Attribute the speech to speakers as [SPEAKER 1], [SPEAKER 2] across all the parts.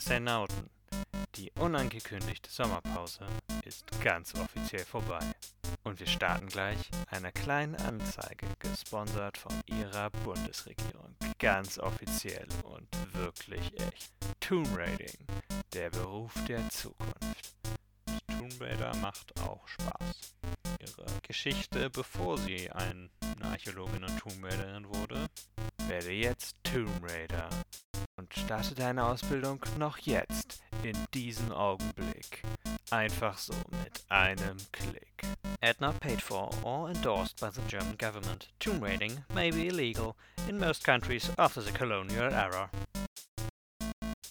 [SPEAKER 1] Astronauten. Die unangekündigte Sommerpause ist ganz offiziell vorbei. Und wir starten gleich einer kleinen Anzeige, gesponsert von ihrer Bundesregierung. Ganz offiziell und wirklich echt. Tomb Raiding, der Beruf der Zukunft. Tomb Raider macht auch Spaß. Ihre Geschichte, bevor sie eine Archäologin und Tomb Raiderin wurde, werde jetzt Tomb Raider und starte deine Ausbildung noch jetzt, in diesem Augenblick. Einfach so mit einem Klick. Ad not paid for or endorsed by the German government. Tomb raiding may be illegal in most countries after the colonial era.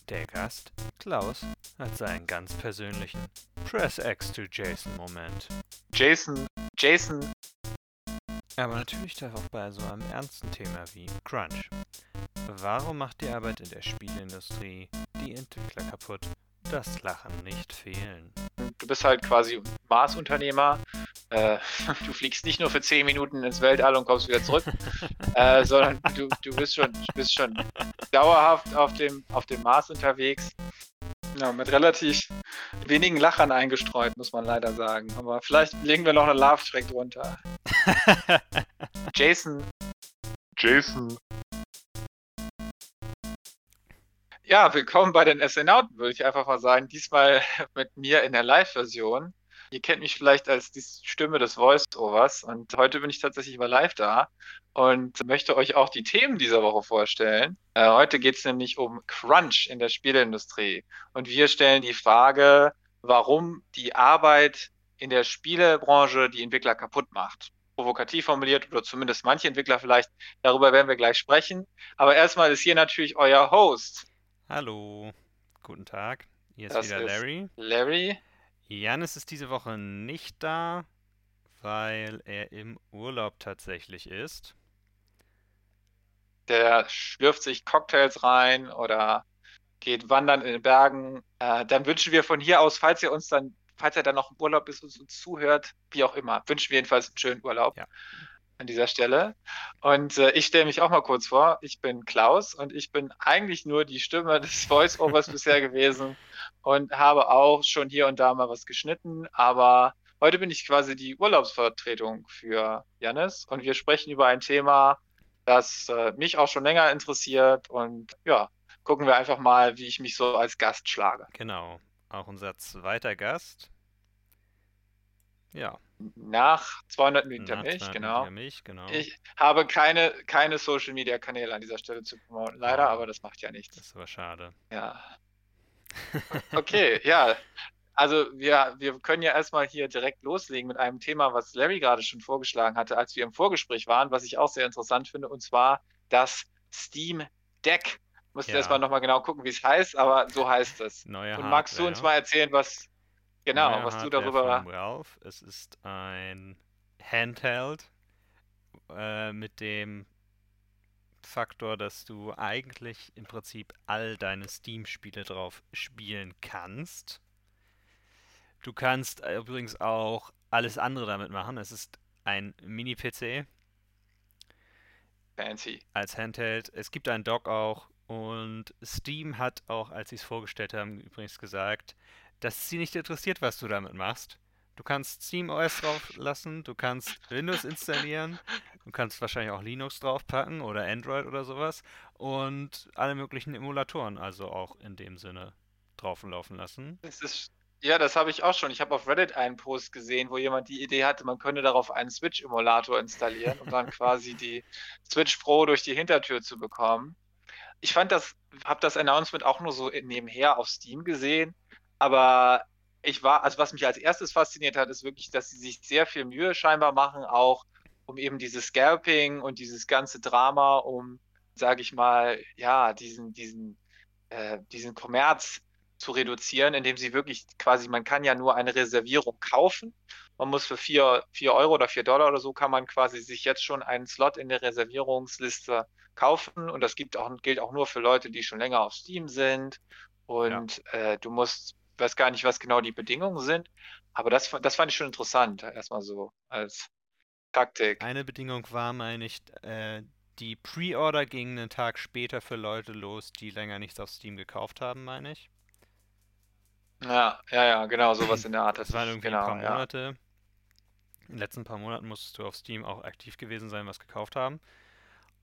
[SPEAKER 1] Der Gast, Klaus, hat seinen ganz persönlichen Press X to Jason Moment.
[SPEAKER 2] Jason, Jason.
[SPEAKER 1] Aber natürlich darf auch bei so einem ernsten Thema wie Crunch. Warum macht die Arbeit in der Spielindustrie die Entwickler kaputt? Das Lachen nicht fehlen.
[SPEAKER 2] Du bist halt quasi Marsunternehmer. Äh, du fliegst nicht nur für 10 Minuten ins Weltall und kommst wieder zurück, äh, sondern du, du bist schon, bist schon dauerhaft auf dem, auf dem Mars unterwegs. Ja, mit relativ wenigen Lachern eingestreut, muss man leider sagen. Aber vielleicht legen wir noch eine Love-Track drunter. Jason. Jason. Ja, willkommen bei den Astronauten, würde ich einfach mal sagen. Diesmal mit mir in der Live-Version. Ihr kennt mich vielleicht als die Stimme des Voice-Overs und heute bin ich tatsächlich mal live da und möchte euch auch die Themen dieser Woche vorstellen. Äh, heute geht es nämlich um Crunch in der Spieleindustrie und wir stellen die Frage, warum die Arbeit in der Spielebranche die Entwickler kaputt macht. Provokativ formuliert oder zumindest manche Entwickler vielleicht. Darüber werden wir gleich sprechen. Aber erstmal ist hier natürlich euer Host.
[SPEAKER 1] Hallo, guten Tag. Hier ist
[SPEAKER 2] Das
[SPEAKER 1] wieder
[SPEAKER 2] ist
[SPEAKER 1] Larry.
[SPEAKER 2] Larry.
[SPEAKER 1] Janis ist diese Woche nicht da, weil er im Urlaub tatsächlich ist.
[SPEAKER 2] der schlürft sich Cocktails rein oder geht wandern in den Bergen. Äh, dann wünschen wir von hier aus, falls ihr uns dann, falls er dann noch im Urlaub ist und uns zuhört, wie auch immer, wünschen wir jedenfalls einen schönen Urlaub
[SPEAKER 1] Ja.
[SPEAKER 2] An dieser Stelle. Und äh, ich stelle mich auch mal kurz vor. Ich bin Klaus und ich bin eigentlich nur die Stimme des Voice-Overs bisher gewesen und habe auch schon hier und da mal was geschnitten, aber heute bin ich quasi die Urlaubsvertretung für Jannis und wir sprechen über ein Thema, das äh, mich auch schon länger interessiert und ja, gucken wir einfach mal, wie ich mich so als Gast schlage.
[SPEAKER 1] Genau, auch unser zweiter Gast. Ja,
[SPEAKER 2] Nach 200 Milliliter
[SPEAKER 1] nach
[SPEAKER 2] Milch,
[SPEAKER 1] 200
[SPEAKER 2] genau.
[SPEAKER 1] Milch, genau.
[SPEAKER 2] Ich habe keine, keine Social Media Kanäle an dieser Stelle zu promoten, leider,
[SPEAKER 1] Oh.
[SPEAKER 2] aber das macht ja nichts.
[SPEAKER 1] Das ist aber schade.
[SPEAKER 2] Ja. Okay, ja. Also wir, wir können ja erstmal hier direkt loslegen mit einem Thema, was Larry gerade schon vorgeschlagen hatte, als wir im Vorgespräch waren, was ich auch sehr interessant finde, und zwar das Steam Deck. Musste
[SPEAKER 1] Ja.
[SPEAKER 2] erstmal nochmal genau gucken, wie es heißt, aber so heißt es.
[SPEAKER 1] Neue
[SPEAKER 2] Und magst du uns
[SPEAKER 1] Hardware.
[SPEAKER 2] mal erzählen, was genau,
[SPEAKER 1] Neue
[SPEAKER 2] was du darüber.
[SPEAKER 1] Valve. Es ist ein Handheld äh, mit dem Faktor, dass du eigentlich im Prinzip all deine Steam-Spiele drauf spielen kannst. Du kannst äh, übrigens auch alles andere damit machen. Es ist ein Mini-PC
[SPEAKER 2] Fancy.
[SPEAKER 1] als Handheld. Es gibt einen Dock auch und Steam hat auch, als sie es vorgestellt haben, übrigens gesagt, dass sie nicht interessiert, was du damit machst. Du kannst Steam OS drauf lassen, du kannst Windows installieren, du kannst wahrscheinlich auch Linux draufpacken oder Android oder sowas und alle möglichen Emulatoren, also auch in dem Sinne drauf laufen lassen.
[SPEAKER 2] Das ist, ja, das habe ich auch schon. Ich habe auf Reddit einen Post gesehen, wo jemand die Idee hatte, man könne darauf einen Switch-Emulator installieren, um dann quasi die Switch Pro durch die Hintertür zu bekommen. Ich fand das, habe das Announcement auch nur so nebenher auf Steam gesehen, aber ich war, also was mich als erstes fasziniert hat, ist wirklich, dass sie sich sehr viel Mühe scheinbar machen, auch um eben dieses Scalping und dieses ganze Drama um, sage ich mal, ja, diesen, diesen, äh, diesen Kommerz zu reduzieren, indem sie wirklich quasi, man kann ja nur eine Reservierung kaufen. Man muss für 4, 4 Euro oder 4 Dollar oder so kann man quasi sich jetzt schon einen Slot in der Reservierungsliste kaufen. Und das gibt auch, gilt auch nur für Leute, die schon länger auf Steam sind. Und äh, du musst, weiß gar nicht, was genau die Bedingungen sind, aber das, das fand ich schon interessant, erstmal so als Taktik.
[SPEAKER 1] Eine Bedingung war, meine ich, äh, die Pre-Order ging einen Tag später für Leute los, die länger nichts auf Steam gekauft haben, meine ich.
[SPEAKER 2] Ja, ja, ja, genau, sowas in der Art.
[SPEAKER 1] Das waren irgendwie
[SPEAKER 2] genau,
[SPEAKER 1] ein paar
[SPEAKER 2] ja.
[SPEAKER 1] Monate. In den letzten paar Monaten musstest du auf Steam auch aktiv gewesen sein, was gekauft haben.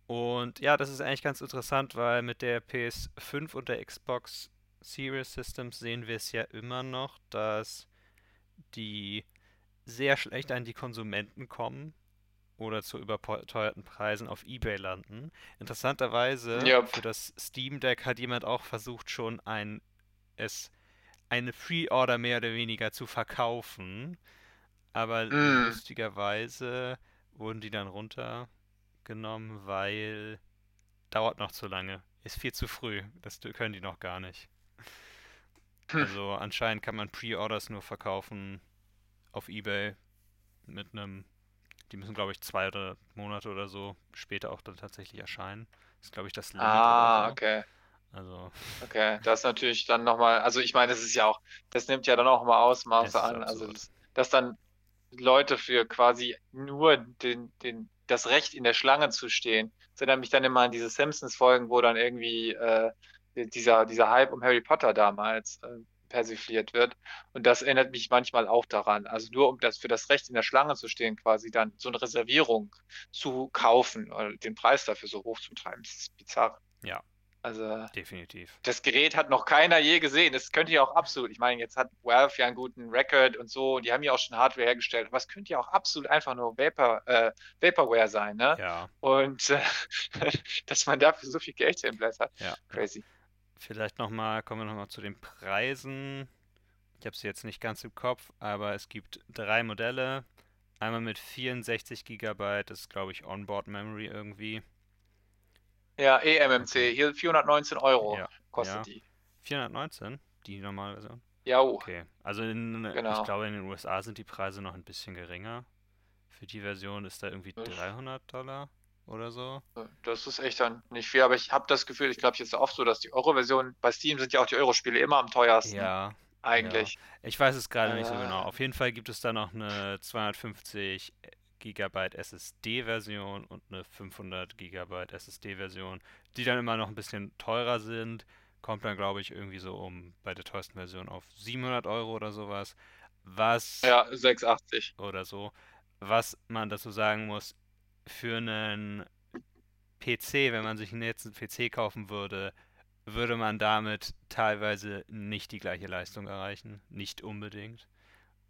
[SPEAKER 1] Und ja, das ist eigentlich ganz interessant, weil mit der PS5 und der Xbox Series Systems sehen wir es ja immer noch, dass die sehr schlecht an die Konsumenten kommen oder zu überteuerten Preisen auf eBay landen. Interessanterweise
[SPEAKER 2] Yep.
[SPEAKER 1] für das Steam Deck hat jemand auch versucht schon ein es eine Pre-Order mehr oder weniger zu verkaufen, aber
[SPEAKER 2] Mm.
[SPEAKER 1] lustigerweise wurden die dann runtergenommen, weil dauert noch zu lange. Ist viel zu früh. Das können die noch gar nicht.
[SPEAKER 2] Hm.
[SPEAKER 1] Also anscheinend kann man Pre-Orders nur verkaufen auf eBay mit einem, die müssen glaube ich zwei oder Monate oder so später auch dann tatsächlich erscheinen. Das ist glaube ich das Limit
[SPEAKER 2] Ah,
[SPEAKER 1] so.
[SPEAKER 2] okay.
[SPEAKER 1] Also
[SPEAKER 2] Okay, das ist natürlich dann nochmal, also ich meine, das ist ja auch, das nimmt ja dann auch mal Ausmaße an. Also,
[SPEAKER 1] absurd.
[SPEAKER 2] das, dass dann Leute für quasi nur den, den, das Recht in der Schlange zu stehen. Das erinnert mich dann immer an diese Simpsons-Folgen, wo dann irgendwie äh, dieser, dieser Hype um Harry Potter damals äh, persifliert wird. Und das erinnert mich manchmal auch daran. Also nur um das für das Recht in der Schlange zu stehen, quasi dann so eine Reservierung zu kaufen oder den Preis dafür so hoch zu treiben. Das ist bizarr.
[SPEAKER 1] Ja,
[SPEAKER 2] Also
[SPEAKER 1] definitiv.
[SPEAKER 2] das Gerät hat noch keiner je gesehen. Das könnte ja auch absolut, ich meine, jetzt hat Valve ja einen guten Record und so, und die haben ja auch schon Hardware hergestellt, aber es könnte ja auch absolut einfach nur Vapor, äh, Vaporware sein, ne?
[SPEAKER 1] Ja,
[SPEAKER 2] Und äh, dass man dafür so viel Geld hinblättert.
[SPEAKER 1] ja. ja. Vielleicht nochmal, kommen wir nochmal zu den Preisen. Ich habe sie jetzt nicht ganz im Kopf, aber es gibt drei Modelle. Einmal mit 64 GB, das ist glaube ich Onboard Memory irgendwie.
[SPEAKER 2] Ja, eMMC, hier 419 Euro
[SPEAKER 1] Ja,
[SPEAKER 2] kostet
[SPEAKER 1] ja.
[SPEAKER 2] die.
[SPEAKER 1] 419, die normale Version.
[SPEAKER 2] Ja, oh.
[SPEAKER 1] Okay, also in, ich
[SPEAKER 2] Genau.
[SPEAKER 1] glaube in den USA sind die Preise noch ein bisschen geringer. Für die Version ist da irgendwie
[SPEAKER 2] Das-
[SPEAKER 1] 300 Dollar oder so.
[SPEAKER 2] Das ist echt dann nicht viel, aber ich habe das Gefühl, ich glaube, jetzt ist oft so, dass die Euro-Version, bei Steam sind ja auch die Euro-Spiele immer am teuersten,
[SPEAKER 1] Ja,
[SPEAKER 2] eigentlich.
[SPEAKER 1] ich weiß es gerade nicht so
[SPEAKER 2] Äh.
[SPEAKER 1] genau. Auf jeden Fall gibt es da noch eine 250 GB SSD-Version und eine 500 GB SSD-Version, die dann immer noch ein bisschen teurer sind. Kommt dann, glaube ich, irgendwie so um bei der teuersten Version auf 700 Euro oder sowas. Was
[SPEAKER 2] Ja, 680.
[SPEAKER 1] oder so. Was man dazu sagen muss, für einen PC, wenn man sich einen jetzt einen PC kaufen würde, würde man damit teilweise nicht die gleiche Leistung erreichen. Nicht unbedingt.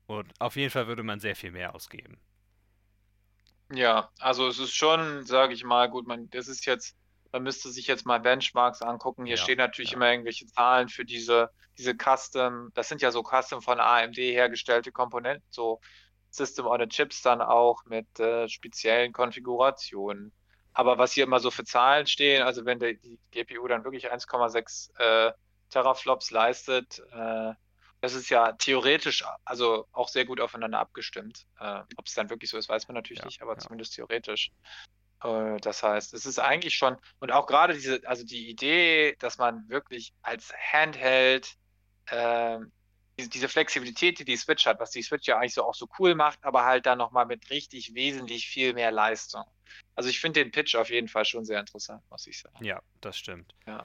[SPEAKER 1] Und auf jeden Fall würde man sehr viel mehr ausgeben.
[SPEAKER 2] Ja, also es ist schon, sage ich mal, gut, man, das ist jetzt, man müsste sich jetzt mal Benchmarks angucken. Hier
[SPEAKER 1] Ja,
[SPEAKER 2] stehen natürlich
[SPEAKER 1] ja.
[SPEAKER 2] immer irgendwelche Zahlen für diese, diese Custom, das sind ja so Custom von AMD hergestellte Komponenten, so System on a Chips dann auch mit äh, speziellen Konfigurationen. Aber was hier immer so für Zahlen stehen, also wenn der, die GPU dann wirklich 1,6 äh, Teraflops leistet, äh, das ist ja theoretisch also auch sehr gut aufeinander abgestimmt. Äh, ob es dann wirklich so ist, weiß man natürlich
[SPEAKER 1] Ja,
[SPEAKER 2] nicht, aber
[SPEAKER 1] ja.
[SPEAKER 2] zumindest theoretisch. Äh, das heißt, es ist eigentlich schon, und auch gerade diese, also die Idee, dass man wirklich als Handheld ähm, diese, Flexibilität, die die Switch hat, was die Switch ja eigentlich so auch so cool macht, aber halt dann nochmal mit richtig wesentlich viel mehr Leistung. Also ich finde den Pitch auf jeden Fall schon sehr interessant, muss ich sagen.
[SPEAKER 1] Ja, das stimmt.
[SPEAKER 2] Ja.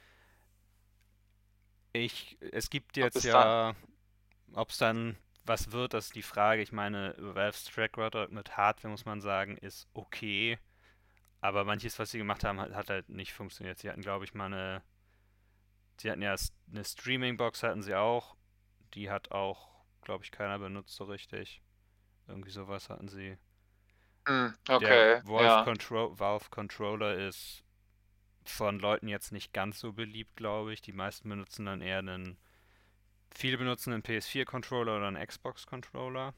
[SPEAKER 1] Ich, es gibt
[SPEAKER 2] Ob
[SPEAKER 1] jetzt
[SPEAKER 2] es
[SPEAKER 1] ja, ob es dann was wird, das ist die Frage. Ich meine, Valve's Track Record mit Hardware, muss man sagen, ist okay. Aber manches, was sie gemacht haben, hat, hat halt nicht funktioniert. Sie hatten, glaube ich, mal eine. Sie hatten ja eine Streaming-Box, hatten sie auch. Die hat auch, glaube ich, keiner benutzt so richtig. Irgendwie sowas hatten sie.
[SPEAKER 2] Hm,
[SPEAKER 1] Der
[SPEAKER 2] okay,
[SPEAKER 1] Valve,
[SPEAKER 2] ja.
[SPEAKER 1] Contro Valve Controller ist von Leuten jetzt nicht ganz so beliebt, glaube ich. Die meisten benutzen dann eher einen. Viele benutzen einen PS4-Controller oder einen Xbox-Controller.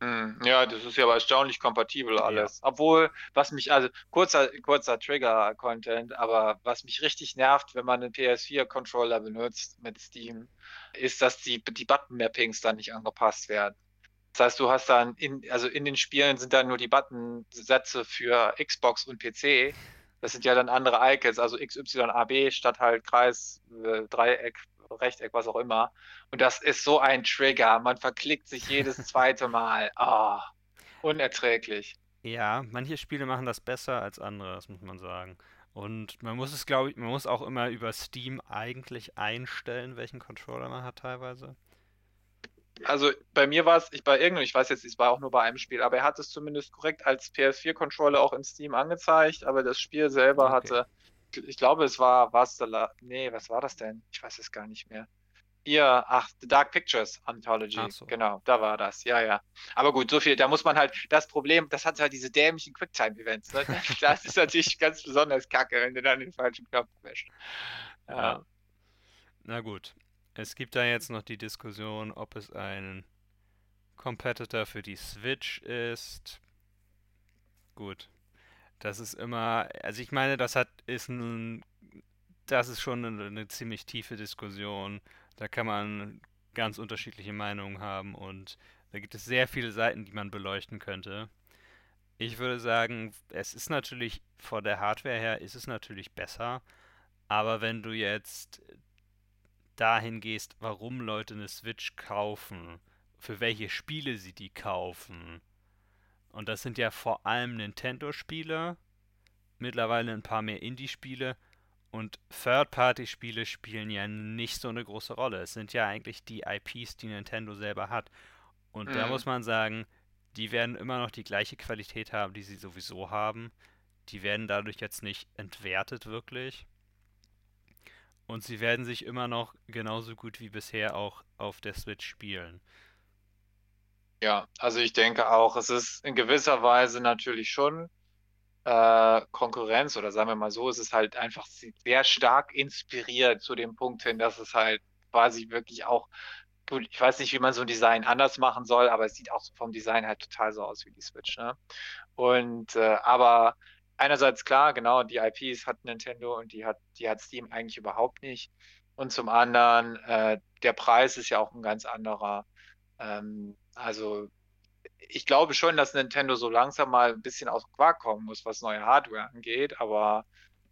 [SPEAKER 2] Hm, Ja, das ist ja aber erstaunlich kompatibel
[SPEAKER 1] Ja.
[SPEAKER 2] alles. Obwohl, was mich, also kurzer, kurzer Trigger-Content, aber was mich richtig nervt, wenn man einen PS4-Controller benutzt mit Steam, ist, dass die, die Button-Mappings dann nicht angepasst werden. Das heißt, du hast dann in, also in den Spielen sind dann nur die Button-Sätze für Xbox und PC. Das sind ja dann andere Icons, also XYAB statt halt Kreis, äh, Dreieck, Rechteck, was auch immer. Und das ist so ein Trigger. Man verklickt sich jedes zweite Mal. Ah, unerträglich.
[SPEAKER 1] Ja, manche Spiele machen das besser als andere, das muss man sagen. Und man muss es, glaube ich, man muss auch immer über Steam eigentlich einstellen, welchen Controller man hat teilweise.
[SPEAKER 2] Also bei mir war es, ich bei irgendeinem, ich weiß jetzt, es war auch nur bei einem Spiel, aber er hat es zumindest korrekt als PS4-Controller auch in Steam angezeigt, aber das Spiel selber
[SPEAKER 1] Okay.
[SPEAKER 2] hatte, ich glaube, es war, was nee, was war das denn? Ich weiß es gar nicht mehr. Ihr, ach, The Dark Pictures Anthology,
[SPEAKER 1] so.
[SPEAKER 2] genau, da war das, ja, ja. Aber gut, so viel, da muss man halt, das Problem, das hat halt diese dämlichen Quicktime-Events, ne? Das ist natürlich ganz besonders kacke, wenn du dann den falschen Knopf wäschst. Ja.
[SPEAKER 1] Ja. Na gut. Es gibt da jetzt noch die Diskussion, ob es ein Competitor für die Switch ist. Gut. Das ist immer, also ich meine, das hat, ist ein, das ist schon eine, eine ziemlich tiefe Diskussion. Da kann man ganz unterschiedliche Meinungen haben und da gibt es sehr viele Seiten, die man beleuchten könnte. Ich würde sagen, es ist natürlich von der Hardware her ist es natürlich besser, aber wenn du jetzt dahin gehst, warum Leute eine Switch kaufen, für welche Spiele sie die kaufen, und das sind ja vor allem Nintendo-Spiele, mittlerweile ein paar mehr Indie-Spiele und Third-Party-Spiele spielen ja nicht so eine große Rolle. Es sind ja eigentlich die IPs, die Nintendo selber hat. Und da
[SPEAKER 2] Mhm.
[SPEAKER 1] muss man sagen, die werden immer noch die gleiche Qualität haben, die sie sowieso haben. Die werden dadurch jetzt nicht entwertet wirklich. Und sie werden sich immer noch genauso gut wie bisher auch auf der Switch spielen.
[SPEAKER 2] Ja, also ich denke auch, es ist in gewisser Weise natürlich schon äh, Konkurrenz oder sagen wir mal so, es ist halt einfach sehr stark inspiriert zu dem Punkt hin, dass es halt quasi wirklich auch, gut, ich weiß nicht, wie man so ein Design anders machen soll, aber es sieht auch vom Design halt total so aus wie die Switch, ne? Und äh, aber einerseits klar, genau, die IPs hat Nintendo und die hat, die hat Steam eigentlich überhaupt nicht. Und zum anderen, äh, der Preis ist ja auch ein ganz anderer. Ähm, also ich glaube schon, dass Nintendo so langsam mal ein bisschen aus dem Quark kommen muss, was neue Hardware angeht, aber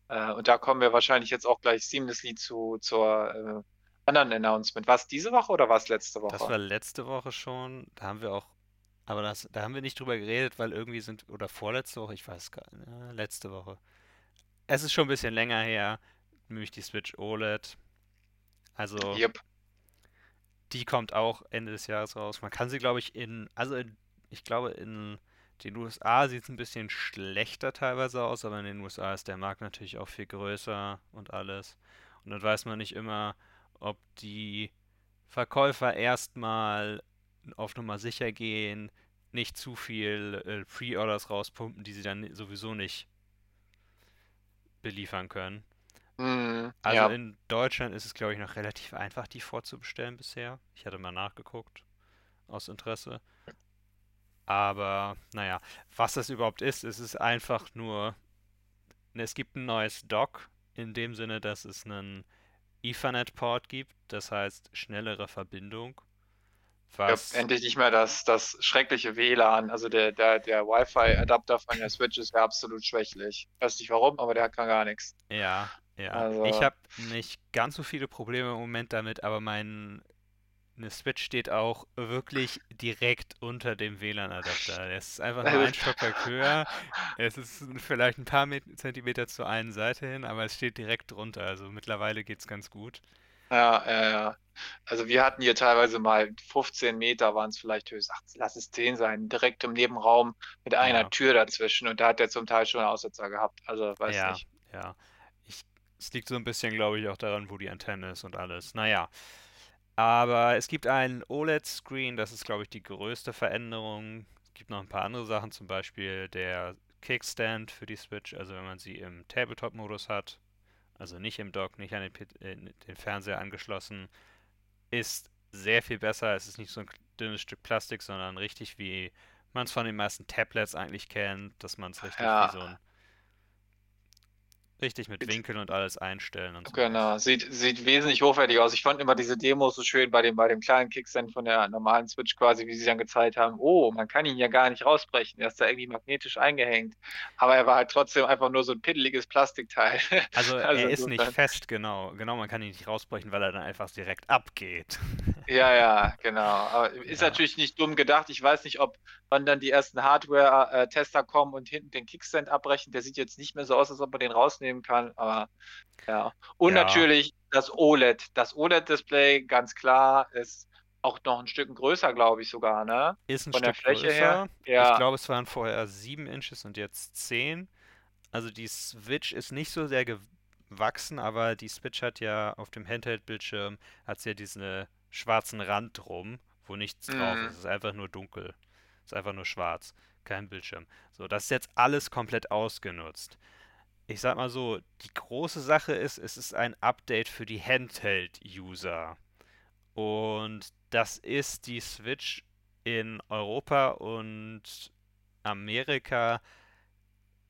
[SPEAKER 2] äh, und da kommen wir wahrscheinlich jetzt auch gleich seamlessly zu zur äh, anderen Announcement. War es diese Woche oder war es letzte
[SPEAKER 1] Das
[SPEAKER 2] Woche?
[SPEAKER 1] war letzte Woche schon. Da haben wir auch, aber das, da haben wir nicht drüber geredet, weil irgendwie sind, oder vorletzte Woche, ich weiß gar nicht, äh, letzte Woche. Es ist schon ein bisschen länger her, nämlich die Switch OLED. Also,
[SPEAKER 2] Yep.
[SPEAKER 1] Die kommt auch Ende des Jahres raus. Man kann sie, glaube ich, in, also in, ich glaube, in den USA sieht es ein bisschen schlechter teilweise aus, aber in den USA ist der Markt natürlich auch viel größer und alles. Und dann weiß man nicht immer, ob die Verkäufer erstmal auf Nummer sicher gehen, nicht zu viel äh, Pre-Orders rauspumpen, die sie dann sowieso nicht beliefern können.
[SPEAKER 2] Mm,
[SPEAKER 1] Also
[SPEAKER 2] ja.
[SPEAKER 1] in Deutschland ist es, glaube ich, noch relativ einfach, die vorzubestellen bisher. Ich hatte mal nachgeguckt, aus Interesse. Aber naja, was das überhaupt ist, es ist einfach nur, es gibt ein neues Dock, in dem Sinne, dass es einen Ethernet-Port gibt, das heißt schnellere Verbindung,
[SPEAKER 2] Ja,
[SPEAKER 1] was,
[SPEAKER 2] endlich nicht mehr das, das schreckliche WLAN. Also der, der, der Wi-Fi-Adapter von der Switch ist ja absolut schwächlich. Weiß nicht warum, aber der kann gar nichts.
[SPEAKER 1] ja, ja.
[SPEAKER 2] Also,
[SPEAKER 1] Ich habe nicht ganz so viele Probleme im Moment damit, aber mein eine Switch steht auch wirklich direkt unter dem WLAN-Adapter. Es ist einfach nur ein Stockwerk höher. Es ist vielleicht ein paar Met Zentimeter zur einen Seite hin, aber es steht direkt drunter. Also mittlerweile geht es ganz gut.
[SPEAKER 2] Ja, ja, ja. Also wir hatten hier teilweise mal 15 Meter waren es vielleicht höchst, ach, lass es 10 sein, direkt im Nebenraum mit einer
[SPEAKER 1] Ja,
[SPEAKER 2] Tür dazwischen und da hat der zum Teil schon Aussetzer gehabt. Also weiß
[SPEAKER 1] ja,
[SPEAKER 2] nicht.
[SPEAKER 1] ja. Ich, es liegt so ein bisschen, glaube ich, auch daran, wo die Antenne ist und alles. Naja, aber es gibt einen OLED-Screen, das ist, glaube ich, die größte Veränderung. Es gibt noch ein paar andere Sachen, zum Beispiel der Kickstand für die Switch, also wenn man sie im Tabletop-Modus hat, also nicht im Dock, nicht an den, Pit- äh, den Fernseher angeschlossen, ist sehr viel besser. Es ist nicht so ein dünnes Stück Plastik, sondern richtig wie man es von den meisten Tablets eigentlich kennt, dass man es richtig wie so
[SPEAKER 2] Ja,
[SPEAKER 1] ein, richtig mit Winkeln und alles einstellen und sowas.
[SPEAKER 2] genau. Sieht, sieht wesentlich hochwertiger aus. Ich fand immer diese Demos so schön bei dem, bei dem kleinen Kickstand von der normalen Switch quasi, wie sie dann gezeigt haben. Oh, man kann ihn ja gar nicht rausbrechen. Er ist da irgendwie magnetisch eingehängt. Aber er war halt trotzdem einfach nur so ein piddeliges Plastikteil.
[SPEAKER 1] Also
[SPEAKER 2] Also
[SPEAKER 1] er ist nicht
[SPEAKER 2] insofern.
[SPEAKER 1] fest, genau. Genau, man kann ihn nicht rausbrechen, weil er dann einfach direkt abgeht.
[SPEAKER 2] Ja, ja, genau. Aber ist
[SPEAKER 1] Ja,
[SPEAKER 2] natürlich nicht dumm gedacht. Ich weiß nicht, ob wann dann die ersten Hardware-Tester kommen und hinten den Kickstand abbrechen. Der sieht jetzt nicht mehr so aus, als ob man den rausnehmen kann, aber ja. Und
[SPEAKER 1] Ja.
[SPEAKER 2] natürlich das OLED. Das OLED-Display, ganz klar, ist auch noch ein Stück größer, glaube ich sogar, ne?
[SPEAKER 1] Ist ein
[SPEAKER 2] Von der
[SPEAKER 1] Stück
[SPEAKER 2] Fläche
[SPEAKER 1] größer.
[SPEAKER 2] her.
[SPEAKER 1] Ich
[SPEAKER 2] Ja.
[SPEAKER 1] glaube, es waren vorher 7 Inches und jetzt 10. Also die Switch ist nicht so sehr gewachsen, aber die Switch hat ja auf dem Handheld-Bildschirm hat sie ja diesen schwarzen Rand drum, wo nichts drauf
[SPEAKER 2] Mhm.
[SPEAKER 1] ist. Es ist einfach nur dunkel. Es ist einfach nur schwarz. Kein Bildschirm. So, das ist jetzt alles komplett ausgenutzt. Ich sag mal so, die große Sache ist, es ist ein Update für die Handheld-User. Und das ist die Switch in Europa und Amerika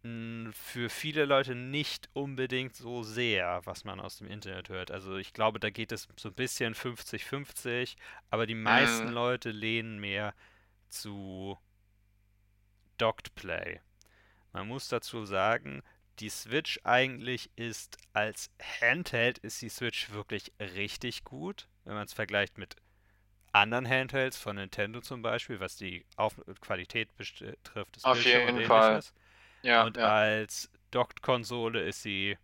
[SPEAKER 1] mh, für viele Leute nicht unbedingt so sehr, was man aus dem Internet hört. Also ich glaube, da geht es so ein bisschen 50-50, aber die meisten
[SPEAKER 2] Mhm.
[SPEAKER 1] Leute lehnen mehr zu Docked Play. Man muss dazu sagen, die Switch eigentlich ist als Handheld ist die Switch wirklich richtig gut, wenn man es vergleicht mit anderen Handhelds von Nintendo zum Beispiel, was die Auf Qualität betrifft, des
[SPEAKER 2] Auf
[SPEAKER 1] Bildschirms und
[SPEAKER 2] jeden Fall. Ja,
[SPEAKER 1] Und
[SPEAKER 2] ja.
[SPEAKER 1] als Docked-Konsole ist sie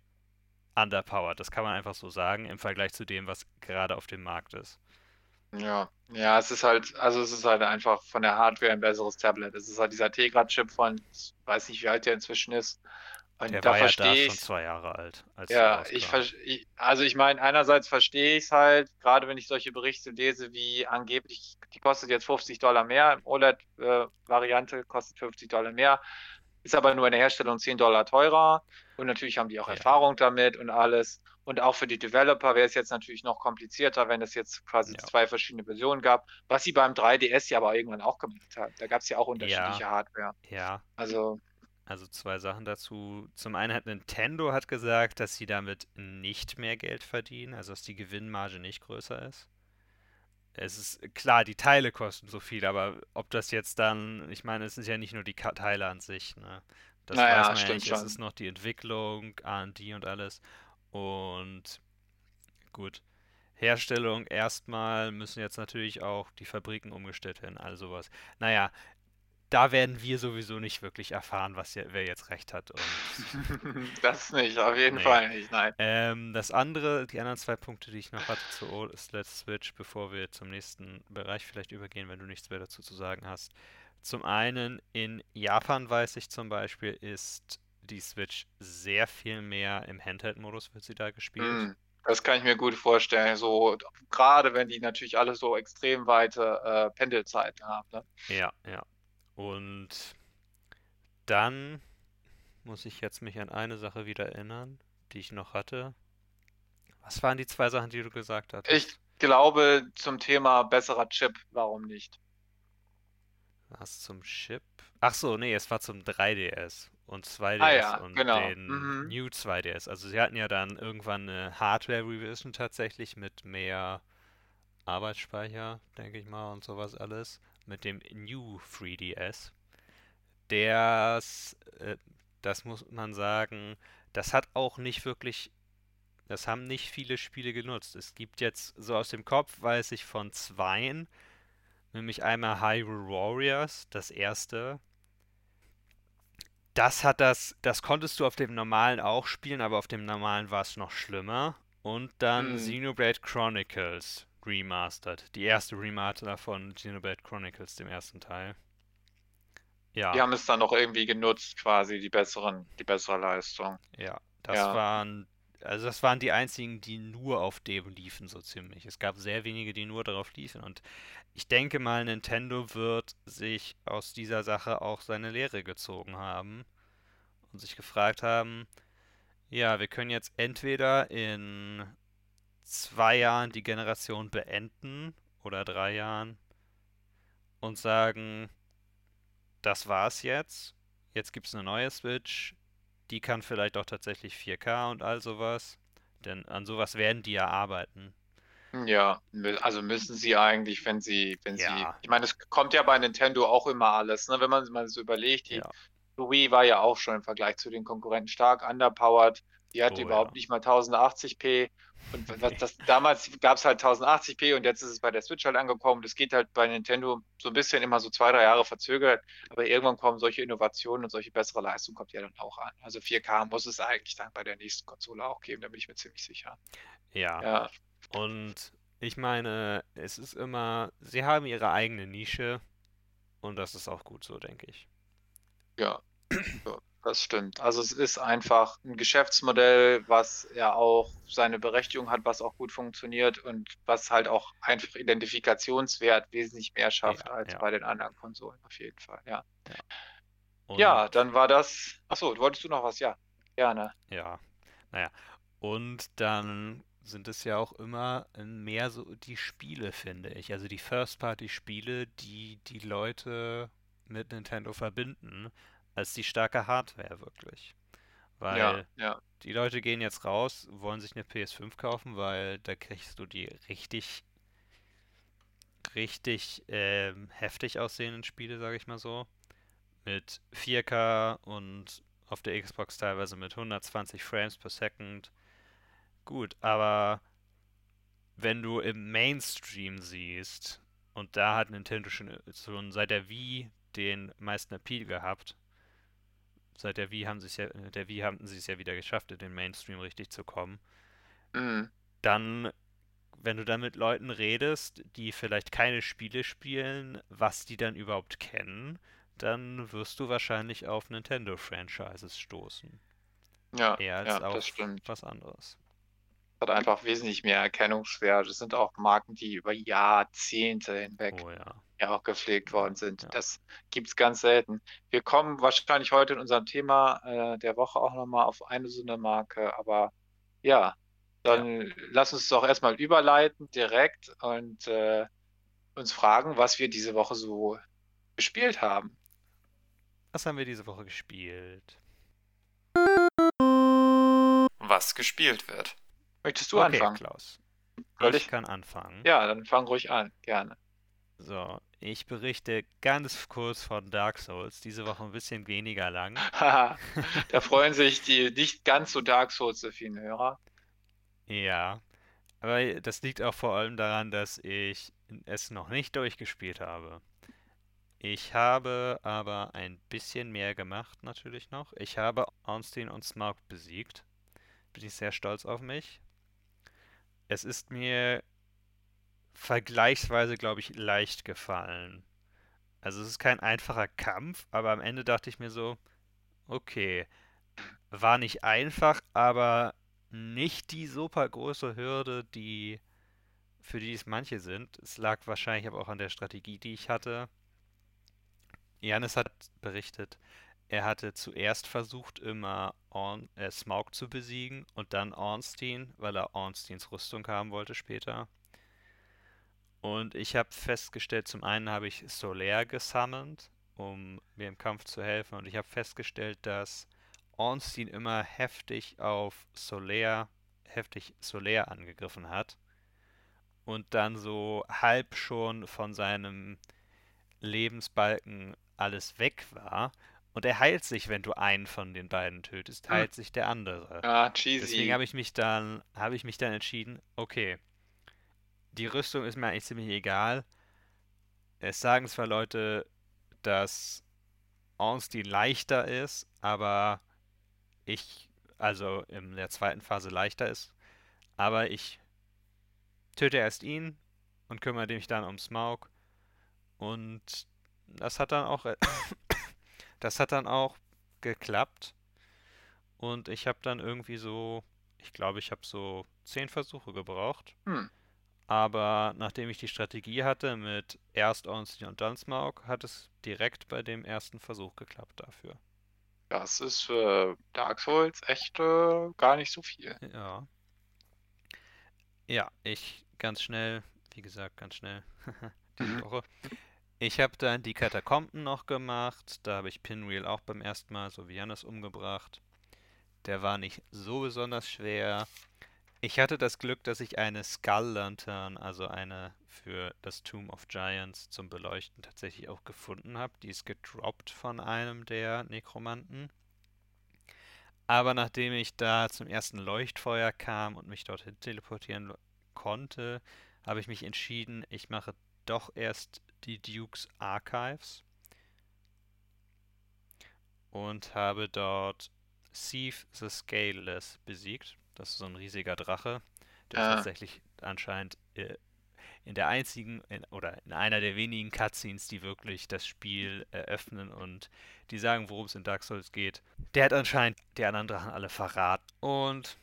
[SPEAKER 1] underpowered. Das kann man einfach so sagen im Vergleich zu dem, was gerade auf dem Markt ist.
[SPEAKER 2] Ja, ja, es ist halt, also es ist halt einfach von der Hardware ein besseres Tablet. Es ist halt dieser Tegra-Chip von, ich weiß nicht, wie alt der inzwischen ist. Und
[SPEAKER 1] Der
[SPEAKER 2] da
[SPEAKER 1] war ja da
[SPEAKER 2] verstehe
[SPEAKER 1] schon
[SPEAKER 2] ich,
[SPEAKER 1] zwei Jahre alt,
[SPEAKER 2] ja, ich, ich also ich meine, einerseits verstehe ich es halt, gerade wenn ich solche Berichte lese, wie angeblich, die kostet jetzt 50 Dollar mehr, OLED-Variante kostet 50 Dollar mehr, ist aber nur in der Herstellung 10 Dollar teurer. Und natürlich haben die auch
[SPEAKER 1] Ja.
[SPEAKER 2] Erfahrung damit und alles. Und auch für die Developer wäre es jetzt natürlich noch komplizierter, wenn es jetzt quasi
[SPEAKER 1] Ja.
[SPEAKER 2] zwei verschiedene Versionen gab, was sie beim 3DS ja aber irgendwann auch gemacht haben. Da gab es ja auch unterschiedliche Hardware.
[SPEAKER 1] Ja,
[SPEAKER 2] Also,
[SPEAKER 1] also zwei Sachen dazu. Zum einen hat Nintendo hat gesagt, dass sie damit nicht mehr Geld verdienen, also dass die Gewinnmarge nicht größer ist. Es ist klar, die Teile kosten so viel, aber ob das jetzt dann, ich meine, es sind ja nicht nur die Teile an sich, ne? Das
[SPEAKER 2] Naja,
[SPEAKER 1] weiß man ja nicht. Es
[SPEAKER 2] schon.
[SPEAKER 1] ist noch die Entwicklung, R&D und alles. Und gut, Herstellung erstmal müssen jetzt natürlich auch die Fabriken umgestellt werden, all sowas. Naja, da werden wir sowieso nicht wirklich erfahren, was ja, wer jetzt recht hat. Und
[SPEAKER 2] das nicht, auf jeden
[SPEAKER 1] Nee.
[SPEAKER 2] Fall nicht, nein.
[SPEAKER 1] ähm, das andere, die anderen zwei Punkte, die ich noch hatte zu OLED Switch, bevor wir zum nächsten Bereich vielleicht übergehen, wenn du nichts mehr dazu zu sagen hast. Zum einen in Japan weiß ich zum Beispiel, ist die Switch sehr viel mehr im Handheld-Modus wird sie da gespielt.
[SPEAKER 2] Mm, Das kann ich mir gut vorstellen. So, gerade wenn die natürlich alle so extrem weite äh, Pendelzeiten haben. Ne?
[SPEAKER 1] Ja, ja. Und dann muss ich jetzt mich an eine Sache wieder erinnern, die ich noch hatte. Was waren die zwei Sachen, die du gesagt hattest?
[SPEAKER 2] Ich glaube, zum Thema besserer Chip, warum nicht?
[SPEAKER 1] Was zum Chip? Ach so, nee, es war zum 3DS und 2DS
[SPEAKER 2] Ah ja,
[SPEAKER 1] und
[SPEAKER 2] genau.
[SPEAKER 1] den
[SPEAKER 2] Mhm.
[SPEAKER 1] New 2DS. Also sie hatten ja dann irgendwann eine Hardware-Revision tatsächlich mit mehr Arbeitsspeicher, denke ich mal, und sowas alles. Mit dem New 3DS. Das, äh, das muss man sagen, das hat auch nicht wirklich, das haben nicht viele Spiele genutzt. Es gibt jetzt so aus dem Kopf, weiß ich von zweien, nämlich einmal Hyrule Warriors, das erste. Das hat das, das konntest du auf dem normalen auch spielen, aber auf dem normalen war es noch schlimmer. Und dann
[SPEAKER 2] Hm.
[SPEAKER 1] Xenoblade Chronicles Remastered. Die erste Remaster von Xenoblade Chronicles, dem ersten Teil. Ja,
[SPEAKER 2] Die haben es dann noch irgendwie genutzt, quasi die besseren, die bessere Leistung.
[SPEAKER 1] ja. Das
[SPEAKER 2] Ja.
[SPEAKER 1] waren, also das waren die einzigen, die nur auf dem liefen, so ziemlich. Es gab sehr wenige, die nur darauf liefen. Und ich denke mal, Nintendo wird sich aus dieser Sache auch seine Lehre gezogen haben und sich gefragt haben, ja, wir können jetzt entweder in zwei Jahren die Generation beenden oder drei Jahren und sagen, das war's jetzt. Jetzt gibt's eine neue Switch. Die kann vielleicht auch tatsächlich 4K und all sowas. Denn an sowas werden die ja arbeiten.
[SPEAKER 2] Ja, also müssen sie eigentlich, wenn sie, wenn sie,
[SPEAKER 1] Ja.
[SPEAKER 2] ich meine, es kommt ja bei Nintendo auch immer alles, ne? Wenn man mal so überlegt, die
[SPEAKER 1] Ja.
[SPEAKER 2] Wii war ja auch schon im Vergleich zu den Konkurrenten stark underpowered. Die hat
[SPEAKER 1] Oh
[SPEAKER 2] überhaupt
[SPEAKER 1] ja.
[SPEAKER 2] nicht mal 1080p. Und was das, damals gab es halt 1080p und jetzt ist es bei der Switch halt angekommen. Das geht halt bei Nintendo so ein bisschen immer so zwei, drei Jahre verzögert. Aber irgendwann kommen solche Innovationen und solche bessere Leistung kommt ja dann auch an. Also 4K muss es eigentlich dann bei der nächsten Konsole auch geben, da bin ich mir ziemlich sicher.
[SPEAKER 1] Ja,
[SPEAKER 2] Ja,
[SPEAKER 1] und ich meine, es ist immer, sie haben ihre eigene Nische und das ist auch gut so, denke ich.
[SPEAKER 2] ja. Ja, das stimmt. Also es ist einfach ein Geschäftsmodell, was ja auch seine Berechtigung hat, was auch gut funktioniert und was halt auch einfach Identifikationswert wesentlich mehr schafft
[SPEAKER 1] Ja,
[SPEAKER 2] als
[SPEAKER 1] ja.
[SPEAKER 2] bei den anderen Konsolen, auf jeden Fall. Ja.
[SPEAKER 1] Und
[SPEAKER 2] Ja, dann war das. Achso, wolltest du noch was? Ja, gerne.
[SPEAKER 1] ja, naja. Und dann sind es ja auch immer mehr so die Spiele, finde ich. Also die First-Party-Spiele, die die Leute mit Nintendo verbinden, als die starke Hardware wirklich.
[SPEAKER 2] Ja,
[SPEAKER 1] Weil
[SPEAKER 2] ja.
[SPEAKER 1] die Leute gehen jetzt raus, wollen sich eine PS5 kaufen, weil da kriegst du die richtig, richtig ähm, heftig aussehenden Spiele, sage ich mal so. Mit 4K und auf der Xbox teilweise mit 120 Frames per Second. Gut, aber wenn du im Mainstream siehst, und da hat Nintendo schon, schon seit der Wii den meisten Appeal gehabt, seit der Wii haben sie es ja, äh, der Wii haben sie es ja wieder geschafft, in den Mainstream richtig zu kommen.
[SPEAKER 2] Mhm.
[SPEAKER 1] Dann, wenn du dann mit Leuten redest, die vielleicht keine Spiele spielen, was die dann überhaupt kennen, dann wirst du wahrscheinlich auf Nintendo-Franchises stoßen.
[SPEAKER 2] Ja,
[SPEAKER 1] Eher als
[SPEAKER 2] ja, das
[SPEAKER 1] auf
[SPEAKER 2] stimmt.
[SPEAKER 1] was anderes.
[SPEAKER 2] Hat einfach wesentlich mehr Erkennungswert. Es sind auch Marken, die über Jahrzehnte hinweg
[SPEAKER 1] Oh ja.
[SPEAKER 2] Ja auch gepflegt worden sind.
[SPEAKER 1] Ja.
[SPEAKER 2] Das gibt es ganz selten. Wir kommen wahrscheinlich heute in unserem Thema äh, der Woche auch nochmal auf eine so eine Marke, aber ja, dann lass uns doch erstmal überleiten direkt und äh, uns fragen, was wir diese Woche so gespielt haben.
[SPEAKER 1] Was haben wir diese Woche gespielt?
[SPEAKER 3] Was gespielt wird.
[SPEAKER 2] Möchtest du
[SPEAKER 1] okay,
[SPEAKER 2] anfangen?
[SPEAKER 1] Klaus.
[SPEAKER 2] Soll
[SPEAKER 1] ich
[SPEAKER 2] ich?
[SPEAKER 1] kann anfangen.
[SPEAKER 2] Ja, dann fang ruhig an, gerne.
[SPEAKER 1] So, ich berichte ganz kurz von Dark Souls. Diese Woche ein bisschen weniger lang.
[SPEAKER 2] Haha, da freuen sich die nicht ganz so Dark Souls-affinen Hörer.
[SPEAKER 1] Ja, aber das liegt auch vor allem daran, dass ich es noch nicht durchgespielt habe. Ich habe aber ein bisschen mehr gemacht, natürlich noch. Ich habe Ornstein und Smaug besiegt. Bin ich sehr stolz auf mich. Es ist mir vergleichsweise, glaube ich, leicht gefallen. Also es ist kein einfacher Kampf, aber am Ende dachte ich mir so, okay, war nicht einfach, aber nicht die super große Hürde, die für die es manche sind. Es lag wahrscheinlich aber auch an der Strategie, die ich hatte. Janis hat berichtet, er hatte zuerst versucht, immer Orn, äh, Smaug zu besiegen und dann Ornstein, weil er Ornsteins Rüstung haben wollte später. Und ich habe festgestellt, zum einen habe ich Solaire gesammelt, um mir im Kampf zu helfen. Und ich habe festgestellt, dass Ornstein immer heftig auf Solaire, heftig Solaire angegriffen hat. Und dann so halb schon von seinem Lebensbalken alles weg war. Und er heilt sich, wenn du einen von den beiden tötest,
[SPEAKER 2] Hm.
[SPEAKER 1] heilt sich der andere. Deswegen
[SPEAKER 2] cheesy.
[SPEAKER 1] habe ich mich dann, habe ich mich dann entschieden, okay, die Rüstung ist mir eigentlich ziemlich egal. Es sagen zwar Leute, dass Ornstein leichter ist, aber ich, also in der zweiten Phase leichter ist, aber ich töte erst ihn und kümmere mich dann um Smaug und das hat dann auch, das hat dann auch geklappt und ich habe dann irgendwie so, ich glaube, ich habe so zehn Versuche gebraucht.
[SPEAKER 2] Hm.
[SPEAKER 1] Aber nachdem ich die Strategie hatte mit erst Ornstein und dann Smaug, hat es direkt bei dem ersten Versuch geklappt dafür.
[SPEAKER 2] Das ist für Dark Souls echt äh, gar nicht so viel.
[SPEAKER 1] Ja. Ja, ich ganz schnell, wie gesagt, ganz schnell diese
[SPEAKER 2] Mhm.
[SPEAKER 1] Woche. Ich habe dann die Katakomben noch gemacht. Da habe ich Pinwheel auch beim ersten Mal, so wie Jannis, umgebracht. Der war nicht so besonders schwer. Ich hatte das Glück, dass ich eine Skull Lantern, also eine für das Tomb of Giants zum Beleuchten tatsächlich auch gefunden habe. Die ist gedroppt von einem der Nekromanten. Aber nachdem ich da zum ersten Leuchtfeuer kam und mich dorthin teleportieren konnte, habe ich mich entschieden, ich mache doch erst die Dukes Archives und habe dort Thief the Scaleless besiegt. Das ist so ein riesiger Drache, der
[SPEAKER 2] Ah.
[SPEAKER 1] tatsächlich anscheinend äh, in der einzigen in, oder in einer der wenigen Cutscenes, die wirklich das Spiel eröffnen und die sagen, worum es in Dark Souls geht. Der hat anscheinend die anderen Drachen alle verraten. Und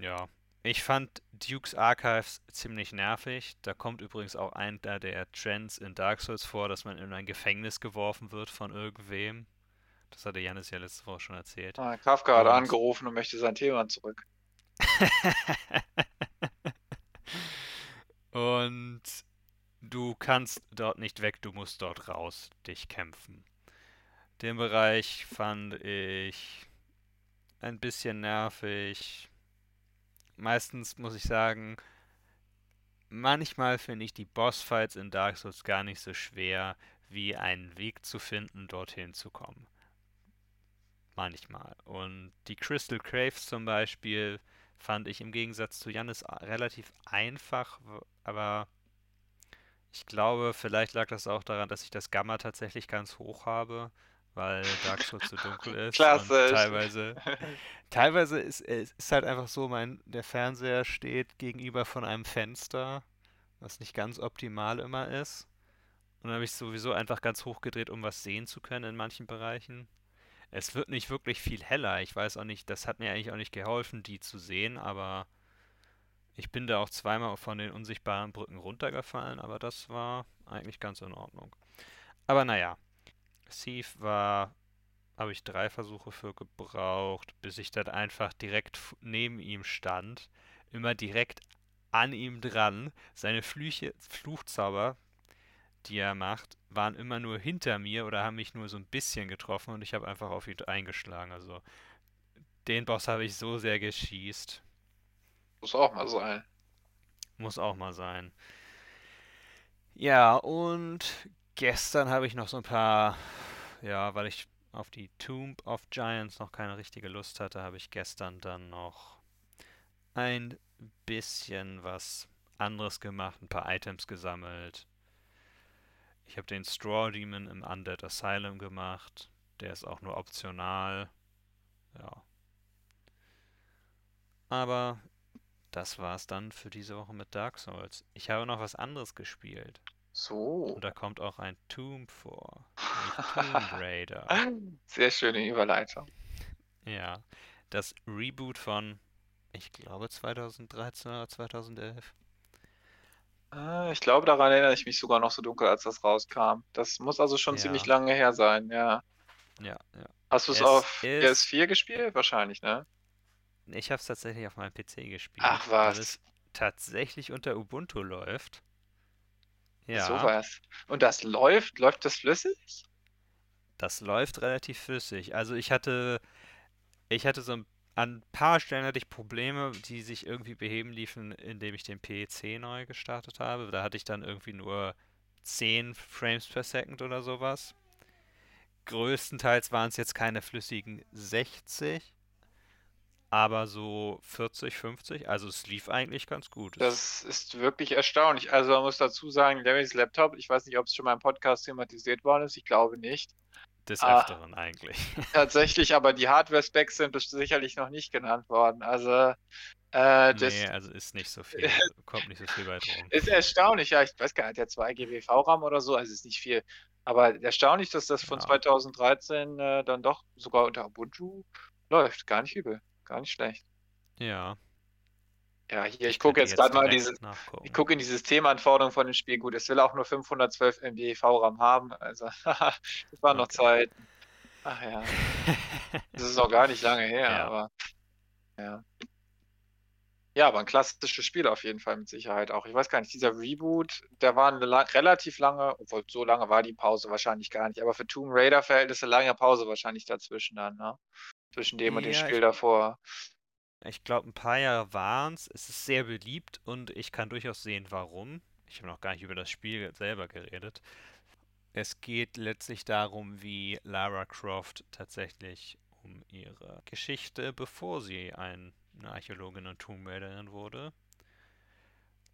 [SPEAKER 1] ja, ich fand Dukes Archives ziemlich nervig. Da kommt übrigens auch einer der Trends in Dark Souls vor, dass man in ein Gefängnis geworfen wird von irgendwem. Das hatte Janis ja letzte Woche schon erzählt.
[SPEAKER 2] Ah, Kafka hat
[SPEAKER 1] Und-
[SPEAKER 2] angerufen und möchte sein Thema zurück.
[SPEAKER 1] Und du kannst dort nicht weg, du musst dort raus, dich kämpfen. Den Bereich fand ich ein bisschen nervig. Meistens muss ich sagen, manchmal finde ich die Bossfights in Dark Souls gar nicht so schwer, wie einen Weg zu finden, dorthin zu kommen. Manchmal. Und die Crystal Craves zum Beispiel fand ich im Gegensatz zu Jannis a- relativ einfach, aber ich glaube, vielleicht lag das auch daran, dass ich das Gamma tatsächlich ganz hoch habe, weil Dark Souls so dunkel ist.
[SPEAKER 2] Klasse.
[SPEAKER 1] Und teilweise, teilweise ist es ist halt einfach so, mein, der Fernseher steht gegenüber von einem Fenster, was nicht ganz optimal immer ist. Und dann habe ich sowieso einfach ganz hoch gedreht, um was sehen zu können in manchen Bereichen. Es wird nicht wirklich viel heller. Ich weiß auch nicht, das hat mir eigentlich auch nicht geholfen, die zu sehen, aber ich bin da auch zweimal von den unsichtbaren Brücken runtergefallen, aber das war eigentlich ganz in Ordnung. Aber naja, Thief war, habe ich drei Versuche für gebraucht, bis ich dann einfach direkt neben ihm stand, immer direkt an ihm dran. Seine Flüche, Fluchzauber, die er macht, waren immer nur hinter mir oder haben mich nur so ein bisschen getroffen und ich habe einfach auf ihn eingeschlagen. Also den Boss habe ich so sehr geschießt.
[SPEAKER 2] Muss auch mal sein.
[SPEAKER 1] Muss auch mal sein. Ja, und gestern habe ich noch so ein paar, ja, weil ich auf die Tomb of Giants noch keine richtige Lust hatte, habe ich gestern dann noch ein bisschen was anderes gemacht, ein paar Items gesammelt. Ich habe den Straw Demon im Undead Asylum gemacht. Der ist auch nur optional. Ja. Aber das war's dann für diese Woche mit Dark Souls. Ich habe noch was anderes gespielt.
[SPEAKER 2] So.
[SPEAKER 1] Und da kommt auch ein Tomb vor. Tomb Raider.
[SPEAKER 2] Sehr schöne Überleitung.
[SPEAKER 1] Ja. Das Reboot von, ich glaube, 2013 oder 2011.
[SPEAKER 2] Ah, Ich glaube, daran erinnere ich mich sogar noch so dunkel, als das rauskam. Das muss also schon
[SPEAKER 1] Ja.
[SPEAKER 2] ziemlich lange her sein, ja.
[SPEAKER 1] Ja, ja.
[SPEAKER 2] Hast du es auf
[SPEAKER 1] ist-
[SPEAKER 2] PS4 gespielt? Wahrscheinlich, ne?
[SPEAKER 1] Ich habe es tatsächlich auf meinem PC gespielt.
[SPEAKER 2] Ach
[SPEAKER 1] Weil
[SPEAKER 2] was.
[SPEAKER 1] es tatsächlich unter Ubuntu läuft. Ja.
[SPEAKER 2] Sowas. Und das läuft? Läuft das flüssig?
[SPEAKER 1] Das läuft relativ flüssig. Also ich hatte, ich hatte so ein, an ein paar Stellen hatte ich Probleme, die sich irgendwie beheben liefen, indem ich den PC neu gestartet habe. Da hatte ich dann irgendwie nur 10 Frames per Second oder sowas. Größtenteils waren es jetzt keine flüssigen 60, aber so 40, 50. Also es lief eigentlich ganz gut.
[SPEAKER 2] Das ist wirklich erstaunlich. Also man muss dazu sagen, Larrys Laptop, ich weiß nicht, ob es schon mal im Podcast thematisiert worden ist, ich glaube nicht.
[SPEAKER 1] Des
[SPEAKER 2] ah.
[SPEAKER 1] Öfteren eigentlich.
[SPEAKER 2] Tatsächlich, aber die Hardware-Specs sind sicherlich noch nicht genannt worden. Also äh, das
[SPEAKER 1] Nee, also ist nicht so viel, kommt nicht so viel weit rum.
[SPEAKER 2] ist erstaunlich. Ja, ich weiß gar nicht, der 2 GB VRAM oder so, also ist nicht viel. Aber erstaunlich, dass das von
[SPEAKER 1] Ja.
[SPEAKER 2] 2013 äh, dann doch sogar unter Ubuntu läuft. Gar nicht übel, gar nicht schlecht.
[SPEAKER 1] Ja.
[SPEAKER 2] Ja, hier, ich gucke jetzt gerade mal
[SPEAKER 1] nachgucken.
[SPEAKER 2] ich gucke in die Systemanforderungen von dem Spiel. Gut, es will auch nur 512 MB VRAM haben. Also, das waren noch
[SPEAKER 1] Okay.
[SPEAKER 2] Zeiten. Ach ja, das ist noch gar nicht lange her,
[SPEAKER 1] Ja.
[SPEAKER 2] aber ja. Ja, aber ein klassisches Spiel auf jeden Fall mit Sicherheit auch. Ich weiß gar nicht, dieser Reboot, der war eine la relativ lange, obwohl so lange war die Pause wahrscheinlich gar nicht, aber für Tomb Raider-Verhältnisse lange Pause wahrscheinlich dazwischen dann, ne? Zwischen dem und dem
[SPEAKER 1] Ja,
[SPEAKER 2] Spiel davor.
[SPEAKER 1] Ich glaube, ein paar Jahre waren es. Es ist sehr beliebt und ich kann durchaus sehen, warum. Ich habe noch gar nicht über das Spiel selber geredet. Es geht letztlich darum, wie Lara Croft tatsächlich um ihre Geschichte, bevor sie ein, eine Archäologin und Tomb Raiderin wurde.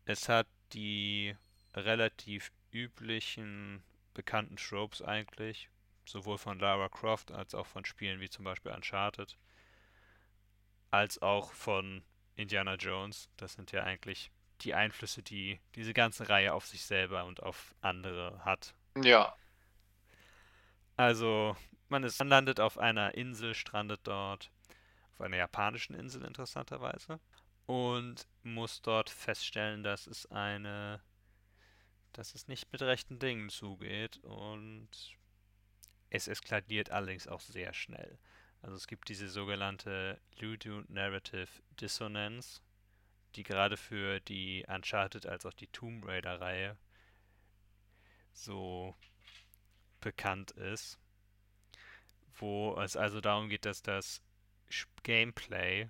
[SPEAKER 1] Es hat die relativ üblichen bekannten Tropes eigentlich, sowohl von Lara Croft als auch von Spielen wie zum Beispiel Uncharted, als auch von Indiana Jones. Das sind ja eigentlich die Einflüsse, die diese ganze Reihe auf sich selber und auf andere hat.
[SPEAKER 2] Ja.
[SPEAKER 1] Also, man ist, man landet auf einer Insel, strandet dort, auf einer japanischen Insel interessanterweise, und muss dort feststellen, dass es eine, dass es nicht mit rechten Dingen zugeht und es eskaliert allerdings auch sehr schnell. Also es gibt diese sogenannte Ludo Narrative Dissonance, die gerade für die Uncharted als auch die Tomb Raider Reihe so bekannt ist, wo es also darum geht, dass das Gameplay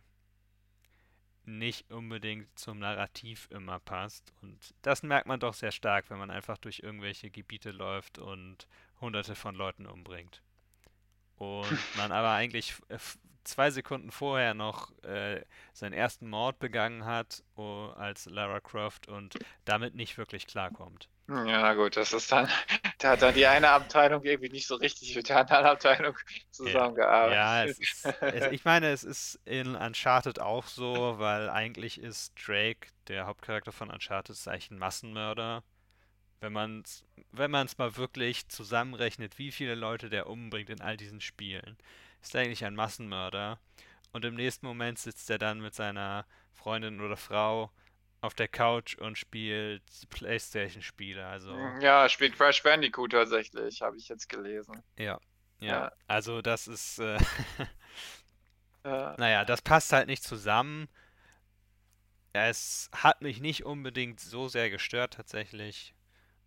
[SPEAKER 1] nicht unbedingt zum Narrativ immer passt. Und das merkt man doch sehr stark, wenn man einfach durch irgendwelche Gebiete läuft und hunderte von Leuten umbringt. Und man aber eigentlich zwei Sekunden vorher noch äh, seinen ersten Mord begangen hat oh, als Lara Croft und damit nicht wirklich klarkommt.
[SPEAKER 2] Ja, gut, das ist dann, da hat dann die eine Abteilung irgendwie nicht so richtig mit der anderen Abteilung zusammengearbeitet.
[SPEAKER 1] Ja, es ist, es, ich meine, es ist in Uncharted auch so, weil eigentlich ist Drake, der Hauptcharakter von Uncharted, eigentlich ein Massenmörder. Wenn man es wenn man's mal wirklich zusammenrechnet, wie viele Leute der umbringt in all diesen Spielen, ist er eigentlich ein Massenmörder. Und im nächsten Moment sitzt er dann mit seiner Freundin oder Frau auf der Couch und spielt Playstation-Spiele. Also
[SPEAKER 2] ja, spielt Crash Bandicoot tatsächlich, habe ich jetzt gelesen.
[SPEAKER 1] Ja, ja. ja. Also das ist, äh, ja. naja, das passt halt nicht zusammen. Es hat mich nicht unbedingt so sehr gestört tatsächlich.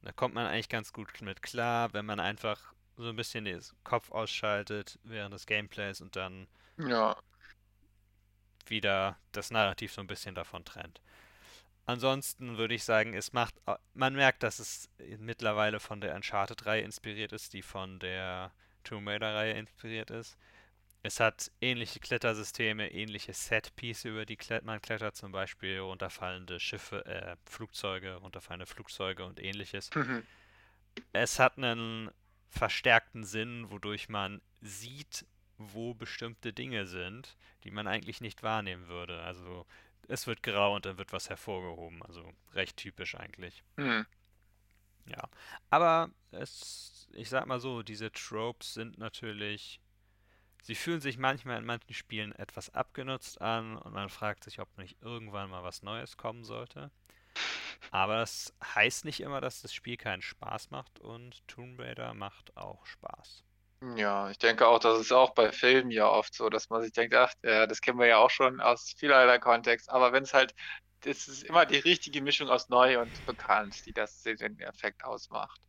[SPEAKER 1] Da kommt man eigentlich ganz gut mit klar, wenn man einfach so ein bisschen den Kopf ausschaltet während des Gameplays und dann
[SPEAKER 2] ja.
[SPEAKER 1] wieder das Narrativ so ein bisschen davon trennt. Ansonsten würde ich sagen, es macht, man merkt, dass es mittlerweile von der Uncharted-Reihe inspiriert ist, die von der Tomb Raider-Reihe inspiriert ist. Es hat ähnliche Klettersysteme, ähnliche Set-Pieces, über die man klettert, zum Beispiel runterfallende Schiffe, äh, Flugzeuge, runterfallende Flugzeuge und ähnliches. Mhm. Es hat einen verstärkten Sinn, wodurch man sieht, wo bestimmte Dinge sind, die man eigentlich nicht wahrnehmen würde. Also es wird grau und dann wird was hervorgehoben. Also recht typisch eigentlich.
[SPEAKER 2] Mhm.
[SPEAKER 1] Ja. Aber es, ich sag mal so, diese Tropes sind natürlich. Sie fühlen sich manchmal in manchen Spielen etwas abgenutzt an und man fragt sich, ob nicht irgendwann mal was Neues kommen sollte. Aber das heißt nicht immer, dass das Spiel keinen Spaß macht und Tomb Raider macht auch Spaß.
[SPEAKER 2] Ja, ich denke auch, das ist auch bei Filmen ja oft so, dass man sich denkt, ach, das kennen wir ja auch schon aus vielerlei Kontext, aber wenn es halt, das ist immer die richtige Mischung aus neu und bekannt, die das den Effekt ausmacht.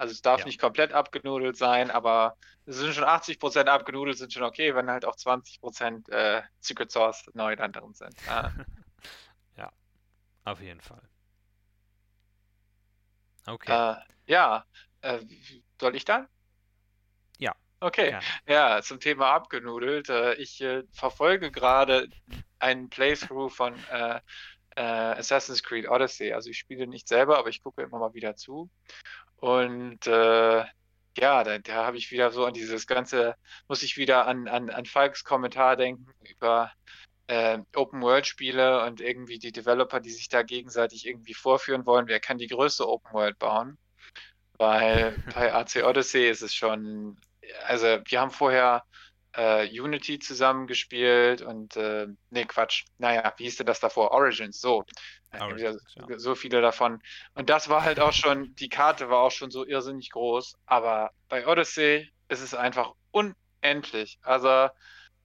[SPEAKER 2] Also es darf ja. nicht komplett abgenudelt sein, aber es sind schon 80% abgenudelt, sind schon okay, wenn halt auch 20% äh, Secret Source neu dann drin sind.
[SPEAKER 1] Ja, ja auf jeden Fall. Okay.
[SPEAKER 2] Äh, ja, äh, soll ich dann? Okay, ja. ja, zum Thema abgenudelt. Äh, ich äh, verfolge gerade einen Playthrough von äh, Assassin's Creed Odyssey. Also ich spiele nicht selber, aber ich gucke immer mal wieder zu. Und äh, ja, da, da habe ich wieder so an dieses ganze, muss ich wieder an, an, an Falks Kommentar denken über äh, Open-World-Spiele und irgendwie die Developer, die sich da gegenseitig irgendwie vorführen wollen, wer kann die größte Open-World bauen. Weil bei AC Odyssey ist es schon also wir haben vorher äh, Unity zusammengespielt und äh, nee, Quatsch. Naja, wie hieß denn das davor? Origins, so. Origins, ja. So viele davon. Und das war halt auch schon, die Karte war auch schon so irrsinnig groß, aber bei Odyssey ist es einfach unendlich. Also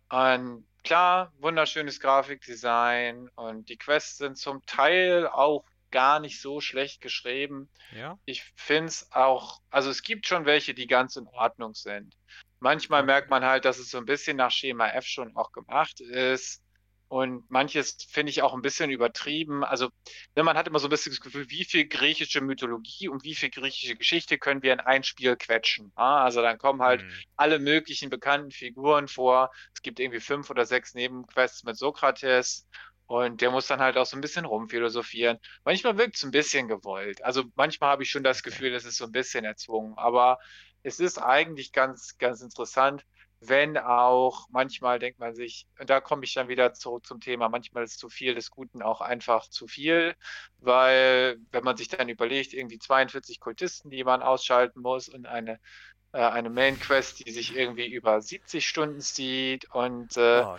[SPEAKER 2] ein klar, wunderschönes Grafikdesign und die Quests sind zum Teil auch gar nicht so schlecht geschrieben.
[SPEAKER 1] Ja.
[SPEAKER 2] Ich finde es auch, also es gibt schon welche, die ganz in Ordnung sind. Manchmal merkt man halt, dass es so ein bisschen nach Schema F schon auch gemacht ist. Und manches finde ich auch ein bisschen übertrieben. Also, ne, man hat immer so ein bisschen das Gefühl, wie viel griechische Mythologie und wie viel griechische Geschichte können wir in ein Spiel quetschen. Also dann kommen halt mhm. alle möglichen bekannten Figuren vor. Es gibt irgendwie fünf oder sechs Nebenquests mit Sokrates. Und der muss dann halt auch so ein bisschen rumphilosophieren. Manchmal wirkt es ein bisschen gewollt. Also manchmal habe ich schon das Gefühl, das ist so ein bisschen erzwungen. Aber es ist eigentlich ganz, ganz interessant wenn auch manchmal denkt man sich, und da komme ich dann wieder zurück zum Thema, manchmal ist zu viel des Guten auch einfach zu viel, weil wenn man sich dann überlegt, irgendwie 42 Kultisten, die man ausschalten muss und eine, äh, eine Main Quest, die sich irgendwie über 70 Stunden zieht und äh, oh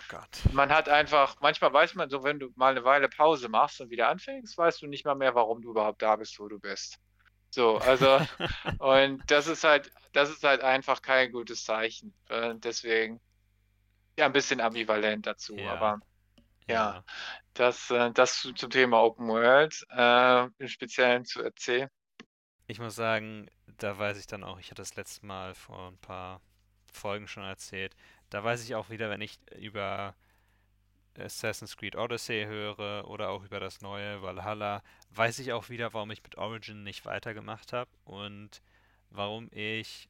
[SPEAKER 2] man hat einfach, manchmal weiß man so, wenn du mal eine Weile Pause machst und wieder anfängst, weißt du nicht mal mehr, warum du überhaupt da bist, wo du bist. So, also, und das ist halt, das ist halt einfach kein gutes Zeichen. Äh, deswegen, ja, ein bisschen ambivalent dazu, ja. aber ja, ja. das, äh, das zum Thema Open World, äh, im Speziellen zu erzählen.
[SPEAKER 1] Ich muss sagen, da weiß ich dann auch, ich hatte das letzte Mal vor ein paar Folgen schon erzählt, da weiß ich auch wieder, wenn ich über Assassin's Creed Odyssey höre oder auch über das neue Valhalla, weiß ich auch wieder, warum ich mit Origin nicht weitergemacht habe und warum ich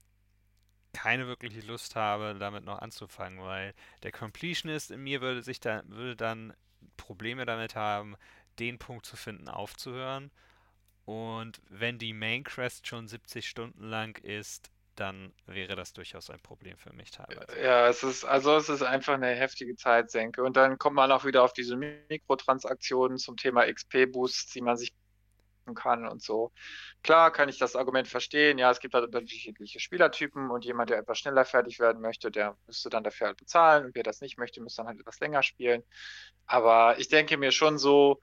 [SPEAKER 1] keine wirkliche Lust habe, damit noch anzufangen, weil der Completionist in mir würde sich da würde dann Probleme damit haben, den Punkt zu finden, aufzuhören. Und wenn die Main Quest schon 70 Stunden lang ist, dann wäre das durchaus ein Problem für mich teilweise.
[SPEAKER 2] Ja, es ist, also es ist einfach eine heftige Zeitsenke. Und dann kommt man auch wieder auf diese Mikrotransaktionen zum Thema XP-Boosts, die man sich kann und so. Klar kann ich das Argument verstehen. Ja, es gibt halt unterschiedliche Spielertypen und jemand, der etwas schneller fertig werden möchte, der müsste dann dafür halt bezahlen und wer das nicht möchte, müsste dann halt etwas länger spielen. Aber ich denke mir schon so,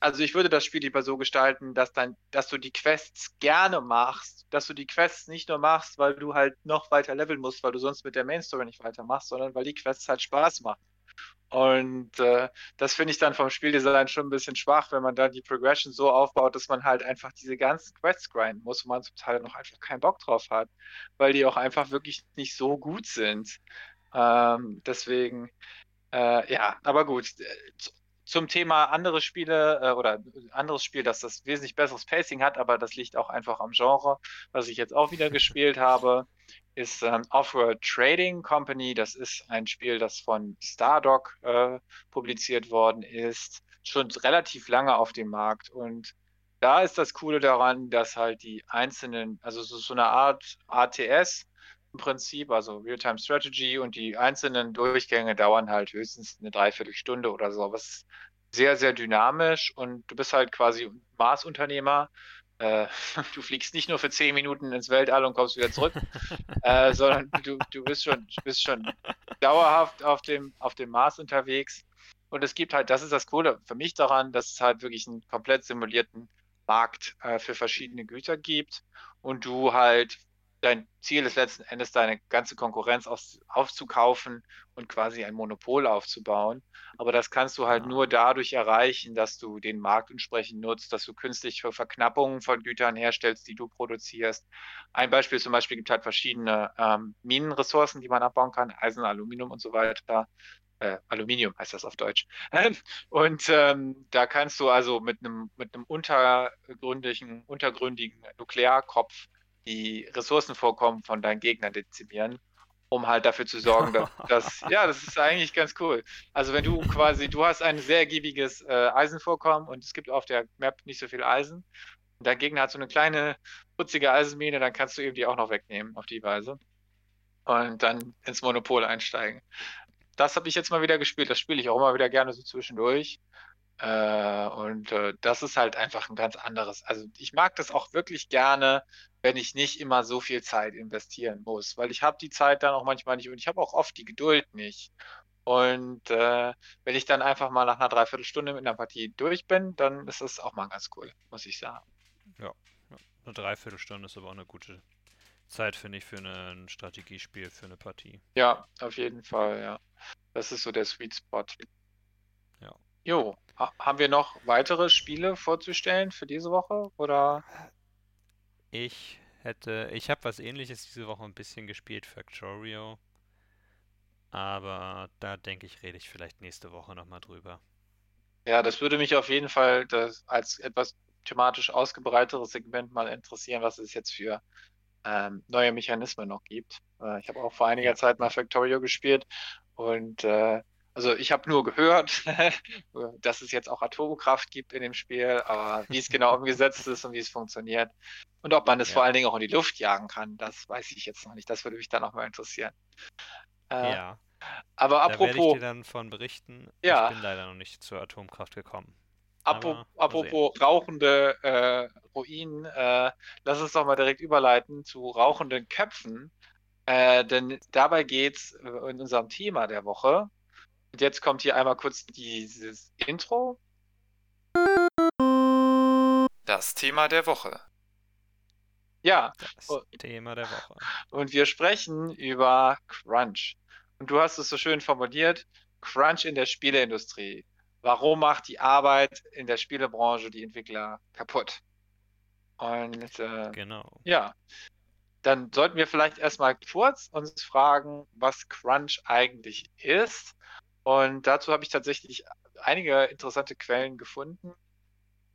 [SPEAKER 2] also ich würde das Spiel lieber so gestalten, dass dann, dass du die Quests gerne machst, dass du die Quests nicht nur machst, weil du halt noch weiter leveln musst, weil du sonst mit der Main Story nicht weitermachst, sondern weil die Quests halt Spaß machen. Und äh, das finde ich dann vom Spieldesign schon ein bisschen schwach, wenn man dann die Progression so aufbaut, dass man halt einfach diese ganzen Quests grinden muss, wo man zum Teil noch einfach keinen Bock drauf hat, weil die auch einfach wirklich nicht so gut sind. Ähm, deswegen, äh, ja, aber gut zum Thema andere Spiele äh, oder anderes Spiel, das das wesentlich besseres Pacing hat, aber das liegt auch einfach am Genre, was ich jetzt auch wieder gespielt habe, ist ähm, Offworld Trading Company. Das ist ein Spiel, das von Stardock äh, publiziert worden ist, schon relativ lange auf dem Markt und da ist das Coole daran, dass halt die einzelnen, also so, so eine Art ATS, im Prinzip, also Real-Time Strategy und die einzelnen Durchgänge dauern halt höchstens eine Dreiviertelstunde oder so. Was sehr, sehr dynamisch und du bist halt quasi Marsunternehmer. Äh, du fliegst nicht nur für zehn Minuten ins Weltall und kommst wieder zurück, äh, sondern du, du bist schon, bist schon dauerhaft auf dem, auf dem Mars unterwegs. Und es gibt halt, das ist das Coole für mich daran, dass es halt wirklich einen komplett simulierten Markt äh, für verschiedene Güter gibt und du halt dein Ziel ist letzten Endes, deine ganze Konkurrenz auf, aufzukaufen und quasi ein Monopol aufzubauen. Aber das kannst du halt ja. nur dadurch erreichen, dass du den Markt entsprechend nutzt, dass du künstlich für Verknappungen von Gütern herstellst, die du produzierst. Ein Beispiel zum Beispiel gibt halt verschiedene ähm, Minenressourcen, die man abbauen kann, Eisen, Aluminium und so weiter. Äh, Aluminium heißt das auf Deutsch. Und ähm, da kannst du also mit einem mit einem untergründigen, untergründigen Nuklearkopf die Ressourcenvorkommen von deinen Gegnern dezimieren, um halt dafür zu sorgen, dass, dass, ja, das ist eigentlich ganz cool. Also wenn du quasi, du hast ein sehr ergiebiges äh, Eisenvorkommen und es gibt auf der Map nicht so viel Eisen und dein Gegner hat so eine kleine putzige Eisenmine, dann kannst du eben die auch noch wegnehmen auf die Weise und dann ins Monopol einsteigen. Das habe ich jetzt mal wieder gespielt, das spiele ich auch immer wieder gerne so zwischendurch. Äh, und äh, das ist halt einfach ein ganz anderes. Also ich mag das auch wirklich gerne, wenn ich nicht immer so viel Zeit investieren muss, weil ich habe die Zeit dann auch manchmal nicht und ich habe auch oft die Geduld nicht. Und äh, wenn ich dann einfach mal nach einer Dreiviertelstunde mit einer Partie durch bin, dann ist das auch mal ganz cool, muss ich sagen.
[SPEAKER 1] Ja, eine Dreiviertelstunde ist aber auch eine gute Zeit, finde ich, für ein Strategiespiel, für eine Partie.
[SPEAKER 2] Ja, auf jeden Fall, ja. Das ist so der Sweet Spot. Ja. Jo, ha haben wir noch weitere Spiele vorzustellen für diese Woche? Oder?
[SPEAKER 1] Ich hätte, ich habe was ähnliches diese Woche ein bisschen gespielt, Factorio. Aber da denke ich, rede ich vielleicht nächste Woche nochmal drüber.
[SPEAKER 2] Ja, das würde mich auf jeden Fall das als etwas thematisch ausgebreitetes Segment mal interessieren, was es jetzt für ähm, neue Mechanismen noch gibt. Äh, ich habe auch vor einiger Zeit mal Factorio gespielt und äh, also ich habe nur gehört, dass es jetzt auch Atomkraft gibt in dem Spiel, aber wie es genau umgesetzt ist und wie es funktioniert und ob man es ja. vor allen Dingen auch in die Luft jagen kann, das weiß ich jetzt noch nicht. Das würde mich dann auch mal interessieren.
[SPEAKER 1] Äh, ja.
[SPEAKER 2] Aber apropos. Da werde
[SPEAKER 1] ich dir dann von berichten. Ja. Ich bin leider noch nicht zur Atomkraft gekommen.
[SPEAKER 2] Apropos, apropos rauchende äh, Ruinen, äh, lass uns doch mal direkt überleiten zu rauchenden Köpfen. Äh, denn dabei geht es äh, in unserem Thema der Woche. Und jetzt kommt hier einmal kurz dieses Intro.
[SPEAKER 3] Das Thema der Woche.
[SPEAKER 2] Ja.
[SPEAKER 1] Das Thema der Woche.
[SPEAKER 2] Und wir sprechen über Crunch. Und du hast es so schön formuliert, Crunch in der Spieleindustrie. Warum macht die Arbeit in der Spielebranche die Entwickler kaputt? Und äh,
[SPEAKER 1] genau.
[SPEAKER 2] ja, dann sollten wir vielleicht erstmal kurz uns fragen, was Crunch eigentlich ist. Und dazu habe ich tatsächlich einige interessante Quellen gefunden.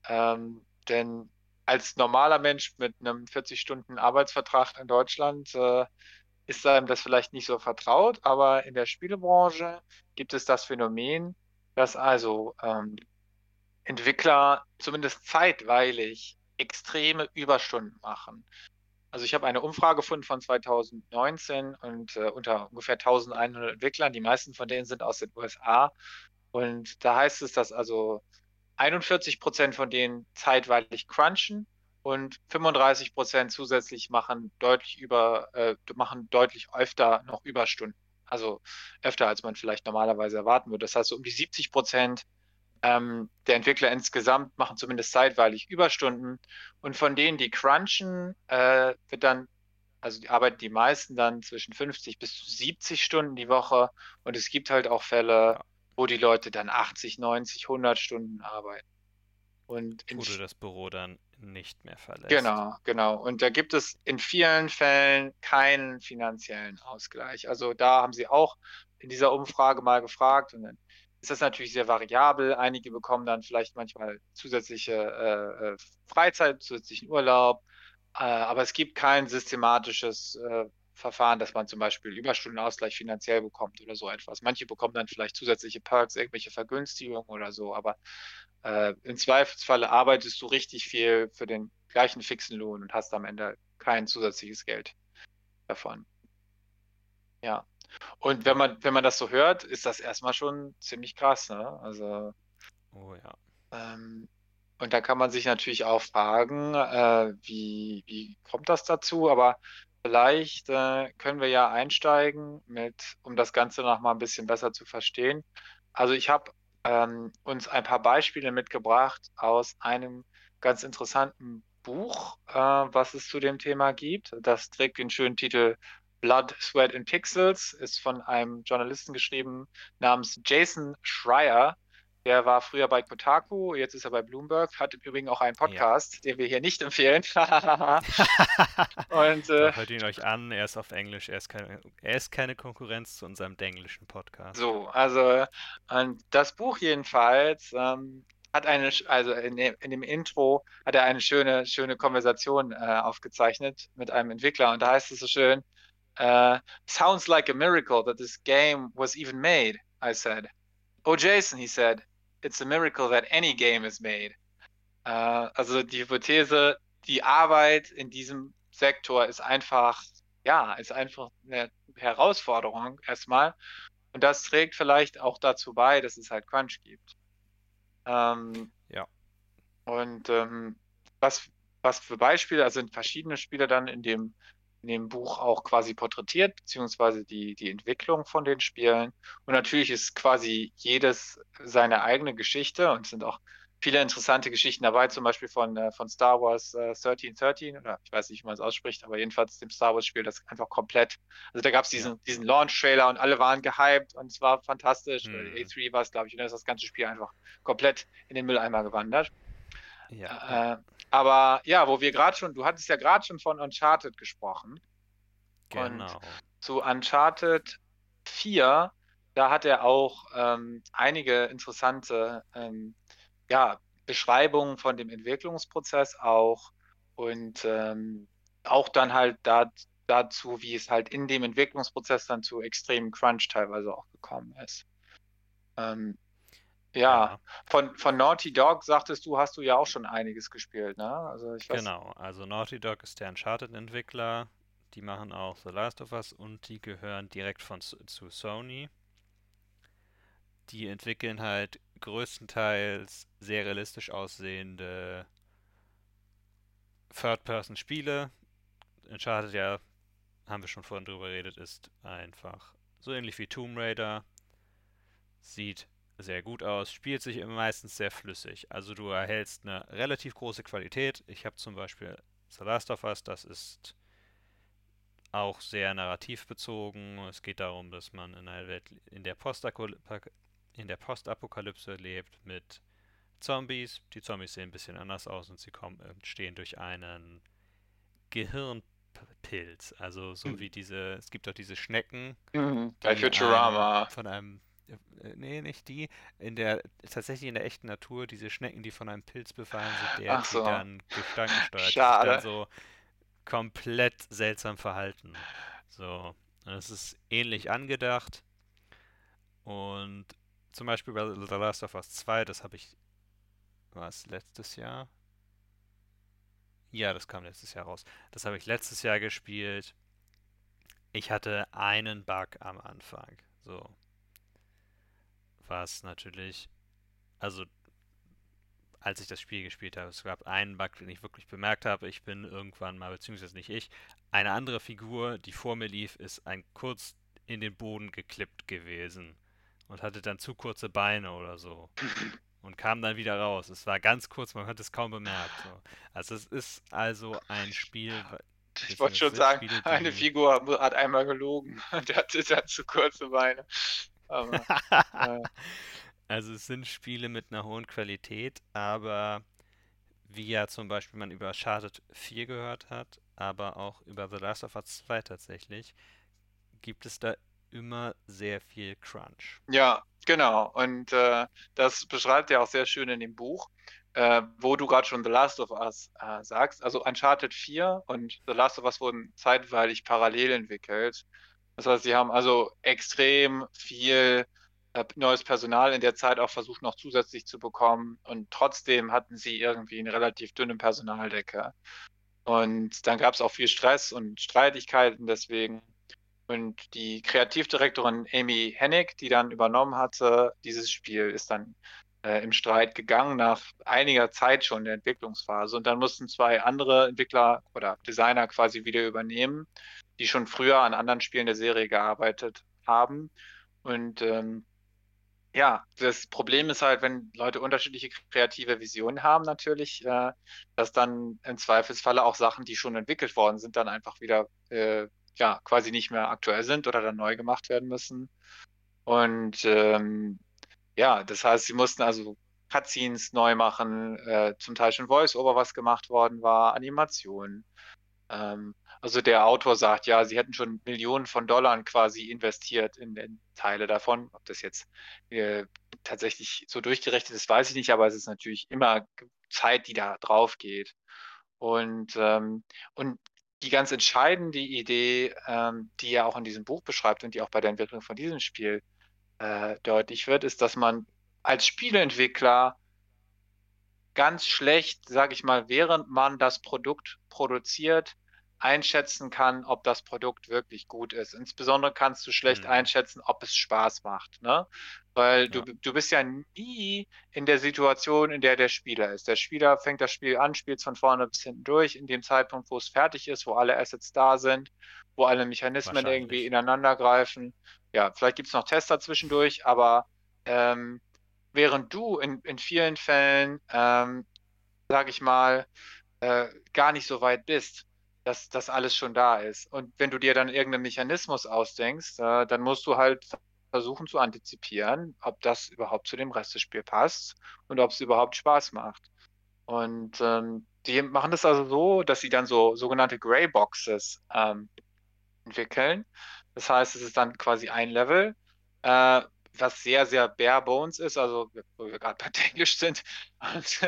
[SPEAKER 2] Ähm, denn als normaler Mensch mit einem 40-Stunden-Arbeitsvertrag in Deutschland äh, ist einem das vielleicht nicht so vertraut, aber in der Spielebranche gibt es das Phänomen, dass also ähm, Entwickler zumindest zeitweilig extreme Überstunden machen. Also ich habe eine Umfrage gefunden von 2019 und äh, unter ungefähr 1100 Entwicklern, die meisten von denen sind aus den USA. Und da heißt es, dass also 41 Prozent von denen zeitweilig crunchen und 35 Prozent zusätzlich machen deutlich über, äh, machen deutlich öfter noch Überstunden. Also öfter, als man vielleicht normalerweise erwarten würde. Das heißt, so um die 70 Prozent ähm, der Entwickler insgesamt machen zumindest zeitweilig Überstunden. Und von denen, die crunchen, äh, wird dann, also die arbeiten die meisten dann zwischen 50 bis 70 Stunden die Woche. Und es gibt halt auch Fälle, wo die Leute dann 80, 90, 100 Stunden arbeiten. Und
[SPEAKER 1] wo du das Büro dann nicht mehr verlässt.
[SPEAKER 2] Genau, genau. Und da gibt es in vielen Fällen keinen finanziellen Ausgleich. Also da haben sie auch in dieser Umfrage mal gefragt und dann ist das natürlich sehr variabel. Einige bekommen dann vielleicht manchmal zusätzliche äh, äh Freizeit, zusätzlichen Urlaub, äh, aber es gibt kein systematisches Verfahren, dass man zum Beispiel Überstundenausgleich finanziell bekommt oder so etwas. Manche bekommen dann vielleicht zusätzliche Perks, irgendwelche Vergünstigungen oder so, aber äh, Im Zweifelsfalle arbeitest du richtig viel für den gleichen fixen Lohn und hast am Ende kein zusätzliches Geld davon. Ja. Und wenn man, wenn man das so hört, ist das erstmal schon ziemlich krass, ne? Also.
[SPEAKER 1] Oh ja.
[SPEAKER 2] Ähm, und da kann man sich natürlich auch fragen, äh, wie, wie kommt das dazu? Aber vielleicht äh, können wir ja einsteigen mit, um das Ganze noch mal ein bisschen besser zu verstehen. Also ich habe ähm, uns ein paar Beispiele mitgebracht aus einem ganz interessanten Buch, äh, was es zu dem Thema gibt. Das trägt den schönen Titel Blood, Sweat and Pixels, ist von einem Journalisten geschrieben namens Jason Schreier. Der war früher bei Kotaku, jetzt ist er bei Bloomberg, hat im Übrigen auch einen Podcast, ja. den wir hier nicht empfehlen.
[SPEAKER 1] und, äh, hört ihn euch an, er ist auf Englisch, er ist keine, er ist keine Konkurrenz zu unserem englischen Podcast.
[SPEAKER 2] So, also und das Buch jedenfalls ähm, hat eine, also in dem, in dem, Intro hat er eine schöne, schöne Konversation äh, aufgezeichnet mit einem Entwickler und da heißt es so schön, uh, sounds like a miracle that this game was even made, I said. Oh, Jason, he said, it's a miracle that any game is made. Äh, also die Hypothese, die Arbeit in diesem Sektor ist einfach, ja, ist einfach eine Herausforderung erstmal. Und das trägt vielleicht auch dazu bei, dass es halt Crunch gibt. Ähm,
[SPEAKER 1] ja.
[SPEAKER 2] Und ähm, was, was für Beispiele, also sind verschiedene Spiele dann in dem in dem Buch auch quasi porträtiert, beziehungsweise die, die Entwicklung von den Spielen. Und natürlich ist quasi jedes seine eigene Geschichte und es sind auch viele interessante Geschichten dabei, zum Beispiel von, äh, von Star Wars äh, 1313, oder ich weiß nicht, wie man es ausspricht, aber jedenfalls dem Star Wars-Spiel, das einfach komplett, also da gab es diesen, ja. diesen Launch-Trailer und alle waren gehypt und es war fantastisch. Mhm. A3 war es, glaube ich, und dann ist das ganze Spiel einfach komplett in den Mülleimer gewandert. Ja. Äh, aber ja, wo wir gerade schon, du hattest ja gerade schon von Uncharted gesprochen.
[SPEAKER 1] Genau. Und
[SPEAKER 2] zu Uncharted 4, da hat er auch ähm, einige interessante ähm, ja, Beschreibungen von dem Entwicklungsprozess auch und ähm, auch dann halt da, dazu, wie es halt in dem Entwicklungsprozess dann zu extremen Crunch teilweise auch gekommen ist. Ja, von, von Naughty Dog sagtest du, hast du ja auch schon einiges gespielt, ne? Also ich weiß,
[SPEAKER 1] genau. Also Naughty Dog ist der Uncharted-Entwickler. Die machen auch The Last of Us und die gehören direkt von zu Sony. Die entwickeln halt größtenteils sehr realistisch aussehende Third-Person-Spiele. Uncharted, ja, haben wir schon vorhin drüber geredet, ist einfach so ähnlich wie Tomb Raider. Sieht sehr gut aus, spielt sich immer meistens sehr flüssig. Also du erhältst eine relativ große Qualität. Ich habe zum Beispiel The Last of Us, das ist auch sehr narrativ bezogen. Es geht darum, dass man in einer Welt in der Postapokalypse, in der Postapokalypse lebt mit Zombies. Die Zombies sehen ein bisschen anders aus und sie kommen, entstehen durch einen Gehirnpilz. Also so
[SPEAKER 2] Mhm.
[SPEAKER 1] wie diese, es gibt doch diese Schnecken,
[SPEAKER 2] Mhm, bei Futurama.
[SPEAKER 1] einem, von einem, äh, nee, nicht die, in der, tatsächlich in der echten Natur, diese Schnecken, die von einem Pilz befallen sind, der
[SPEAKER 2] Ach
[SPEAKER 1] die
[SPEAKER 2] so.
[SPEAKER 1] dann gedankensteuert, die sich
[SPEAKER 2] Schade.
[SPEAKER 1] dann so komplett seltsam verhalten. So, es ist ähnlich angedacht und zum Beispiel bei The Last of Us 2, das habe ich, war es letztes Jahr? Ja, das kam letztes Jahr raus. Das habe ich letztes Jahr gespielt. Ich hatte einen Bug am Anfang. So. Was natürlich, also als ich das Spiel gespielt habe, es gab einen Bug, den ich wirklich bemerkt habe. Ich bin irgendwann mal, beziehungsweise nicht ich, eine andere Figur, die vor mir lief, ist ein kurz in den Boden geklippt gewesen und hatte dann zu kurze Beine oder so und kam dann wieder raus. Es war ganz kurz, man hat es kaum bemerkt. So. Also es ist also ein Spiel,
[SPEAKER 2] Ich wollte schon
[SPEAKER 1] es
[SPEAKER 2] sagen, eine Figur hat einmal gelogen. Der hatte dann zu kurze Beine. Aber äh,
[SPEAKER 1] Also es sind Spiele mit einer hohen Qualität, aber wie ja zum Beispiel man über Uncharted 4 gehört hat, aber auch über The Last of Us 2 tatsächlich, gibt es da immer sehr viel Crunch.
[SPEAKER 2] ja, genau. Und äh, das beschreibt er auch sehr schön in dem Buch, äh, wo du gerade schon The Last of Us äh, sagst. Also Uncharted 4 und The Last of Us wurden zeitweilig parallel entwickelt. Das heißt, sie haben also extrem viel äh, neues Personal in der Zeit auch versucht noch zusätzlich zu bekommen und trotzdem hatten sie irgendwie eine relativ dünne Personaldecke. Und dann gab es auch viel Stress und Streitigkeiten deswegen. Und die Kreativdirektorin Amy Hennig, die dann übernommen hatte, dieses Spiel ist dann äh, im Streit gegangen nach einiger Zeit schon der Entwicklungsphase. Und dann mussten zwei andere Entwickler oder Designer quasi wieder übernehmen, die schon früher an anderen Spielen der Serie gearbeitet haben. Und ähm, ja, das Problem ist halt, wenn Leute unterschiedliche kreative Visionen haben, natürlich, äh, dass dann im Zweifelsfalle auch Sachen, die schon entwickelt worden sind, dann einfach wieder äh, ja quasi nicht mehr aktuell sind oder dann neu gemacht werden müssen. Und ähm, ja, das heißt, sie mussten also Cutscenes neu machen, äh, zum Teil schon Voice-Over, was gemacht worden war, Animationen. Ähm, also der Autor sagt, ja, sie hätten schon Millionen von Dollar quasi investiert in, in Teile davon. Ob das jetzt äh, tatsächlich so durchgerechnet ist, weiß ich nicht, aber es ist natürlich immer Zeit, die da drauf geht. Und, ähm, und die ganz entscheidende Idee, ähm, die er auch in diesem Buch beschreibt und die auch bei der Entwicklung von diesem Spiel äh, deutlich wird, ist, dass man als Spieleentwickler ganz schlecht, sage ich mal, während man das Produkt produziert, einschätzen kann, ob das Produkt wirklich gut ist. Insbesondere kannst du schlecht
[SPEAKER 1] Mhm.
[SPEAKER 2] einschätzen, ob es Spaß macht, ne? Weil du,
[SPEAKER 1] Ja.
[SPEAKER 2] du bist ja nie in der Situation, in der der Spieler ist. Der Spieler fängt das Spiel an, spielt es von vorne bis hinten durch, in dem Zeitpunkt, wo es fertig ist, wo alle Assets da sind, wo alle Mechanismen irgendwie ineinander greifen. Ja, vielleicht gibt es noch Tester zwischendurch, aber ähm, während du in, in vielen Fällen, ähm, sage ich mal, äh, gar nicht so weit bist, dass das alles schon da ist. Und wenn du dir dann irgendeinen Mechanismus ausdenkst, äh, dann musst du halt versuchen zu antizipieren, ob das überhaupt zu dem Rest des Spiels passt und ob es überhaupt Spaß macht. Und ähm, die machen das also so, dass sie dann so sogenannte Grey Boxes ähm, entwickeln. Das heißt, es ist dann quasi ein Level, äh, was sehr, sehr bare bones ist, also wo wir gerade bei Englisch sind. Und,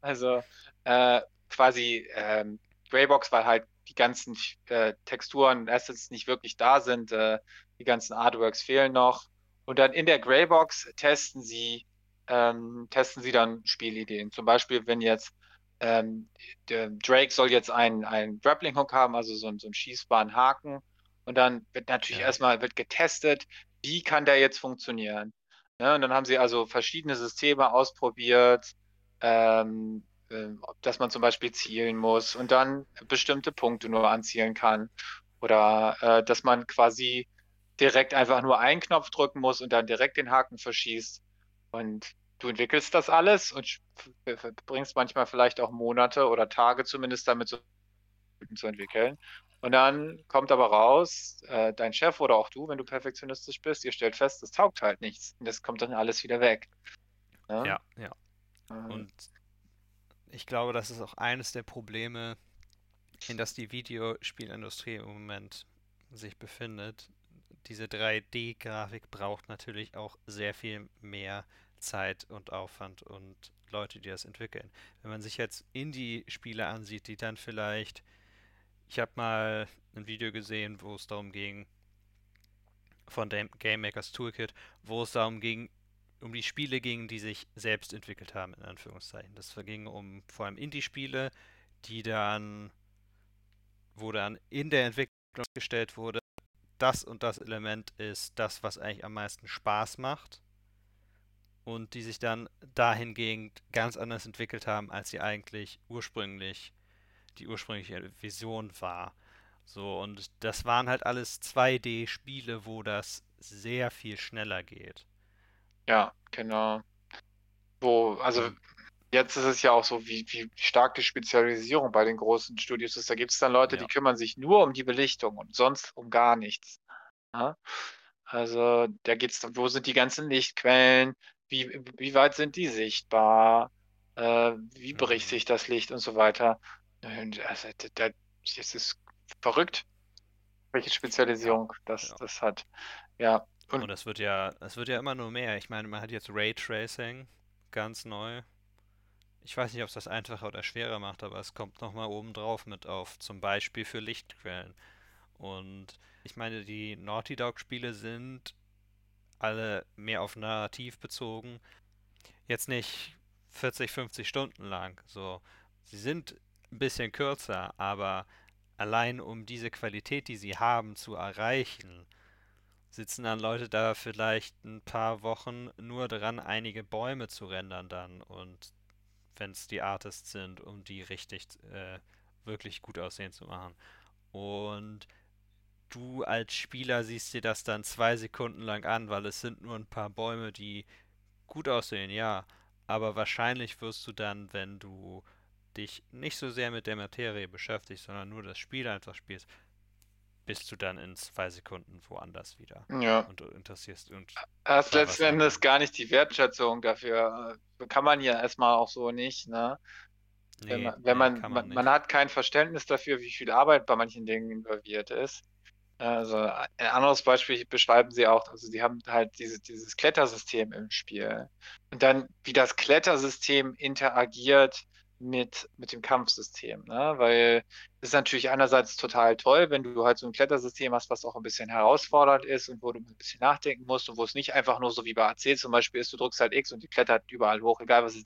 [SPEAKER 2] also äh, quasi ähm, Greybox, weil halt die ganzen äh, Texturen, Assets nicht wirklich da sind, äh, die ganzen Artworks fehlen noch. Und dann in der Greybox testen sie, ähm, testen sie dann Spielideen. Zum Beispiel, wenn jetzt ähm, der Drake soll jetzt einen, einen Grappling Hook haben, also so, so einen schießbaren Haken. Und dann wird natürlich ja. erstmal wird getestet, wie kann der jetzt funktionieren. Ne, und dann haben sie also verschiedene Systeme ausprobiert, ähm, äh, dass man zum Beispiel zielen muss und dann bestimmte Punkte nur anzielen kann. Oder äh, dass man quasi direkt einfach nur einen Knopf drücken muss und dann direkt den Haken verschießt. Und du entwickelst das alles und verbringst manchmal vielleicht auch Monate oder Tage zumindest damit zu, zu entwickeln. Und dann kommt aber raus, äh, dein Chef oder auch du, wenn du perfektionistisch bist, ihr stellt fest, das taugt halt nichts. Und das kommt dann alles wieder weg.
[SPEAKER 1] Ja, ja. ja. Ähm. Und ich glaube, das ist auch eines der Probleme, in das die Videospielindustrie im Moment sich befindet. Diese 3D-Grafik braucht natürlich auch sehr viel mehr Zeit und Aufwand und Leute, die das entwickeln. Wenn man sich jetzt Indie-Spiele ansieht, die dann vielleicht, ich habe mal ein Video gesehen, wo es darum ging, von dem Game Makers Toolkit, wo es darum ging, um die Spiele ging, die sich selbst entwickelt haben, in Anführungszeichen. Das ging um vor allem Indie-Spiele, die dann, wo dann in der Entwicklung gestellt wurde, das und das Element ist das, was eigentlich am meisten Spaß macht und die sich dann dahingehend ganz anders entwickelt haben, als sie eigentlich ursprünglich die ursprüngliche Vision war. So, und das waren halt alles 2D-Spiele, wo das sehr viel schneller geht.
[SPEAKER 2] Ja, genau. Wo, also jetzt ist es ja auch so, wie, wie stark die Spezialisierung bei den großen Studios ist. Da gibt es dann Leute, ja. die kümmern sich nur um die Belichtung und sonst um gar nichts. Ja? Also da geht es, wo sind die ganzen Lichtquellen, wie, wie weit sind die sichtbar? Äh, wie bricht mhm. sich das Licht und so weiter? Und also, da, das ist verrückt, welche Spezialisierung das, ja. das hat. Ja.
[SPEAKER 1] Und, und es wird ja, es wird ja immer nur mehr. Ich meine, man hat jetzt Raytracing ganz neu. Ich weiß nicht, ob es das einfacher oder schwerer macht, aber es kommt nochmal oben drauf mit auf, zum Beispiel für Lichtquellen. Und ich meine, die Naughty Dog Spiele sind alle mehr auf Narrativ bezogen. Jetzt nicht 40, 50 Stunden lang. So, sie sind ein bisschen kürzer, aber allein um diese Qualität, die sie haben, zu erreichen, sitzen dann Leute da vielleicht ein paar Wochen nur dran, einige Bäume zu rendern dann und wenn es die Artists sind, um die richtig äh, wirklich gut aussehen zu machen. Und du als Spieler siehst dir das dann zwei Sekunden lang an, weil es sind nur ein paar Bäume, die gut aussehen, ja. Aber wahrscheinlich wirst du dann, wenn du dich nicht so sehr mit der Materie beschäftigst, sondern nur das Spiel einfach spielst, bist du dann in zwei Sekunden woanders wieder.
[SPEAKER 2] Ja.
[SPEAKER 1] Und du interessierst und.
[SPEAKER 2] Hast letzten Endes gar nicht die Wertschätzung dafür. Kann man ja erstmal auch so nicht, ne? Nee, wenn man, wenn man, man, man, hat kein Verständnis dafür, wie viel Arbeit bei manchen Dingen involviert ist. Also ein anderes Beispiel beschreiben sie auch, also sie haben halt diese, dieses Klettersystem im Spiel. Und dann, wie das Klettersystem interagiert mit, mit dem Kampfsystem. Ne? Weil es ist natürlich einerseits total toll, wenn du halt so ein Klettersystem hast, was auch ein bisschen herausfordernd ist und wo du ein bisschen nachdenken musst und wo es nicht einfach nur so wie bei AC zum Beispiel ist, du drückst halt X und die klettert überall hoch, egal was es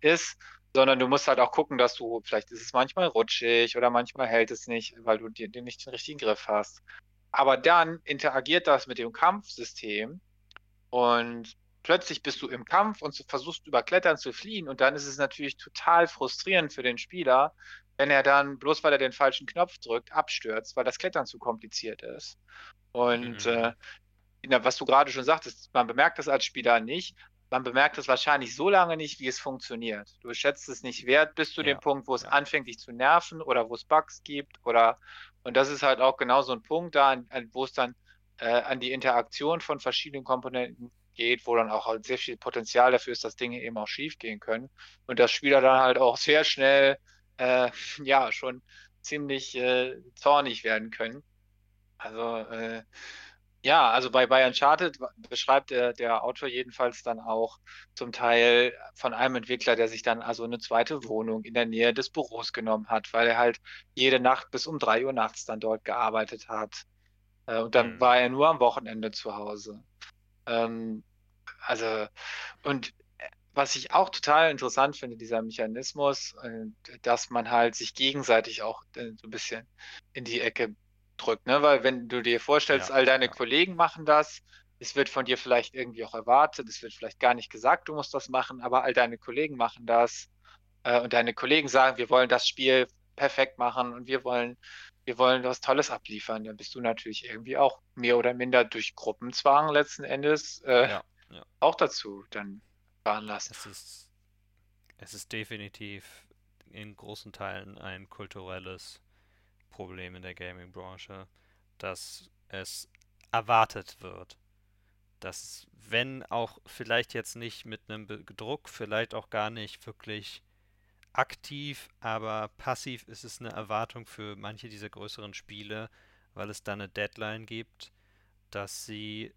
[SPEAKER 2] ist, sondern du musst halt auch gucken, dass du, vielleicht ist es manchmal rutschig oder manchmal hält es nicht, weil du dir nicht den richtigen Griff hast. Aber dann interagiert das mit dem Kampfsystem und plötzlich bist du im Kampf und versuchst über Klettern zu fliehen und dann ist es natürlich total frustrierend für den Spieler, wenn er dann, bloß weil er den falschen Knopf drückt, abstürzt, weil das Klettern zu kompliziert ist. Und mhm. äh, was du gerade schon sagtest, man bemerkt das als Spieler nicht, man bemerkt es wahrscheinlich so lange nicht, wie es funktioniert. Du schätzt es nicht wert bis zu ja, dem Punkt, wo es anfängt, dich zu nerven oder wo es Bugs gibt oder und das ist halt auch genau so ein Punkt da, wo es dann äh, an die Interaktion von verschiedenen Komponenten geht, wo dann auch halt sehr viel Potenzial dafür ist, dass Dinge eben auch schief gehen können und dass Spieler dann halt auch sehr schnell äh, ja schon ziemlich äh, zornig werden können. Also, äh, ja, also bei, bei Uncharted beschreibt der, der Autor jedenfalls dann auch zum Teil von einem Entwickler, der sich dann also eine zweite Wohnung in der Nähe des Büros genommen hat, weil er halt jede Nacht bis um drei Uhr nachts dann dort gearbeitet hat. Äh, und dann
[SPEAKER 1] Mhm.
[SPEAKER 2] war er nur am Wochenende zu Hause. Ähm, also, und äh, was ich auch total interessant finde, dieser Mechanismus, äh, dass man halt sich gegenseitig auch äh, so ein bisschen in die Ecke drückt, ne? Weil wenn du dir vorstellst,
[SPEAKER 1] Ja,
[SPEAKER 2] all deine
[SPEAKER 1] ja.
[SPEAKER 2] Kollegen machen das, es wird von dir vielleicht irgendwie auch erwartet, es wird vielleicht gar nicht gesagt, du musst das machen, aber all deine Kollegen machen das äh, und deine Kollegen sagen, wir wollen das Spiel perfekt machen und wir wollen, wir wollen was Tolles abliefern, dann bist du natürlich irgendwie auch mehr oder minder durch Gruppenzwang letzten Endes äh,
[SPEAKER 1] Ja, ja.
[SPEAKER 2] auch dazu dann veranlasst.
[SPEAKER 1] Es ist, es ist definitiv in großen Teilen ein kulturelles Problem in der Gaming-Branche, dass es erwartet wird. Dass, wenn auch vielleicht jetzt nicht mit einem Druck, vielleicht auch gar nicht wirklich aktiv, aber passiv ist es eine Erwartung für manche dieser größeren Spiele, weil es dann eine Deadline gibt, dass sie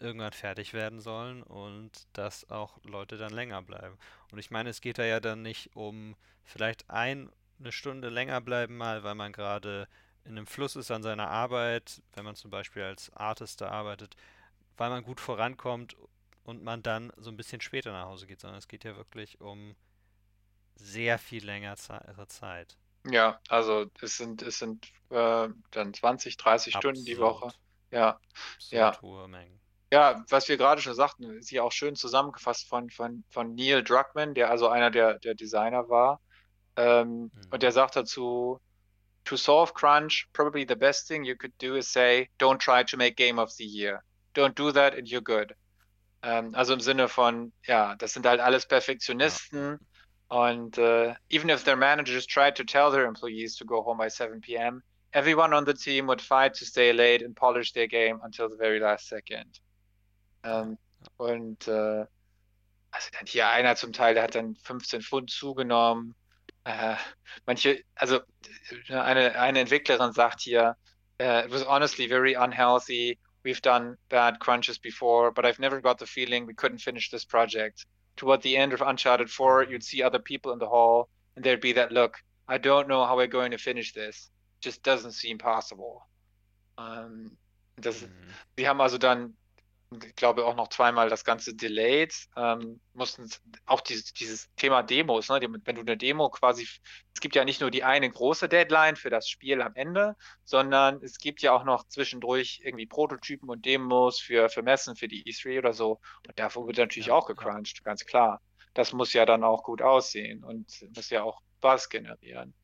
[SPEAKER 1] irgendwann fertig werden sollen und dass auch Leute dann länger bleiben. Und ich meine, es geht da ja dann nicht um vielleicht ein, eine Stunde länger bleiben mal, weil man gerade in einem Fluss ist an seiner Arbeit, wenn man zum Beispiel als Artist da arbeitet, weil man gut vorankommt und man dann so ein bisschen später nach Hause geht, sondern es geht ja wirklich um sehr viel länger Ze Zeit.
[SPEAKER 2] Ja, also es sind, es sind äh, dann 20, 30 Stunden die Woche.
[SPEAKER 1] Absurd,
[SPEAKER 2] Ja,
[SPEAKER 1] absurd
[SPEAKER 2] ja.
[SPEAKER 1] hohe Mengen.
[SPEAKER 2] Ja, was wir gerade schon sagten, ist ja auch schön zusammengefasst von, von, von Neil Druckmann, der also einer der, der Designer war. Ähm,
[SPEAKER 1] Mhm.
[SPEAKER 2] und der sagt dazu, to solve crunch, probably the best thing you could do is say, don't try to make game of the year. Don't do that and you're good. Ähm, also im Sinne von, ja, das sind halt alles Perfektionisten und äh, even if their managers tried to tell their employees to go home by 7 p.m., everyone on the team would fight to stay late and polish their game until the very last second. Ähm, und äh, also dann hier einer zum Teil, der hat dann 15 Pfund zugenommen. Äh, manche, also äh, eine, eine Entwicklerin sagt hier, uh, it was honestly very unhealthy. We've done bad crunches before, but I've never got the feeling we couldn't finish this project. Toward the end of Uncharted 4, you'd see other people in the hall, and there'd be that look. I don't know how we're going to finish this. Just doesn't seem possible. Ähm, das,
[SPEAKER 1] Mhm.
[SPEAKER 2] Sie haben also dann, ich glaube, auch noch zweimal das Ganze delayed. Ähm, mussten auch dieses, dieses Thema Demos, ne? Wenn du eine Demo quasi, es gibt ja nicht nur die eine große Deadline für das Spiel am Ende, sondern es gibt ja auch noch zwischendurch irgendwie Prototypen und Demos für, für Messen, für die E3 oder so. Und davor wird natürlich
[SPEAKER 1] Ja,
[SPEAKER 2] auch gecrunched, ganz klar. Das muss ja dann auch gut aussehen und muss ja auch Buzz generieren.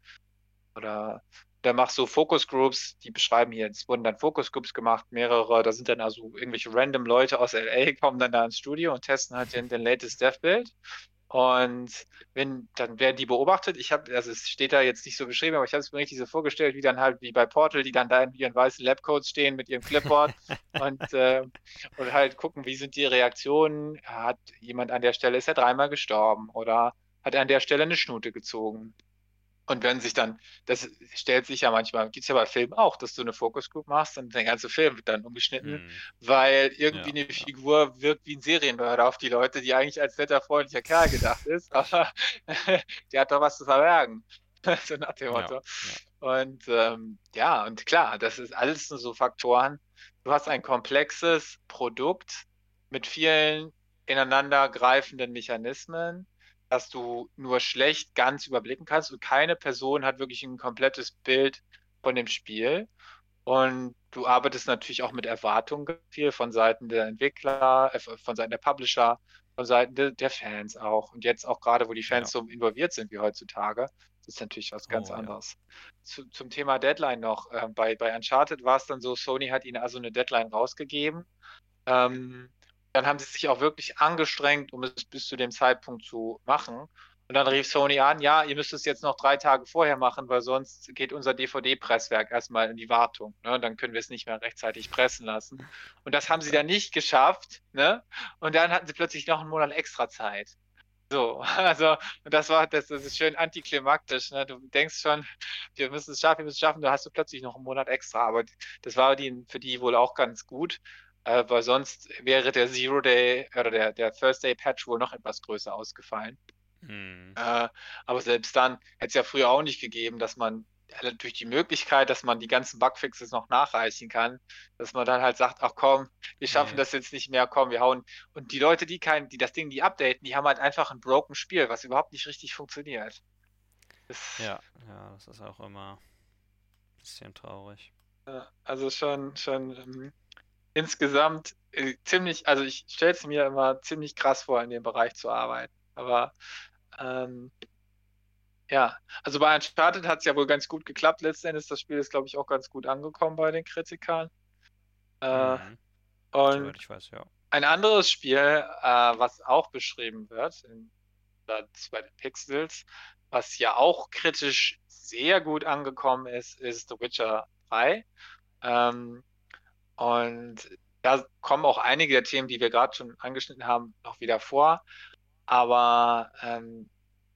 [SPEAKER 2] Oder da machst du Focus Groups, die beschreiben hier, es wurden dann Focus Groups gemacht, mehrere, da sind dann also irgendwelche random Leute aus LA, kommen dann da ins Studio und testen halt den, den latest Dev-Build. Und wenn, dann werden die beobachtet. Ich habe, also es steht da jetzt nicht so beschrieben, aber ich habe es mir richtig so vorgestellt, wie dann halt wie bei Portal, die dann da in ihren weißen Labcodes stehen mit ihrem Clipboard und, äh, und halt gucken, wie sind die Reaktionen. Hat jemand an der Stelle, ist er dreimal gestorben oder hat er an der Stelle eine Schnute gezogen? Und wenn sich dann, das stellt sich ja manchmal, gibt es ja bei Filmen auch, dass du eine Focus Group machst und der ganze Film wird dann umgeschnitten,
[SPEAKER 1] Mhm.
[SPEAKER 2] weil irgendwie
[SPEAKER 1] Ja,
[SPEAKER 2] eine
[SPEAKER 1] ja.
[SPEAKER 2] Figur wirkt wie ein Serienmörder auf die Leute, die eigentlich als netter, freundlicher Kerl gedacht ist, aber der hat doch was zu verbergen. so nach dem Motto.
[SPEAKER 1] ja.
[SPEAKER 2] Und ähm, ja, und klar, das ist alles nur so Faktoren. Du hast ein komplexes Produkt mit vielen ineinander greifenden Mechanismen, dass du nur schlecht ganz überblicken kannst und keine Person hat wirklich ein komplettes Bild von dem Spiel. Und du arbeitest natürlich auch mit Erwartungen viel von Seiten der Entwickler, äh, von Seiten der Publisher, von Seiten de, der Fans auch. Und jetzt auch gerade, wo die Fans
[SPEAKER 1] Ja.
[SPEAKER 2] so involviert sind wie heutzutage, das ist natürlich was ganz
[SPEAKER 1] Oh, ja.
[SPEAKER 2] anderes. Zu, zum Thema Deadline noch. Äh, bei, bei Uncharted war es dann so, Sony hat ihnen also eine Deadline rausgegeben. Ähm, dann haben sie sich auch wirklich angestrengt, um es bis zu dem Zeitpunkt zu machen. Und dann rief Sony an, ja, ihr müsst es jetzt noch drei Tage vorher machen, weil sonst geht unser DVD-Presswerk erstmal in die Wartung. Ne? Dann können wir es nicht mehr rechtzeitig pressen lassen. Und das haben sie dann nicht geschafft. Ne? Und dann hatten sie plötzlich noch einen Monat extra Zeit. So, also, und das war, das, das ist schön antiklimaktisch. Ne? Du denkst schon, wir müssen es schaffen, wir müssen es schaffen, da hast du plötzlich noch einen Monat extra. Aber das war die, für die wohl auch ganz gut, äh, weil sonst wäre der Zero Day oder der, der First Day Patch wohl noch etwas größer ausgefallen.
[SPEAKER 1] Hm.
[SPEAKER 2] Äh, aber selbst dann hätte es ja früher auch nicht gegeben, dass man durch die Möglichkeit, dass man die ganzen Bugfixes noch nachreichen kann, dass man dann halt sagt, ach komm, wir schaffen
[SPEAKER 1] Nee.
[SPEAKER 2] das jetzt nicht mehr, komm, wir hauen. Und die Leute, die kein, die das Ding, die updaten, die haben halt einfach ein broken Spiel, was überhaupt nicht richtig funktioniert. Das,
[SPEAKER 1] Ja, ja, das ist auch immer ein bisschen traurig.
[SPEAKER 2] Ja, also schon, schon ähm, insgesamt äh, ziemlich, also ich stelle es mir immer ziemlich krass vor, in dem Bereich zu arbeiten. Aber ähm, ja, also bei Uncharted hat es ja wohl ganz gut geklappt. Letzten Endes, das Spiel ist, glaube ich, auch ganz gut angekommen bei den Kritikern. Äh,
[SPEAKER 1] Mhm.
[SPEAKER 2] und
[SPEAKER 1] weiß, ja.
[SPEAKER 2] ein anderes Spiel, äh, was auch beschrieben wird, in, bei den Pixels, was ja auch kritisch sehr gut angekommen ist, ist The Witcher 3. Ähm, und da kommen auch einige der Themen, die wir gerade schon angeschnitten haben, noch wieder vor. Aber ähm,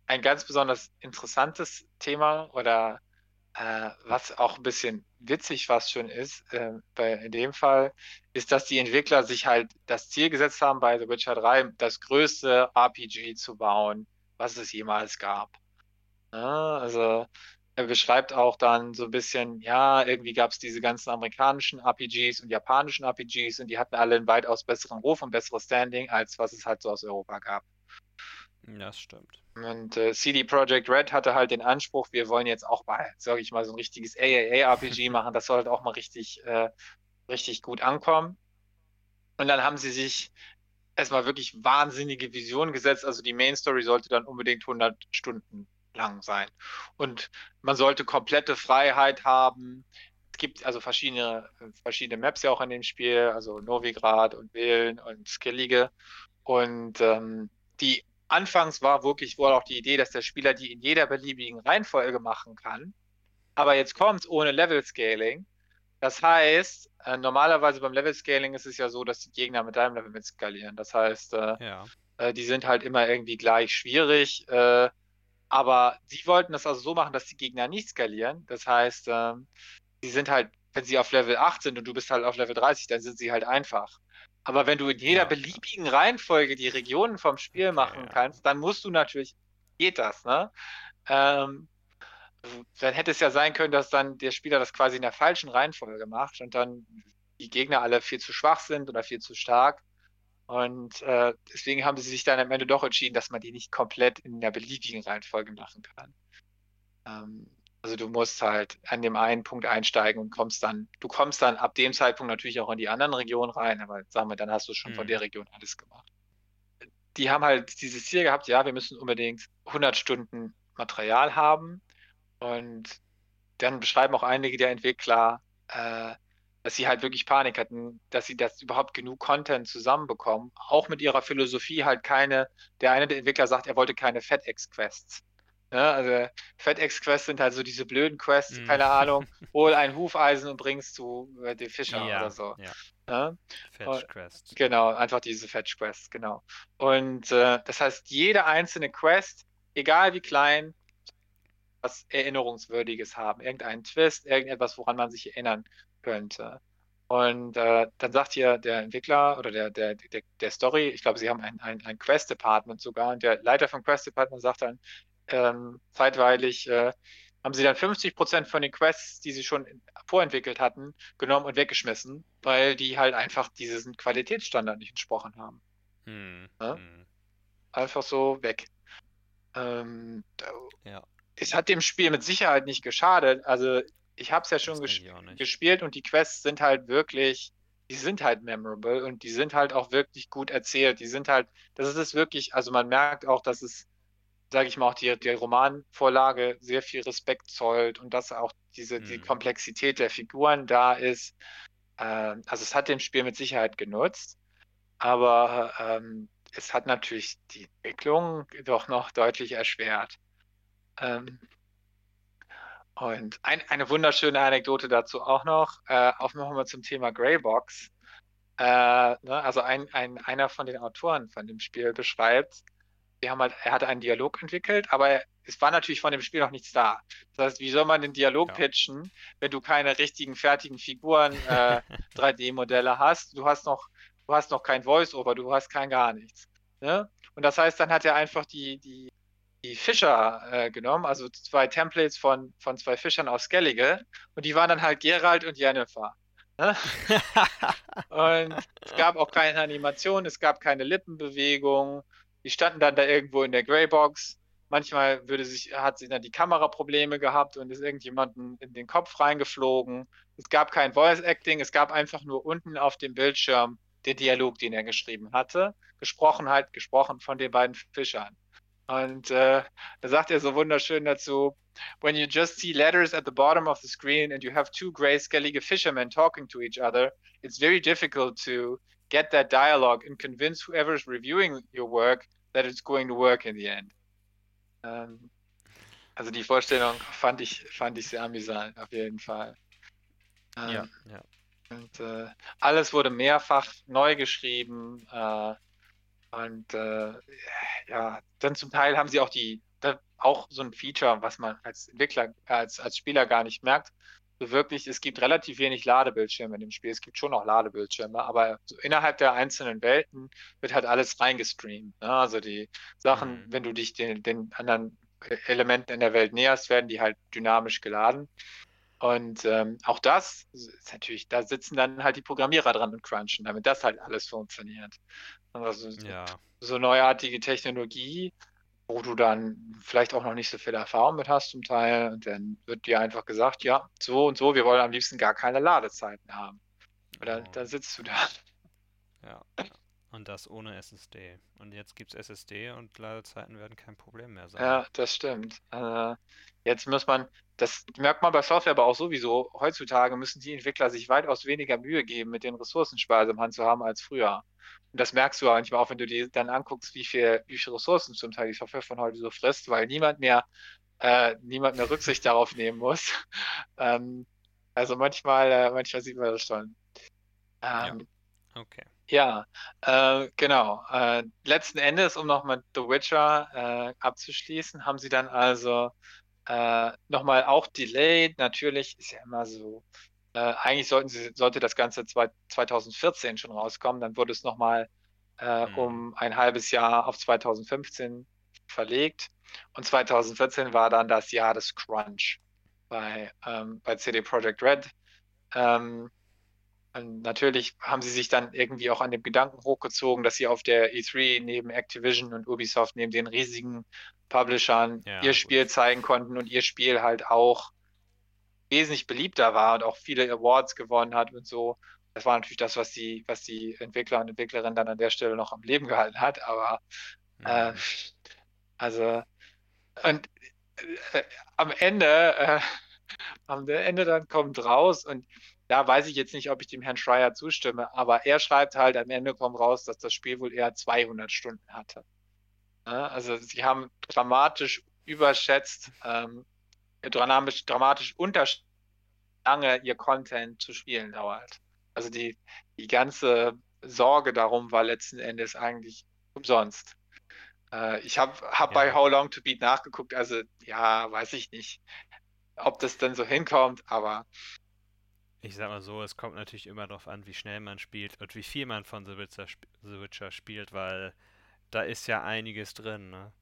[SPEAKER 2] ein ganz besonders interessantes Thema oder äh, was auch ein bisschen witzig fast schon ist, äh, bei, in dem Fall, ist, dass die Entwickler sich halt das Ziel gesetzt haben, bei The Witcher 3 das größte RPG zu bauen, was es jemals gab. Ja, also er beschreibt auch dann so ein bisschen, ja, irgendwie gab es diese ganzen amerikanischen RPGs und japanischen RPGs und die hatten alle einen weitaus besseren Ruf und besseres Standing, als was es halt so aus Europa gab.
[SPEAKER 1] Das stimmt.
[SPEAKER 2] Und äh, CD Projekt Red hatte halt den Anspruch, wir wollen jetzt auch mal, sage ich mal, so ein richtiges AAA-RPG machen. Das soll halt auch mal richtig, äh, richtig gut ankommen. Und dann haben sie sich erstmal wirklich wahnsinnige Visionen gesetzt. Also die Main Story sollte dann unbedingt 100 Stunden lang sein. Und man sollte komplette Freiheit haben. Es gibt also verschiedene, verschiedene Maps ja auch in dem Spiel, also Novigrad und Villen und Skellige. Und ähm, die anfangs war wirklich wohl auch die Idee, dass der Spieler die in jeder beliebigen Reihenfolge machen kann. Aber jetzt kommt es ohne Level Scaling. Das heißt, äh, normalerweise beim Level Scaling ist es ja so, dass die Gegner mit deinem Level mit skalieren. Das heißt, äh,
[SPEAKER 1] Ja.
[SPEAKER 2] äh, die sind halt immer irgendwie gleich schwierig. Aber sie wollten das also so machen, dass die Gegner nicht skalieren. Das heißt, ähm, die sind halt, wenn sie auf Level 8 sind und du bist halt auf Level 30, dann sind sie halt einfach. Aber wenn du in jeder
[SPEAKER 1] Ja.
[SPEAKER 2] beliebigen Reihenfolge die Regionen vom Spiel machen
[SPEAKER 1] ja.
[SPEAKER 2] kannst, dann musst du natürlich, geht das, ne? Ähm, dann hätte es ja sein können, dass dann der Spieler das quasi in der falschen Reihenfolge macht und dann die Gegner alle viel zu schwach sind oder viel zu stark. Und äh, deswegen haben sie sich dann am Ende doch entschieden, dass man die nicht komplett in der beliebigen Reihenfolge machen kann. Ähm, also du musst halt an dem einen Punkt einsteigen und kommst dann, du kommst dann ab dem Zeitpunkt natürlich auch in die anderen Regionen rein, aber sagen wir, dann hast du schon von
[SPEAKER 1] Mhm.
[SPEAKER 2] der Region alles gemacht. Die haben halt dieses Ziel gehabt, ja, wir müssen unbedingt 100 Stunden Material haben und dann beschreiben auch einige der Entwickler, äh, dass sie halt wirklich Panik hatten, dass sie das überhaupt genug Content zusammenbekommen. Auch mit ihrer Philosophie halt keine, der eine der Entwickler sagt, er wollte keine FedEx-Quests. Ja, also FedEx-Quests sind halt so diese blöden Quests,
[SPEAKER 1] Mhm.
[SPEAKER 2] keine Ahnung, hol ein Hufeisen und bringst zu äh, dem Fischer
[SPEAKER 1] Ja,
[SPEAKER 2] oder so.
[SPEAKER 1] ja.
[SPEAKER 2] Ja?
[SPEAKER 1] Fetch Quest.
[SPEAKER 2] Genau, einfach diese Fetch Quests, genau. Und äh, das heißt, jede einzelne Quest, egal wie klein, was Erinnerungswürdiges haben, irgendeinen Twist, irgendetwas, woran man sich erinnern könnte. Und äh, dann sagt hier der Entwickler oder der, der, der, der Story, ich glaube, sie haben ein, ein, ein Quest-Department sogar, und der Leiter vom Quest-Department sagt dann, ähm, zeitweilig äh, haben sie dann 50% von den Quests, die sie schon vorentwickelt hatten, genommen und weggeschmissen, weil die halt einfach diesen Qualitätsstandard nicht entsprochen haben.
[SPEAKER 1] Hm.
[SPEAKER 2] Ja?
[SPEAKER 1] hm.
[SPEAKER 2] Einfach so weg. Ähm,
[SPEAKER 1] Ja.
[SPEAKER 2] es hat dem Spiel mit Sicherheit nicht geschadet. Also ich habe es ja schon ges gespielt und die Quests sind halt wirklich, die sind halt memorable und die sind halt auch wirklich gut erzählt. Die sind halt, das ist es wirklich, also man merkt auch, dass es, sage ich mal, auch die, die Romanvorlage sehr viel Respekt zollt und dass auch diese die
[SPEAKER 1] Mhm.
[SPEAKER 2] Komplexität der Figuren da ist. Ähm, also es hat dem Spiel mit Sicherheit genutzt, aber ähm, es hat natürlich die Entwicklung doch noch deutlich erschwert. Ähm, und ein, eine wunderschöne Anekdote dazu auch noch, äh, auch nochmal zum Thema Greybox. Äh, ne, also ein, ein, einer von den Autoren von dem Spiel beschreibt, die haben halt, er hat einen Dialog entwickelt, aber es war natürlich von dem Spiel noch nichts da. Das heißt, wie soll man den Dialog ja. pitchen, wenn du keine richtigen fertigen Figuren, äh, 3D-Modelle hast? Du hast noch, du hast noch kein Voice-Over, du hast kein gar nichts. Ne? Und das heißt, dann hat er einfach die, die, die Fischer äh, genommen, also zwei Templates von, von zwei Fischern aus Skellige, und die waren dann halt Gerald und Jennifer. Ne? und es gab auch keine Animation, es gab keine Lippenbewegung. Die standen dann da irgendwo in der Greybox. Manchmal würde sich, hat sie dann die Kamera Probleme gehabt und ist irgendjemanden in den Kopf reingeflogen. Es gab kein Voice Acting, es gab einfach nur unten auf dem Bildschirm den Dialog, den er geschrieben hatte. Gesprochen halt, gesprochen von den beiden Fischern. Und äh, da sagt er so wunderschön dazu, when you just see letters at the bottom of the screen and you have two grayscalige fishermen talking to each other, it's very difficult to get that dialogue and convince whoever's reviewing your work that it's going to work in the end. Ähm, also die Vorstellung fand ich, fand ich sehr amüsant, auf jeden Fall.
[SPEAKER 1] Ähm, ja, ja.
[SPEAKER 2] Und äh, alles wurde mehrfach neu geschrieben. Äh, und äh, ja, dann zum Teil haben sie auch die, auch so ein Feature, was man als Entwickler, als, als Spieler gar nicht merkt. So wirklich, es gibt relativ wenig Ladebildschirme in dem Spiel. Es gibt schon noch Ladebildschirme, aber so innerhalb der einzelnen Welten wird halt alles reingestreamt. Ne? Also die Sachen, mhm. wenn du dich den, den anderen Elementen in der Welt näherst, werden die halt dynamisch geladen. Und ähm, auch das ist natürlich, da sitzen dann halt die Programmierer dran und crunchen, damit das halt alles funktioniert. Also ja. so neuartige Technologie, wo du dann vielleicht auch noch nicht so viel Erfahrung mit hast zum Teil. Und dann wird dir einfach gesagt, ja, so und so, wir wollen am liebsten gar keine Ladezeiten haben. Oder oh. da sitzt du da.
[SPEAKER 1] Ja. Und das ohne SSD. Und jetzt gibt es SSD und Ladezeiten werden kein Problem mehr sein.
[SPEAKER 2] Ja, das stimmt. Äh, jetzt muss man, das merkt man bei Software aber auch sowieso, heutzutage müssen die Entwickler sich weitaus weniger Mühe geben, mit den Hand zu haben als früher. Und das merkst du manchmal auch, wenn du dir dann anguckst, wie viel, wie viele Ressourcen zum Teil die Software von heute so frisst, weil niemand mehr, äh, niemand mehr Rücksicht darauf nehmen muss. ähm, also manchmal, äh, manchmal sieht man das schon.
[SPEAKER 1] Ähm, ja. Okay.
[SPEAKER 2] Ja, äh, genau. Äh, letzten Endes, um nochmal The Witcher äh, abzuschließen, haben sie dann also äh, nochmal auch delayed. Natürlich ist ja immer so, äh, eigentlich sollten sie, sollte das Ganze zwei, 2014 schon rauskommen. Dann wurde es nochmal äh, mhm. um ein halbes Jahr auf 2015 verlegt. Und 2014 war dann das Jahr des Crunch bei, ähm, bei CD Projekt Red. Ähm, natürlich haben sie sich dann irgendwie auch an dem Gedanken hochgezogen, dass sie auf der E3 neben Activision und Ubisoft, neben den riesigen Publishern ja, ihr Spiel gut. zeigen konnten und ihr Spiel halt auch wesentlich beliebter war und auch viele Awards gewonnen hat und so. Das war natürlich das, was die, was die Entwickler und Entwicklerinnen dann an der Stelle noch am Leben gehalten hat. Aber äh, also und äh, am Ende, äh, am Ende dann kommt raus und da weiß ich jetzt nicht, ob ich dem Herrn Schreier zustimme, aber er schreibt halt, am Ende kommt raus, dass das Spiel wohl eher 200 Stunden hatte. Ja, also sie haben dramatisch überschätzt, ähm, dramatisch, dramatisch unterschätzt, lange ihr Content zu spielen dauert. Also die, die ganze Sorge darum war letzten Endes eigentlich umsonst. Äh, ich habe hab ja. bei How Long to Beat nachgeguckt, also ja, weiß ich nicht, ob das dann so hinkommt, aber
[SPEAKER 1] ich sag mal so, es kommt natürlich immer darauf an, wie schnell man spielt und wie viel man von The Witcher, The Witcher spielt, weil da ist ja einiges drin, ne?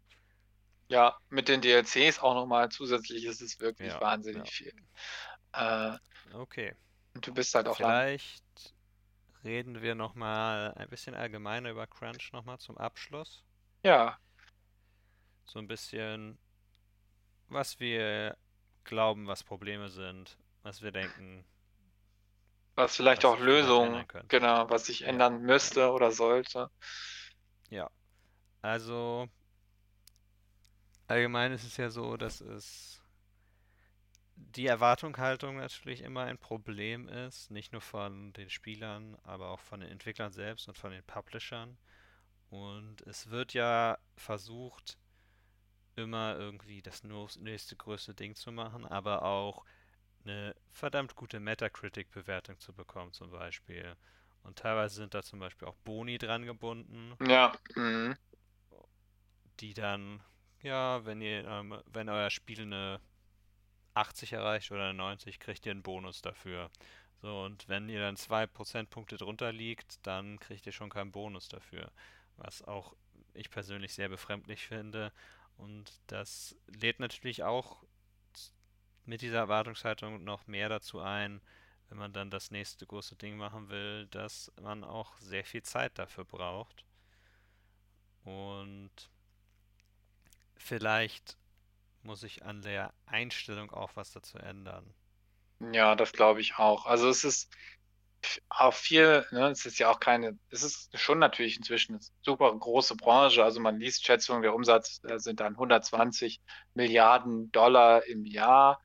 [SPEAKER 2] Ja, mit den DLCs auch nochmal zusätzlich ist es wirklich ja, wahnsinnig ja. viel. Äh,
[SPEAKER 1] okay.
[SPEAKER 2] Und du bist halt auch
[SPEAKER 1] Vielleicht lang. reden wir nochmal ein bisschen allgemeiner über Crunch nochmal zum Abschluss.
[SPEAKER 2] Ja.
[SPEAKER 1] So ein bisschen, was wir glauben, was Probleme sind, was wir denken,
[SPEAKER 2] was vielleicht was auch Lösungen, genau, was sich ändern müsste oder sollte.
[SPEAKER 1] Ja. Also allgemein ist es ja so, dass es die Erwartungshaltung natürlich immer ein Problem ist, nicht nur von den Spielern, aber auch von den Entwicklern selbst und von den Publishern. Und es wird ja versucht, immer irgendwie das nächste größte Ding zu machen, aber auch eine verdammt gute Metacritic-Bewertung zu bekommen, zum Beispiel. Und teilweise sind da zum Beispiel auch Boni dran gebunden.
[SPEAKER 2] Ja. Mhm.
[SPEAKER 1] die dann, ja, wenn ihr, ähm, wenn euer Spiel eine 80 erreicht oder eine 90, kriegt ihr einen Bonus dafür. So, und wenn ihr dann zwei Prozentpunkte drunter liegt, dann kriegt ihr schon keinen Bonus dafür. Was auch ich persönlich sehr befremdlich finde. Und das lädt natürlich auch mit dieser Erwartungshaltung noch mehr dazu ein, wenn man dann das nächste große Ding machen will, dass man auch sehr viel Zeit dafür braucht. Und vielleicht muss ich an der Einstellung auch was dazu ändern.
[SPEAKER 2] Ja, das glaube ich auch. Also es ist auch viel, ne, es ist ja auch keine, es ist schon natürlich inzwischen eine super große Branche. Also man liest Schätzungen, der Umsatz äh, sind dann 120 Milliarden Dollar im Jahr.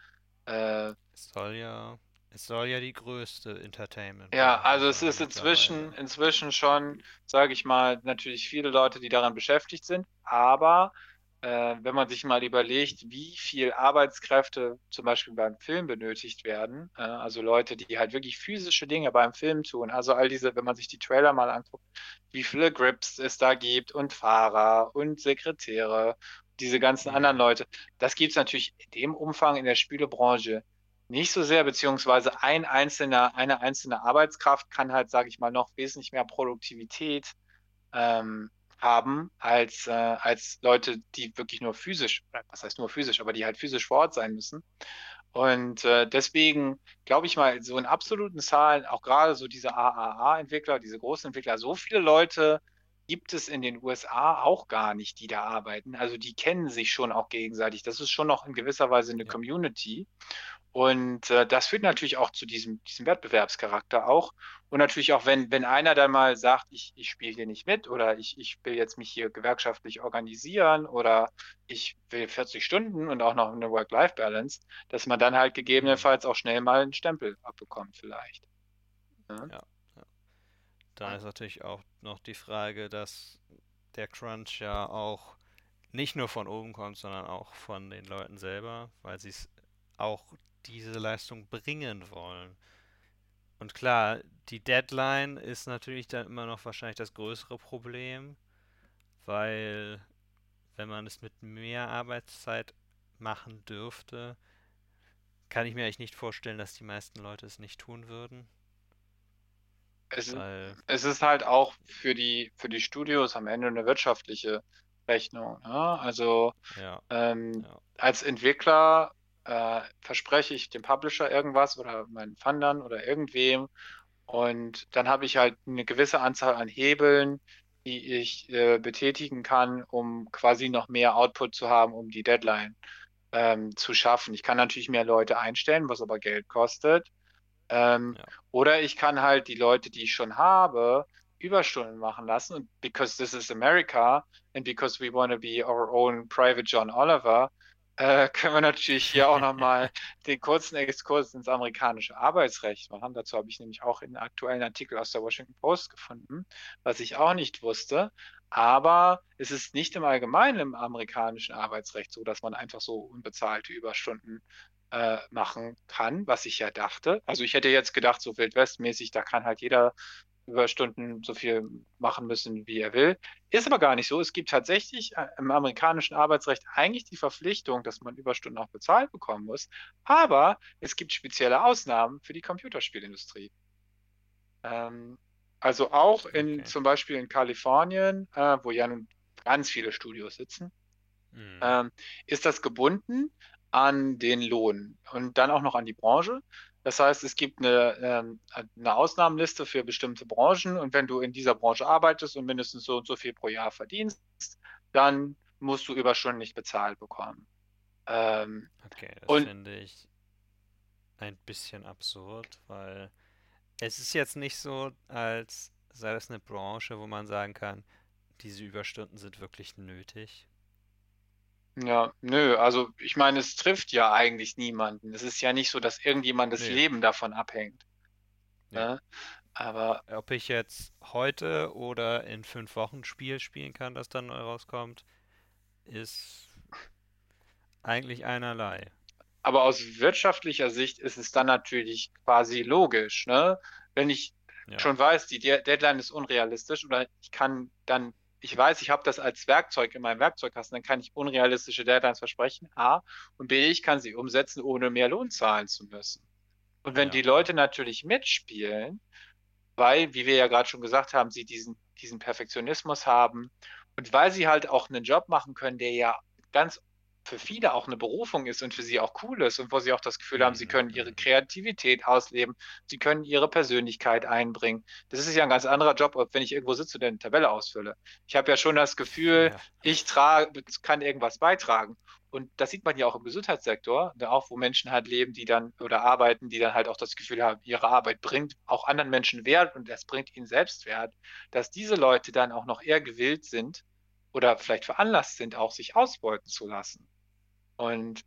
[SPEAKER 2] Äh,
[SPEAKER 1] Es soll ja, es soll ja die größte Entertainment
[SPEAKER 2] Ja, also es ist inzwischen, inzwischen schon, sage ich mal, natürlich viele Leute, die daran beschäftigt sind, aber äh, wenn man sich mal überlegt, wie viel Arbeitskräfte zum Beispiel beim Film benötigt werden, äh, also Leute, die halt wirklich physische Dinge beim Film tun, also all diese, wenn man sich die Trailer mal anguckt, wie viele Grips es da gibt und Fahrer und Sekretäre, diese ganzen anderen. Leute, das gibt es natürlich in dem Umfang in der Spielebranche nicht so sehr, beziehungsweise ein einzelner, eine einzelne Arbeitskraft kann halt, sage ich mal, noch wesentlich mehr Produktivität ähm, haben als, äh, als Leute, die wirklich nur physisch, oder was heißt nur physisch, aber die halt physisch vor Ort sein müssen. Und äh, deswegen glaube ich mal, so in absoluten Zahlen, auch gerade so diese AAA-Entwickler, diese großen Entwickler, so viele Leute gibt es in den USA auch gar nicht, die da arbeiten. Also die kennen sich schon auch gegenseitig. Das ist schon noch in gewisser Weise eine
[SPEAKER 1] Ja.
[SPEAKER 2] Community. Und äh, das führt natürlich auch zu diesem, diesem Wettbewerbscharakter auch. Und natürlich auch, wenn, wenn einer dann mal sagt, ich, ich spiele hier nicht mit oder ich, ich will jetzt mich hier gewerkschaftlich organisieren oder ich will 40 Stunden und auch noch eine Work-Life-Balance, dass man dann halt
[SPEAKER 1] Mhm.
[SPEAKER 2] gegebenenfalls auch schnell mal einen Stempel abbekommt vielleicht. Ja.
[SPEAKER 1] Ja, Dann ist natürlich auch noch die Frage, dass der Crunch ja auch nicht nur von oben kommt, sondern auch von den Leuten selber, weil sie es auch diese Leistung bringen wollen. Und klar, die Deadline ist natürlich dann immer noch wahrscheinlich das größere Problem, weil wenn man es mit mehr Arbeitszeit machen dürfte, kann ich mir eigentlich nicht vorstellen, dass die meisten Leute es nicht tun würden,
[SPEAKER 2] Es,
[SPEAKER 1] weil
[SPEAKER 2] es ist halt auch für die, für die Studios am Ende eine wirtschaftliche Rechnung. Ne? Also
[SPEAKER 1] ja,
[SPEAKER 2] ähm,
[SPEAKER 1] ja.
[SPEAKER 2] als Entwickler äh, verspreche ich dem Publisher irgendwas oder meinen Fundern oder irgendwem und dann habe ich halt eine gewisse Anzahl an Hebeln, die ich äh, betätigen kann, um quasi noch mehr Output zu haben, um die Deadline ähm, zu schaffen. Ich kann natürlich mehr Leute einstellen, was aber Geld kostet. Ähm,
[SPEAKER 1] Ja.
[SPEAKER 2] oder ich kann halt die Leute, die ich schon habe, Überstunden machen lassen. Und because this is America and because we want to be our own private John Oliver, äh, können wir natürlich hier auch nochmal den kurzen Exkurs ins amerikanische Arbeitsrecht machen. Dazu habe ich nämlich auch einen aktuellen Artikel aus der Washington Post gefunden, was ich auch nicht wusste. Aber es ist nicht im Allgemeinen im amerikanischen Arbeitsrecht so, dass man einfach so unbezahlte Überstunden äh, machen kann, was ich ja dachte. Also ich hätte jetzt gedacht, so Wildwestmäßig, da kann halt jeder Überstunden so viel machen müssen, wie er will. Ist aber gar nicht so. Es gibt tatsächlich äh, im amerikanischen Arbeitsrecht eigentlich die Verpflichtung, dass man Überstunden auch bezahlt bekommen muss. Aber es gibt spezielle Ausnahmen für die Computerspielindustrie. Ähm, also auch in
[SPEAKER 1] Okay.
[SPEAKER 2] zum Beispiel in Kalifornien, äh, wo ja nun ganz viele Studios sitzen,
[SPEAKER 1] Mhm.
[SPEAKER 2] ähm, ist das gebunden an den Lohn und dann auch noch an die Branche. Das heißt, es gibt eine, ähm, eine Ausnahmenliste für bestimmte Branchen und wenn du in dieser Branche arbeitest und mindestens so und so viel pro Jahr verdienst, dann musst du Überstunden nicht bezahlt bekommen. Ähm,
[SPEAKER 1] Okay, das
[SPEAKER 2] und
[SPEAKER 1] finde ich ein bisschen absurd, weil es ist jetzt nicht so, als sei das eine Branche, wo man sagen kann, diese Überstunden sind wirklich nötig.
[SPEAKER 2] Ja, nö, also ich meine, es trifft ja eigentlich niemanden. Es ist ja nicht so, dass irgendjemandes
[SPEAKER 1] Nee,
[SPEAKER 2] Leben davon abhängt.
[SPEAKER 1] nee.
[SPEAKER 2] Ne? Aber
[SPEAKER 1] Ob ich jetzt heute oder in fünf Wochen ein Spiel spielen kann, das dann neu rauskommt, ist eigentlich einerlei.
[SPEAKER 2] Aber aus wirtschaftlicher Sicht ist es dann natürlich quasi logisch, ne? Wenn ich
[SPEAKER 1] Ja,
[SPEAKER 2] schon weiß, die De- Deadline ist unrealistisch oder ich kann dann ich weiß, ich habe das als Werkzeug in meinem Werkzeugkasten, dann kann ich unrealistische Deadlines versprechen, A, und B, ich kann sie umsetzen, ohne mehr Lohn zahlen zu müssen. Und wenn
[SPEAKER 1] Ja.
[SPEAKER 2] die Leute natürlich mitspielen, weil, wie wir ja gerade schon gesagt haben, sie diesen, diesen Perfektionismus haben und weil sie halt auch einen Job machen können, der ja ganz für viele auch eine Berufung ist und für sie auch cool ist und wo sie auch das Gefühl haben, sie können ihre
[SPEAKER 1] Mhm.
[SPEAKER 2] Kreativität ausleben, sie können ihre Persönlichkeit einbringen. Das ist ja ein ganz anderer Job, als wenn ich irgendwo sitze und eine Tabelle ausfülle. Ich habe ja schon das Gefühl,
[SPEAKER 1] Ja.
[SPEAKER 2] ich trage, kann irgendwas beitragen. Und das sieht man ja auch im Gesundheitssektor, da auch wo Menschen halt leben, die dann oder arbeiten, die dann halt auch das Gefühl haben, ihre Arbeit bringt auch anderen Menschen Wert und das bringt ihnen Selbstwert, dass diese Leute dann auch noch eher gewillt sind oder vielleicht veranlasst sind, auch sich ausbeuten zu lassen. Und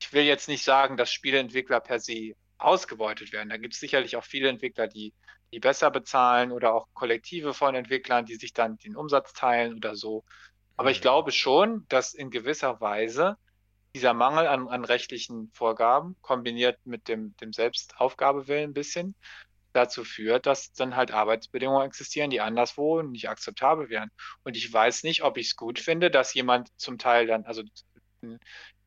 [SPEAKER 2] ich will jetzt nicht sagen, dass Spieleentwickler per se ausgebeutet werden. Da gibt es sicherlich auch viele Entwickler, die, die besser bezahlen oder auch Kollektive von Entwicklern, die sich dann den Umsatz teilen oder so. Aber ich
[SPEAKER 1] Mhm.
[SPEAKER 2] glaube schon, dass in gewisser Weise dieser Mangel an, an rechtlichen Vorgaben kombiniert mit dem, dem Selbstaufgabewillen ein bisschen dazu führt, dass dann halt Arbeitsbedingungen existieren, die anderswo nicht akzeptabel wären. Und ich weiß nicht, ob ich es gut finde, dass jemand zum Teil dann, also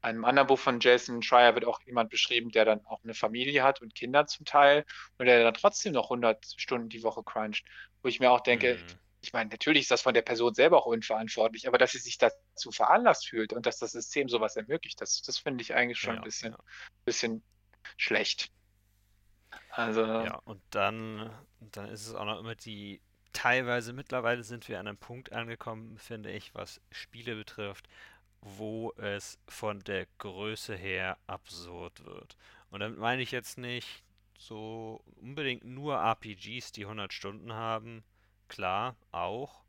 [SPEAKER 2] einem anderen Buch von Jason Schreier wird auch jemand beschrieben, der dann auch eine Familie hat und Kinder zum Teil und der dann trotzdem noch 100 Stunden die Woche cruncht, wo ich mir auch denke,
[SPEAKER 1] Mhm.
[SPEAKER 2] ich meine, natürlich ist das von der Person selber auch unverantwortlich, aber dass sie sich dazu veranlasst fühlt und dass das System sowas ermöglicht, das, das finde ich eigentlich schon
[SPEAKER 1] Ja,
[SPEAKER 2] ein bisschen,
[SPEAKER 1] ja.
[SPEAKER 2] bisschen schlecht. Also,
[SPEAKER 1] Ja, und dann, dann ist es auch noch immer die, teilweise mittlerweile sind wir an einem Punkt angekommen, finde ich, was Spiele betrifft, wo es von der Größe her absurd wird. Und damit meine ich jetzt nicht so unbedingt nur RPGs, die 100 Stunden haben, klar, auch,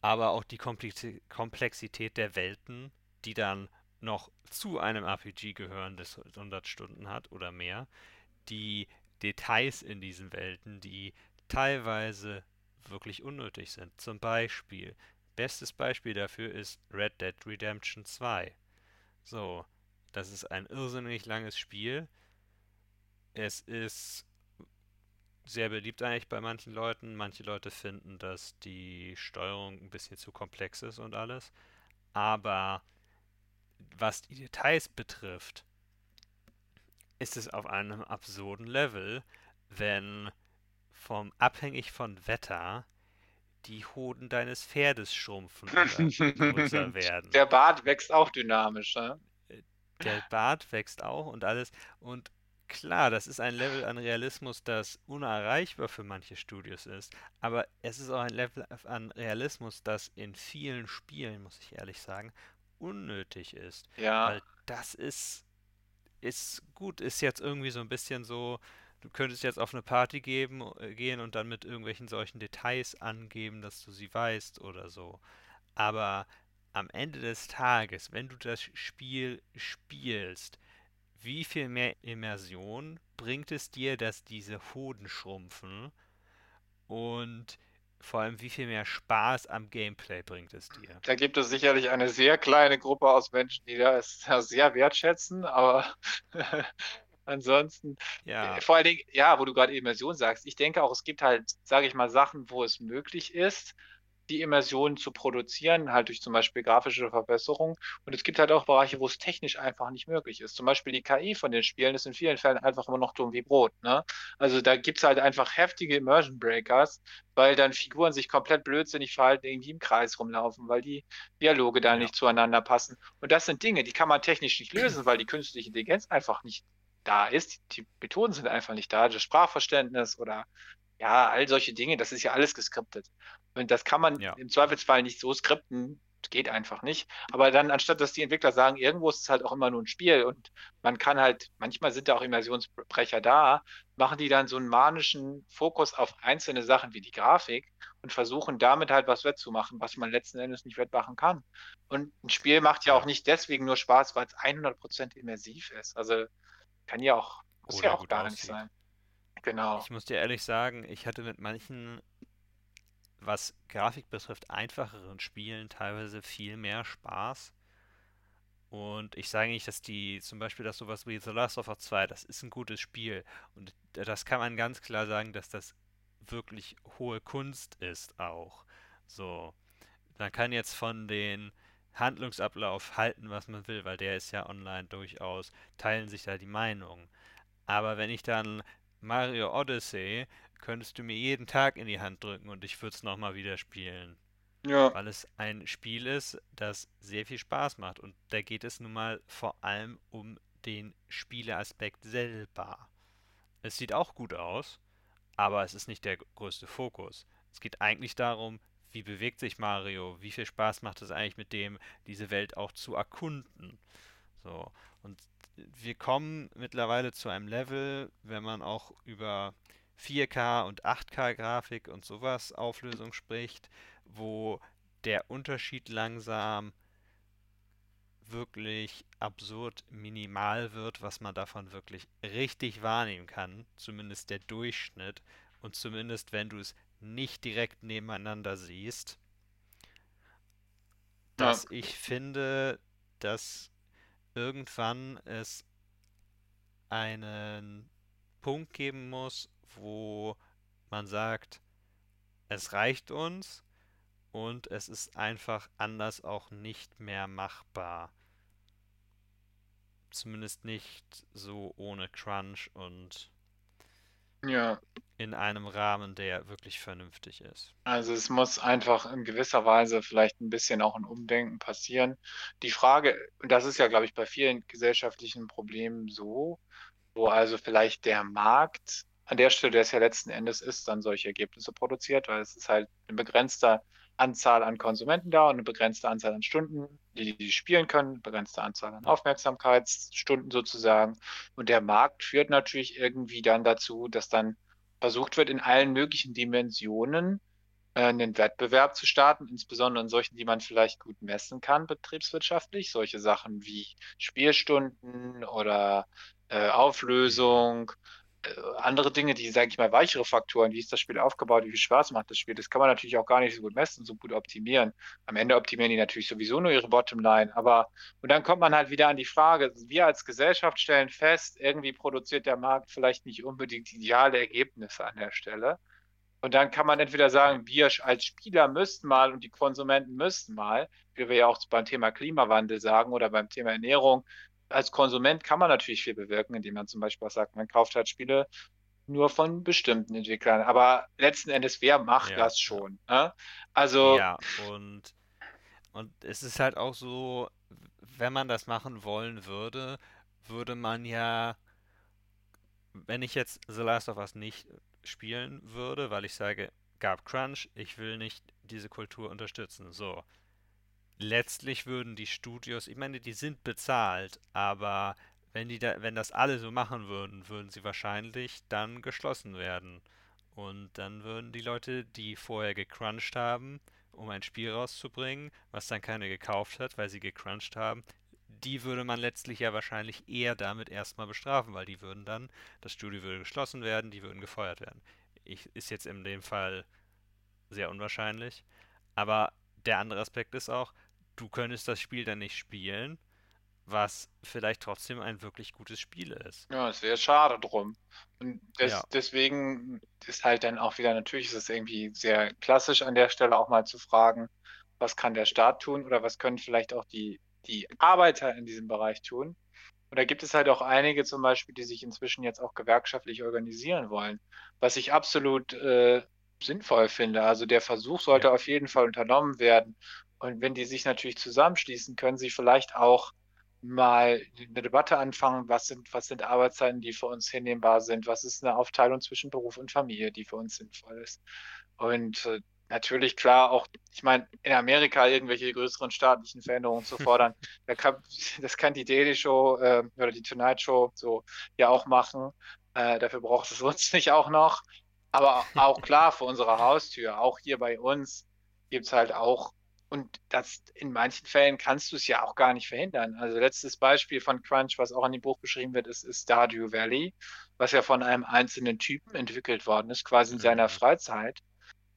[SPEAKER 1] aber auch die Komplexi- Komplexität der Welten, die dann noch zu einem RPG gehören, das 100 Stunden hat oder mehr die Details in diesen Welten, die teilweise wirklich unnötig sind. Zum Beispiel, bestes Beispiel dafür ist Red Dead Redemption 2. So, das ist ein irrsinnig langes Spiel. Es ist sehr beliebt eigentlich bei manchen Leuten. Manche Leute finden, dass die Steuerung ein bisschen zu komplex ist und alles. Aber was die Details betrifft, ist es auf einem absurden Level, wenn vom abhängig von Wetter die Hoden deines Pferdes schrumpfen oder größer werden.
[SPEAKER 2] der Bart wächst auch dynamisch. Ne?
[SPEAKER 1] Der Bart wächst auch und alles. Und klar, das ist ein Level an Realismus, das unerreichbar für manche Studios ist. Aber es ist auch ein Level an Realismus, das in vielen Spielen, muss ich ehrlich sagen, unnötig ist.
[SPEAKER 2] Ja,
[SPEAKER 1] Weil das ist, ist gut, ist jetzt irgendwie so ein bisschen so, du könntest jetzt auf eine Party geben, äh, gehen und dann mit irgendwelchen solchen Details angeben, dass du sie weißt oder so. Aber am Ende des Tages, wenn du das Spiel spielst, wie viel mehr Immersion bringt es dir, dass diese Hoden schrumpfen? Und vor allem, wie viel mehr Spaß am Gameplay bringt es dir?
[SPEAKER 2] da gibt es sicherlich eine sehr kleine Gruppe aus Menschen, die das sehr wertschätzen, aber ansonsten
[SPEAKER 1] Ja,
[SPEAKER 2] Äh, Vor allen Dingen, ja, wo du gerade Immersion sagst, ich denke auch, es gibt halt, sage ich mal, Sachen, wo es möglich ist, die Immersion zu produzieren, halt durch zum Beispiel grafische Verbesserungen. Und es gibt halt auch Bereiche, wo es technisch einfach nicht möglich ist. Zum Beispiel die KI von den Spielen ist in vielen Fällen einfach immer noch dumm wie Brot. Ne? Also da gibt es halt einfach heftige Immersion Breakers, weil dann Figuren sich komplett blödsinnig verhalten, irgendwie im Kreis rumlaufen, weil die Dialoge da
[SPEAKER 1] Ja.
[SPEAKER 2] nicht zueinander passen. Und das sind Dinge, die kann man technisch nicht lösen, weil die künstliche Intelligenz einfach nicht da ist. Die Methoden sind einfach nicht da. Das Sprachverständnis oder ja, all solche Dinge, das ist ja alles geskriptet. Und das kann man
[SPEAKER 1] Ja.
[SPEAKER 2] im Zweifelsfall nicht so skripten. Geht einfach nicht. Aber dann, anstatt dass die Entwickler sagen, irgendwo ist es halt auch immer nur ein Spiel und man kann halt, manchmal sind da auch Immersionsbrecher da, machen die dann so einen manischen Fokus auf einzelne Sachen wie die Grafik und versuchen damit halt was wettzumachen, was man letzten Endes nicht wettmachen kann. Und ein Spiel macht ja
[SPEAKER 1] Ja.
[SPEAKER 2] auch nicht deswegen nur Spaß, weil es 100% immersiv ist. Also kann ja auch, muss ja auch gar nicht
[SPEAKER 1] aussieht.
[SPEAKER 2] sein. Genau.
[SPEAKER 1] Ich muss dir ehrlich sagen, ich hatte mit manchen, was Grafik betrifft, einfacheren Spielen teilweise viel mehr Spaß. Und ich sage nicht, dass die, zum Beispiel, dass sowas wie The Last of Us 2, das ist ein gutes Spiel. Und das kann man ganz klar sagen, dass das wirklich hohe Kunst ist auch. So, man kann jetzt von den Handlungsablauf halten, was man will, weil der ist ja online durchaus, teilen sich da die Meinungen. Aber wenn ich dann Mario Odyssey, könntest du mir jeden Tag in die Hand drücken und ich würde es nochmal wieder spielen.
[SPEAKER 2] Ja.
[SPEAKER 1] Weil es ein Spiel ist, das sehr viel Spaß macht. Und da geht es nun mal vor allem um den Spieleaspekt selber. Es sieht auch gut aus, aber es ist nicht der größte Fokus. Es geht eigentlich darum, wie bewegt sich Mario, wie viel Spaß macht es eigentlich mit dem, diese Welt auch zu erkunden. So, und wir kommen mittlerweile zu einem Level, wenn man auch über 4K und 8K Grafik und sowas Auflösung spricht, wo der Unterschied langsam wirklich absurd minimal wird, was man davon wirklich richtig wahrnehmen kann, zumindest der Durchschnitt und zumindest wenn du es nicht direkt nebeneinander siehst, dass ja. ich finde, dass irgendwann es einen Punkt geben muss, wo man sagt, es reicht uns und es ist einfach anders auch nicht mehr machbar. Zumindest nicht so ohne Crunch und
[SPEAKER 2] ja.
[SPEAKER 1] in einem Rahmen, der wirklich vernünftig ist.
[SPEAKER 2] Also es muss einfach in gewisser Weise vielleicht ein bisschen auch ein Umdenken passieren. Die Frage, und das ist ja, glaube ich, bei vielen gesellschaftlichen Problemen so, wo also vielleicht der Markt an der Stelle, der es ja letzten Endes ist, dann solche Ergebnisse produziert, weil es ist halt ein begrenzter Anzahl an Konsumenten da und eine begrenzte Anzahl an Stunden, die die spielen können, begrenzte Anzahl an Aufmerksamkeitsstunden sozusagen. Und der Markt führt natürlich irgendwie dann dazu, dass dann versucht wird, in allen möglichen Dimensionen äh, einen Wettbewerb zu starten, insbesondere in solchen, die man vielleicht gut messen kann, betriebswirtschaftlich. Solche Sachen wie Spielstunden oder äh, Auflösung, andere Dinge, die, sage ich mal, weichere Faktoren, wie ist das Spiel aufgebaut, wie viel Spaß macht das Spiel, das kann man natürlich auch gar nicht so gut messen, so gut optimieren. Am Ende optimieren die natürlich sowieso nur ihre Bottomline, aber und dann kommt man halt wieder an die Frage, wir als Gesellschaft stellen fest, irgendwie produziert der Markt vielleicht nicht unbedingt ideale Ergebnisse an der Stelle. Und dann kann man entweder sagen, wir als Spieler müssten mal und die Konsumenten müssten mal, wie wir ja auch beim Thema Klimawandel sagen oder beim Thema Ernährung, als Konsument kann man natürlich viel bewirken, indem man zum Beispiel sagt, man kauft halt Spiele nur von bestimmten Entwicklern. Aber letzten Endes, wer macht ja. das schon? Ne? Also.
[SPEAKER 1] Ja, und, und es ist halt auch so, wenn man das machen wollen würde, würde man ja, wenn ich jetzt The Last of Us nicht spielen würde, weil ich sage, gab Crunch, ich will nicht diese Kultur unterstützen. So, letztlich würden die Studios, ich meine, die sind bezahlt, aber wenn die da, wenn das alle so machen würden, würden sie wahrscheinlich dann geschlossen werden. Und dann würden die Leute, die vorher gecrunched haben, um ein Spiel rauszubringen, was dann keiner gekauft hat, weil sie gecrunched haben, die würde man letztlich ja wahrscheinlich eher damit erstmal bestrafen, weil die würden dann, das Studio würde geschlossen werden, die würden gefeuert werden. Ich, ist jetzt in dem Fall sehr unwahrscheinlich. Aber der andere Aspekt ist auch, du könntest das Spiel dann nicht spielen, was vielleicht trotzdem ein wirklich gutes Spiel ist.
[SPEAKER 2] Ja, es wäre schade drum. Und des, ja. deswegen ist halt dann auch wieder, natürlich ist es irgendwie sehr klassisch an der Stelle auch mal zu fragen, was kann der Staat tun oder was können vielleicht auch die, die Arbeiter in diesem Bereich tun. Und da gibt es halt auch einige zum Beispiel, die sich inzwischen jetzt auch gewerkschaftlich organisieren wollen, was ich absolut äh, sinnvoll finde. Also der Versuch sollte ja. auf jeden Fall unternommen werden. Und wenn die sich natürlich zusammenschließen, können sie vielleicht auch mal eine Debatte anfangen, was sind, was sind Arbeitszeiten, die für uns hinnehmbar sind, was ist eine Aufteilung zwischen Beruf und Familie, die für uns sinnvoll ist. Und äh, natürlich klar auch, ich meine, in Amerika irgendwelche größeren staatlichen Veränderungen zu fordern, da kann, das kann die Daily Show äh, oder die Tonight Show so ja auch machen. Äh, dafür braucht es uns nicht auch noch. Aber auch klar, vor unserer Haustür, auch hier bei uns, gibt es halt auch und das in manchen Fällen kannst du es ja auch gar nicht verhindern. Also letztes Beispiel von Crunch, was auch in dem Buch beschrieben wird, ist, ist Stardew Valley, was ja von einem einzelnen Typen entwickelt worden ist, quasi in seiner mhm. Freizeit.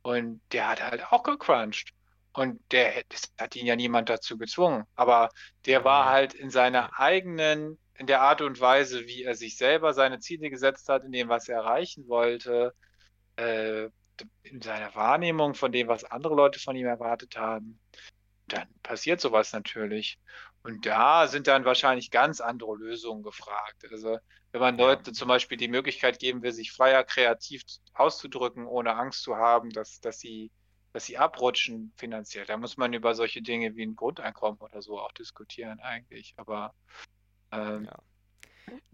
[SPEAKER 2] Und der hat halt auch gecrunched. Und der, das hat ihn ja niemand dazu gezwungen. Aber der war mhm. halt in seiner eigenen, in der Art und Weise, wie er sich selber seine Ziele gesetzt hat, in dem, was er erreichen wollte, äh, in seiner Wahrnehmung von dem, was andere Leute von ihm erwartet haben, dann passiert sowas natürlich. Und da sind dann wahrscheinlich ganz andere Lösungen gefragt. Also wenn man. Leute zum Beispiel die Möglichkeit geben will, sich freier kreativ auszudrücken, ohne Angst zu haben, dass, dass sie, dass sie abrutschen finanziell, da muss man über solche Dinge wie ein Grundeinkommen oder so auch diskutieren eigentlich. Aber ähm,
[SPEAKER 1] Ja.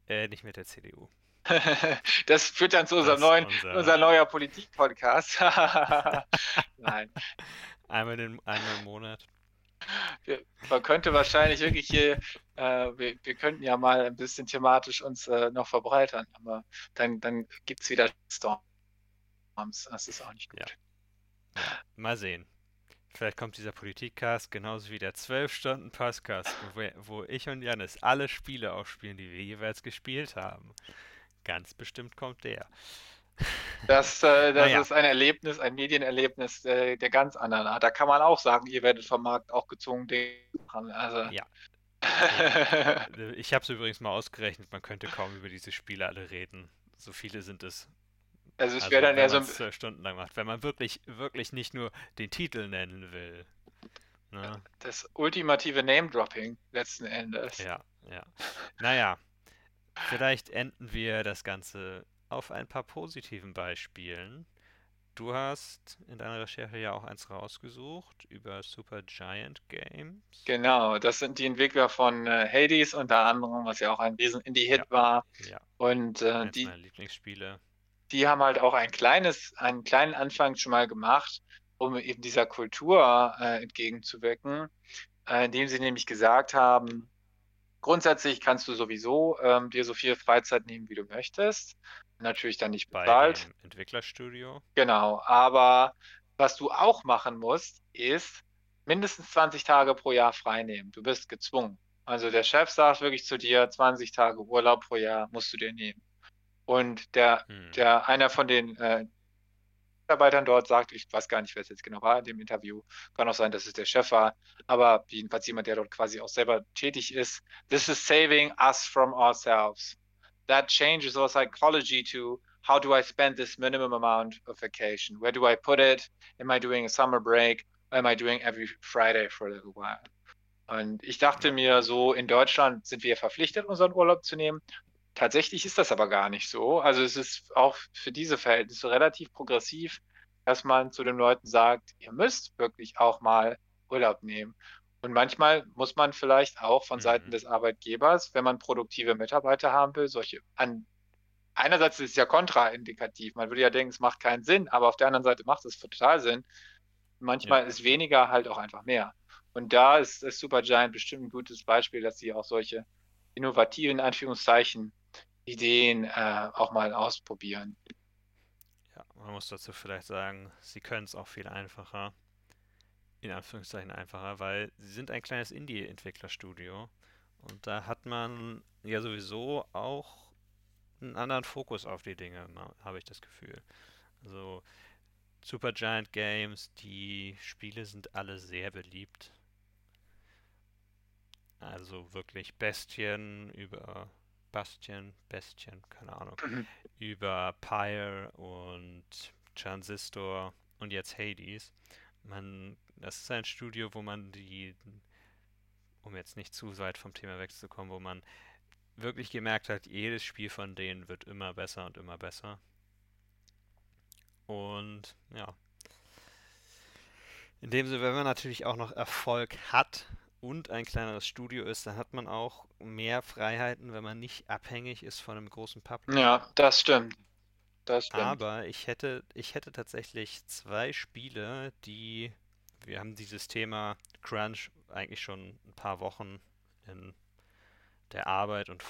[SPEAKER 1] Äh, nicht mit der CDU.
[SPEAKER 2] das führt dann zu unserem neuen,
[SPEAKER 1] unser-
[SPEAKER 2] unser neuer Politik-Podcast. Nein.
[SPEAKER 1] Einmal, den, einmal im Monat.
[SPEAKER 2] Man könnte wahrscheinlich wirklich hier, äh, wir, wir könnten ja mal ein bisschen thematisch uns äh, noch verbreitern, aber dann, dann gibt es wieder Storms. Das ist auch nicht gut.
[SPEAKER 1] Ja. Mal sehen. Vielleicht kommt dieser Politikcast genauso wie der 12-Stunden-Podcast, wo, wir- wo ich und Janis alle Spiele aufspielen, die wir jeweils gespielt haben. Ganz bestimmt kommt der.
[SPEAKER 2] Das, äh, das
[SPEAKER 1] Naja.
[SPEAKER 2] ist ein Erlebnis, ein Medienerlebnis äh, der ganz anderen Art. Da kann man auch sagen, ihr werdet vom Markt auch gezwungen. Also,
[SPEAKER 1] Ja. Äh, Ich habe es übrigens mal ausgerechnet, man könnte kaum über diese Spiele alle reden. So viele sind es.
[SPEAKER 2] also es
[SPEAKER 1] Also,
[SPEAKER 2] wäre dann
[SPEAKER 1] wenn
[SPEAKER 2] eher so ein
[SPEAKER 1] zwölf Stunden lang macht, wenn man wirklich, wirklich nicht nur den Titel nennen will. Ne?
[SPEAKER 2] das ultimative Name-Dropping letzten Endes.
[SPEAKER 1] Ja, ja. Naja, vielleicht enden wir das Ganze auf ein paar positiven Beispielen. Du hast in deiner Recherche ja auch eins rausgesucht über Super Giant Games.
[SPEAKER 2] Genau, das sind die Entwickler von äh, Hades unter anderem, was ja auch ein riesen Indie-Hit war.
[SPEAKER 1] Ja,
[SPEAKER 2] Und äh,
[SPEAKER 1] eins
[SPEAKER 2] die,
[SPEAKER 1] meiner Lieblingsspiele.
[SPEAKER 2] die haben halt auch ein kleines, einen kleinen Anfang schon mal gemacht, um eben dieser Kultur äh, entgegenzuwirken, äh, indem sie nämlich gesagt haben, grundsätzlich kannst du sowieso ähm, dir so viel Freizeit nehmen, wie du möchtest. Natürlich dann nicht
[SPEAKER 1] Bei
[SPEAKER 2] bezahlt.
[SPEAKER 1] dem Entwicklerstudio.
[SPEAKER 2] Genau, aber was du auch machen musst, ist mindestens 20 Tage pro Jahr frei nehmen. Du bist gezwungen. Also der Chef sagt wirklich zu dir, 20 Tage Urlaub pro Jahr musst du dir nehmen. Und der
[SPEAKER 1] Hm.
[SPEAKER 2] der einer von den äh, Mitarbeitern dort sagt, ich weiß gar nicht, wer es jetzt genau war in dem Interview, kann auch sein, dass es der Chef war, aber jedenfalls jemand, der dort quasi auch selber tätig ist. This is saving us from ourselves. That changes our psychology to how do I spend this minimum amount of vacation? Where do I put it? Am I doing a summer break? Am I doing every Friday for a little while? Und ich dachte mir so, in Deutschland sind wir verpflichtet, unseren Urlaub zu nehmen. Tatsächlich ist das aber gar nicht so. Also es ist auch für diese Verhältnisse relativ progressiv, dass man zu den Leuten sagt, ihr müsst wirklich auch mal Urlaub nehmen. Und manchmal muss man vielleicht auch von Seiten
[SPEAKER 1] Mhm.
[SPEAKER 2] des Arbeitgebers, wenn man produktive Mitarbeiter haben will, solche an einerseits ist es ja kontraindikativ. Man würde ja denken, es macht keinen Sinn, aber auf der anderen Seite macht es total Sinn. Manchmal ist weniger halt auch einfach mehr. Und da ist das Supergiant bestimmt ein gutes Beispiel, dass sie auch solche innovativen Anführungszeichen Ideen äh, auch mal ausprobieren.
[SPEAKER 1] Ja, man muss dazu vielleicht sagen, sie können es auch viel einfacher. In Anführungszeichen einfacher, weil sie sind ein kleines Indie-Entwicklerstudio. Und da hat man ja sowieso auch einen anderen Fokus auf die Dinge, ma- habe ich das Gefühl. Also Supergiant Games, die Spiele sind alle sehr beliebt. Also wirklich Bestien über Bastion, Bestien, keine Ahnung
[SPEAKER 2] Mhm.
[SPEAKER 1] über Pyre und Transistor und jetzt Hades. Man, das ist ein Studio, wo man die, um jetzt nicht zu weit vom Thema wegzukommen, wo man wirklich gemerkt hat, jedes Spiel von denen wird immer besser und immer besser. Und ja. In dem Sinne, wenn man natürlich auch noch Erfolg hat und ein kleineres Studio ist, dann hat man auch mehr Freiheiten, wenn man nicht abhängig ist von einem großen Publisher.
[SPEAKER 2] Ja, das stimmt.
[SPEAKER 1] Aber ich hätte, ich hätte tatsächlich zwei Spiele, die, wir haben dieses Thema Crunch eigentlich schon ein paar Wochen in der Arbeit und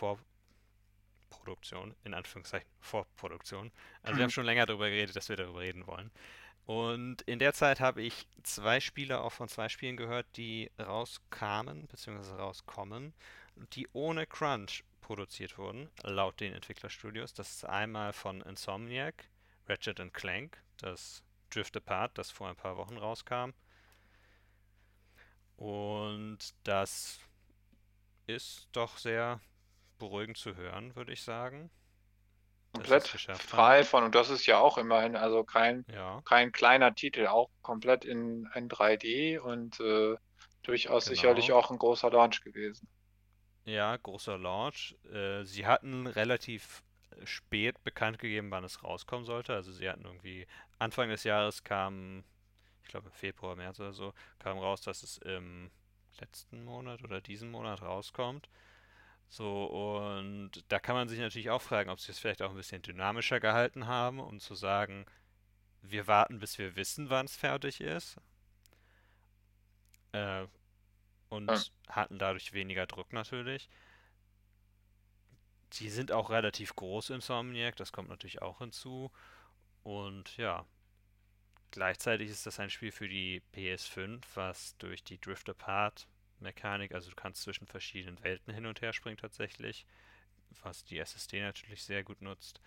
[SPEAKER 1] Vorproduktion, in Anführungszeichen Vorproduktion. Also wir haben
[SPEAKER 2] Mhm.
[SPEAKER 1] schon länger darüber geredet, dass wir darüber reden wollen. Und in der Zeit habe ich zwei Spiele auch von zwei Spielen gehört, die rauskamen, beziehungsweise rauskommen, die ohne Crunch produziert wurden, laut den Entwicklerstudios. Das ist einmal von Insomniac, Ratchet Clank, das Drift Apart, das vor ein paar Wochen rauskam. Und das ist doch sehr beruhigend zu hören, würde ich sagen.
[SPEAKER 2] komplett frei von, und das ist ja auch immerhin, also kein,
[SPEAKER 1] Ja,
[SPEAKER 2] kein kleiner Titel, auch komplett in, in 3D und äh, durchaus sicherlich
[SPEAKER 1] genau.
[SPEAKER 2] auch ein großer Launch gewesen.
[SPEAKER 1] Ja, großer Launch. Äh, sie hatten relativ spät bekannt gegeben, wann es rauskommen sollte. Also sie hatten irgendwie Anfang des Jahres kam, ich glaube im Februar, März oder so, kam raus, dass es im letzten Monat oder diesen Monat rauskommt. So, und da kann man sich natürlich auch fragen, ob sie es vielleicht auch ein bisschen dynamischer gehalten haben, um zu sagen, wir warten, bis wir wissen, wann es fertig ist. Äh,
[SPEAKER 2] Ja.
[SPEAKER 1] und hatten dadurch weniger Druck natürlich. Die sind auch relativ groß, Insomniac, das kommt natürlich auch hinzu. Und ja, gleichzeitig ist das ein Spiel für die PS5, was durch die Drift Apart Mechanik, also du kannst zwischen verschiedenen Welten hin und her springen tatsächlich, was die SSD natürlich sehr gut nutzt.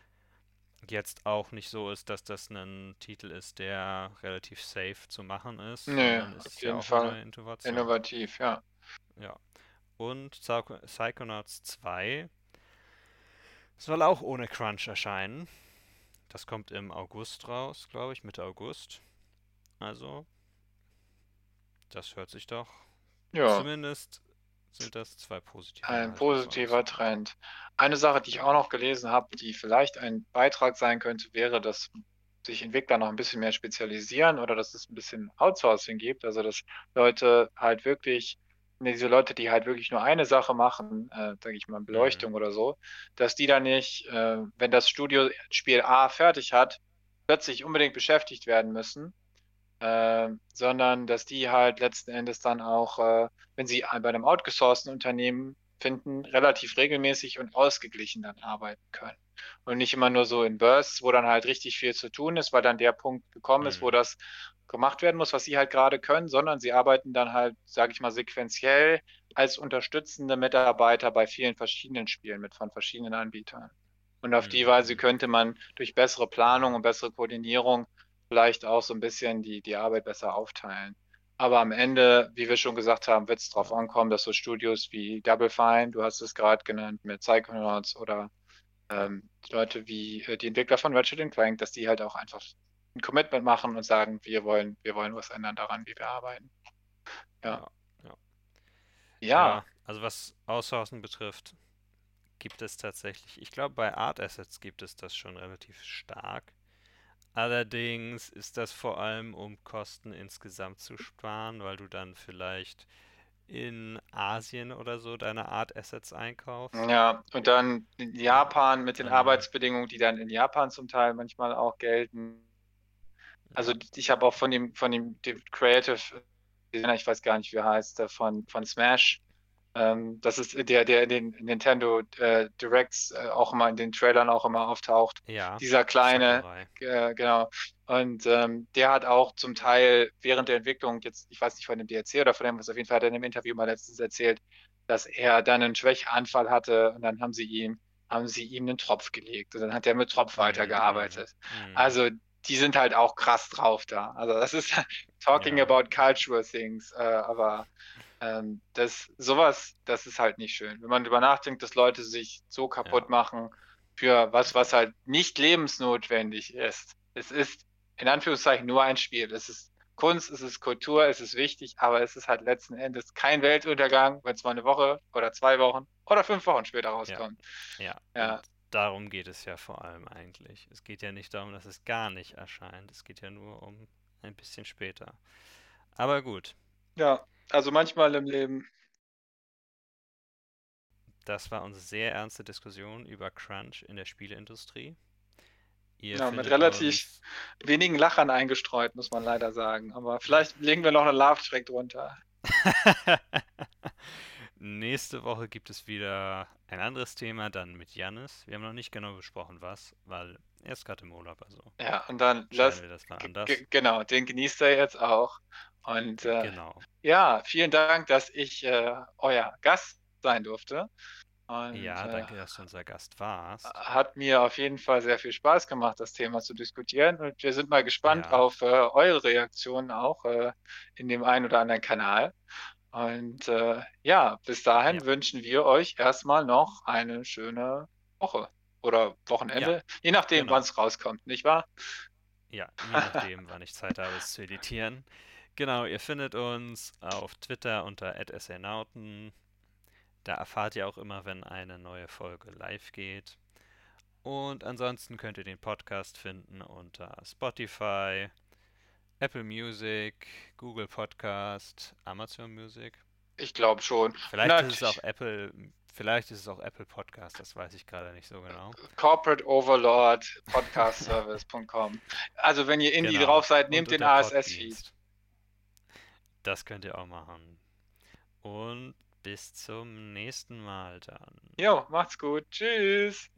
[SPEAKER 1] Jetzt auch nicht so ist, dass das ein Titel ist, der relativ safe zu machen ist,
[SPEAKER 2] Nee, auf
[SPEAKER 1] ist ja
[SPEAKER 2] jeden
[SPEAKER 1] auch
[SPEAKER 2] Fall innovativ, ja.
[SPEAKER 1] Ja. Und Psycho Psychonauts 2 soll auch ohne Crunch erscheinen. Das kommt im August raus, glaube ich, Mitte August. Also, das hört sich doch.
[SPEAKER 2] Ja,
[SPEAKER 1] Zumindest sind das zwei positive
[SPEAKER 2] ein positiver Trend. Eine Sache, die ich auch noch gelesen habe, die vielleicht ein Beitrag sein könnte, wäre, dass sich Entwickler noch ein bisschen mehr spezialisieren oder dass es ein bisschen Outsourcing gibt. Also dass Leute halt wirklich, diese Leute, die halt wirklich nur eine Sache machen, äh, sage ich mal,
[SPEAKER 1] Mhm.
[SPEAKER 2] Beleuchtung oder so, dass die dann nicht, äh, wenn das Studio Spiel A fertig hat, plötzlich unbedingt beschäftigt werden müssen, äh, sondern dass die halt letzten Endes dann auch, äh, wenn sie bei einem outgesourcten Unternehmen finden, relativ regelmäßig und ausgeglichen dann arbeiten können. Und nicht immer nur so in Bursts, wo dann halt richtig viel zu tun ist, weil dann der Punkt gekommen ist, wo
[SPEAKER 1] Mhm.
[SPEAKER 2] das gemacht werden muss, was sie halt gerade können, sondern sie arbeiten dann halt, sage ich mal, sequenziell als unterstützende Mitarbeiter bei vielen verschiedenen Spielen mit von verschiedenen Anbietern. Und auf die
[SPEAKER 1] Mhm.
[SPEAKER 2] Weise könnte man durch bessere Planung und bessere Koordinierung vielleicht auch so ein bisschen die, die Arbeit besser aufteilen. Aber am Ende, wie wir schon gesagt haben, wird es darauf ankommen, dass so Studios wie Double Fine, du hast es gerade genannt, mit Psychonauts oder ähm, Leute wie äh, die Entwickler von Ratchet Clank, dass die halt auch einfach ein Commitment machen und sagen, wir wollen, wir wollen was ändern daran, wie wir arbeiten. Ja.
[SPEAKER 1] Ja, ja.
[SPEAKER 2] Ja,
[SPEAKER 1] also was Outsourcing betrifft, gibt es tatsächlich, ich glaube, bei Art Assets gibt es das schon relativ stark. Allerdings ist das vor allem, um Kosten insgesamt zu sparen, weil du dann vielleicht in Asien oder so deine Art Assets einkaufst.
[SPEAKER 2] ja, und dann in Japan mit den
[SPEAKER 1] Ähm.
[SPEAKER 2] Arbeitsbedingungen, die dann in Japan zum Teil manchmal auch gelten. Also ich habe auch von dem, von dem, dem Creative Designer, ich weiß gar nicht, wie er heißt, der von, von Smash, ähm, das ist der, der in den Nintendo äh, Directs äh, auch immer in den Trailern auch immer auftaucht.
[SPEAKER 1] Ja,
[SPEAKER 2] Dieser kleine, äh, genau. Und ähm, der hat auch zum Teil während der Entwicklung, jetzt, ich weiß nicht von dem DLC oder von dem, was auf jeden Fall hat er in einem Interview mal letztens erzählt, dass er dann einen Schwächeanfall hatte und dann haben sie ihm, haben sie ihm einen Tropf gelegt und dann hat er mit Tropf weitergearbeitet.
[SPEAKER 1] mhm.
[SPEAKER 2] Also die sind halt auch krass drauf da. Also das ist talking
[SPEAKER 1] Ja.
[SPEAKER 2] about cultural things, äh, aber ähm, das sowas, das ist halt nicht schön. Wenn man drüber nachdenkt, dass Leute sich so kaputt
[SPEAKER 1] Ja.
[SPEAKER 2] machen für was, was halt nicht lebensnotwendig ist. Es ist in Anführungszeichen nur ein Spiel. Es ist Kunst, es ist Kultur, es ist wichtig, aber es ist halt letzten Endes kein Weltuntergang, wenn es mal eine Woche oder zwei Wochen oder fünf Wochen später rauskommt.
[SPEAKER 1] Ja,
[SPEAKER 2] Ja.
[SPEAKER 1] und darum geht es ja vor allem eigentlich. Es geht ja nicht darum, dass es gar nicht erscheint. Es geht ja nur um ein bisschen später. Aber gut,
[SPEAKER 2] Ja, also manchmal im Leben.
[SPEAKER 1] das war unsere sehr ernste Diskussion über Crunch in der Spieleindustrie. Ihr
[SPEAKER 2] Ja, mit relativ wenigen Lachern eingestreut, muss man leider sagen. Aber vielleicht legen wir noch einen Love-Track drunter.
[SPEAKER 1] Nächste Woche gibt es wieder ein anderes Thema, dann mit Jannis. Wir haben noch nicht genau besprochen, was, weil er ist gerade im Urlaub, also
[SPEAKER 2] Ja, und dann lasst,
[SPEAKER 1] wir das mal anders.
[SPEAKER 2] genau, den genießt er jetzt auch. Und äh,
[SPEAKER 1] Genau.
[SPEAKER 2] ja, vielen Dank, dass ich äh, euer Gast sein durfte. Und
[SPEAKER 1] Ja,
[SPEAKER 2] äh,
[SPEAKER 1] danke, dass du unser Gast warst.
[SPEAKER 2] hat mir auf jeden Fall sehr viel Spaß gemacht, das Thema zu diskutieren. Und wir sind mal gespannt
[SPEAKER 1] Ja.
[SPEAKER 2] auf äh, eure Reaktionen auch äh, in dem einen oder anderen Kanal. Und äh, ja, bis dahin
[SPEAKER 1] Ja.
[SPEAKER 2] wünschen wir euch erstmal noch eine schöne Woche. oder Wochenende,
[SPEAKER 1] Ja,
[SPEAKER 2] je nachdem,
[SPEAKER 1] genau.
[SPEAKER 2] wann es rauskommt, nicht wahr?
[SPEAKER 1] Ja, je nachdem, wann ich Zeit habe, es zu editieren. Genau, ihr findet uns auf Twitter unter @snauten. Da erfahrt ihr auch immer, wenn eine neue Folge live geht. Und ansonsten könnt ihr den Podcast finden unter Spotify, Apple Music, Google Podcast, Amazon Music.
[SPEAKER 2] Ich glaube schon.
[SPEAKER 1] Vielleicht
[SPEAKER 2] Na,
[SPEAKER 1] ist es auch Apple, vielleicht ist es auch Apple Podcast, das weiß ich gerade nicht so genau.
[SPEAKER 2] Corporate Overlord Podcastservice.com. Also wenn ihr Indie
[SPEAKER 1] Genau.
[SPEAKER 2] drauf seid, nehmt den ASS-Feed.
[SPEAKER 1] Das könnt ihr auch machen. Und bis zum nächsten Mal dann.
[SPEAKER 2] Jo, macht's gut. Tschüss.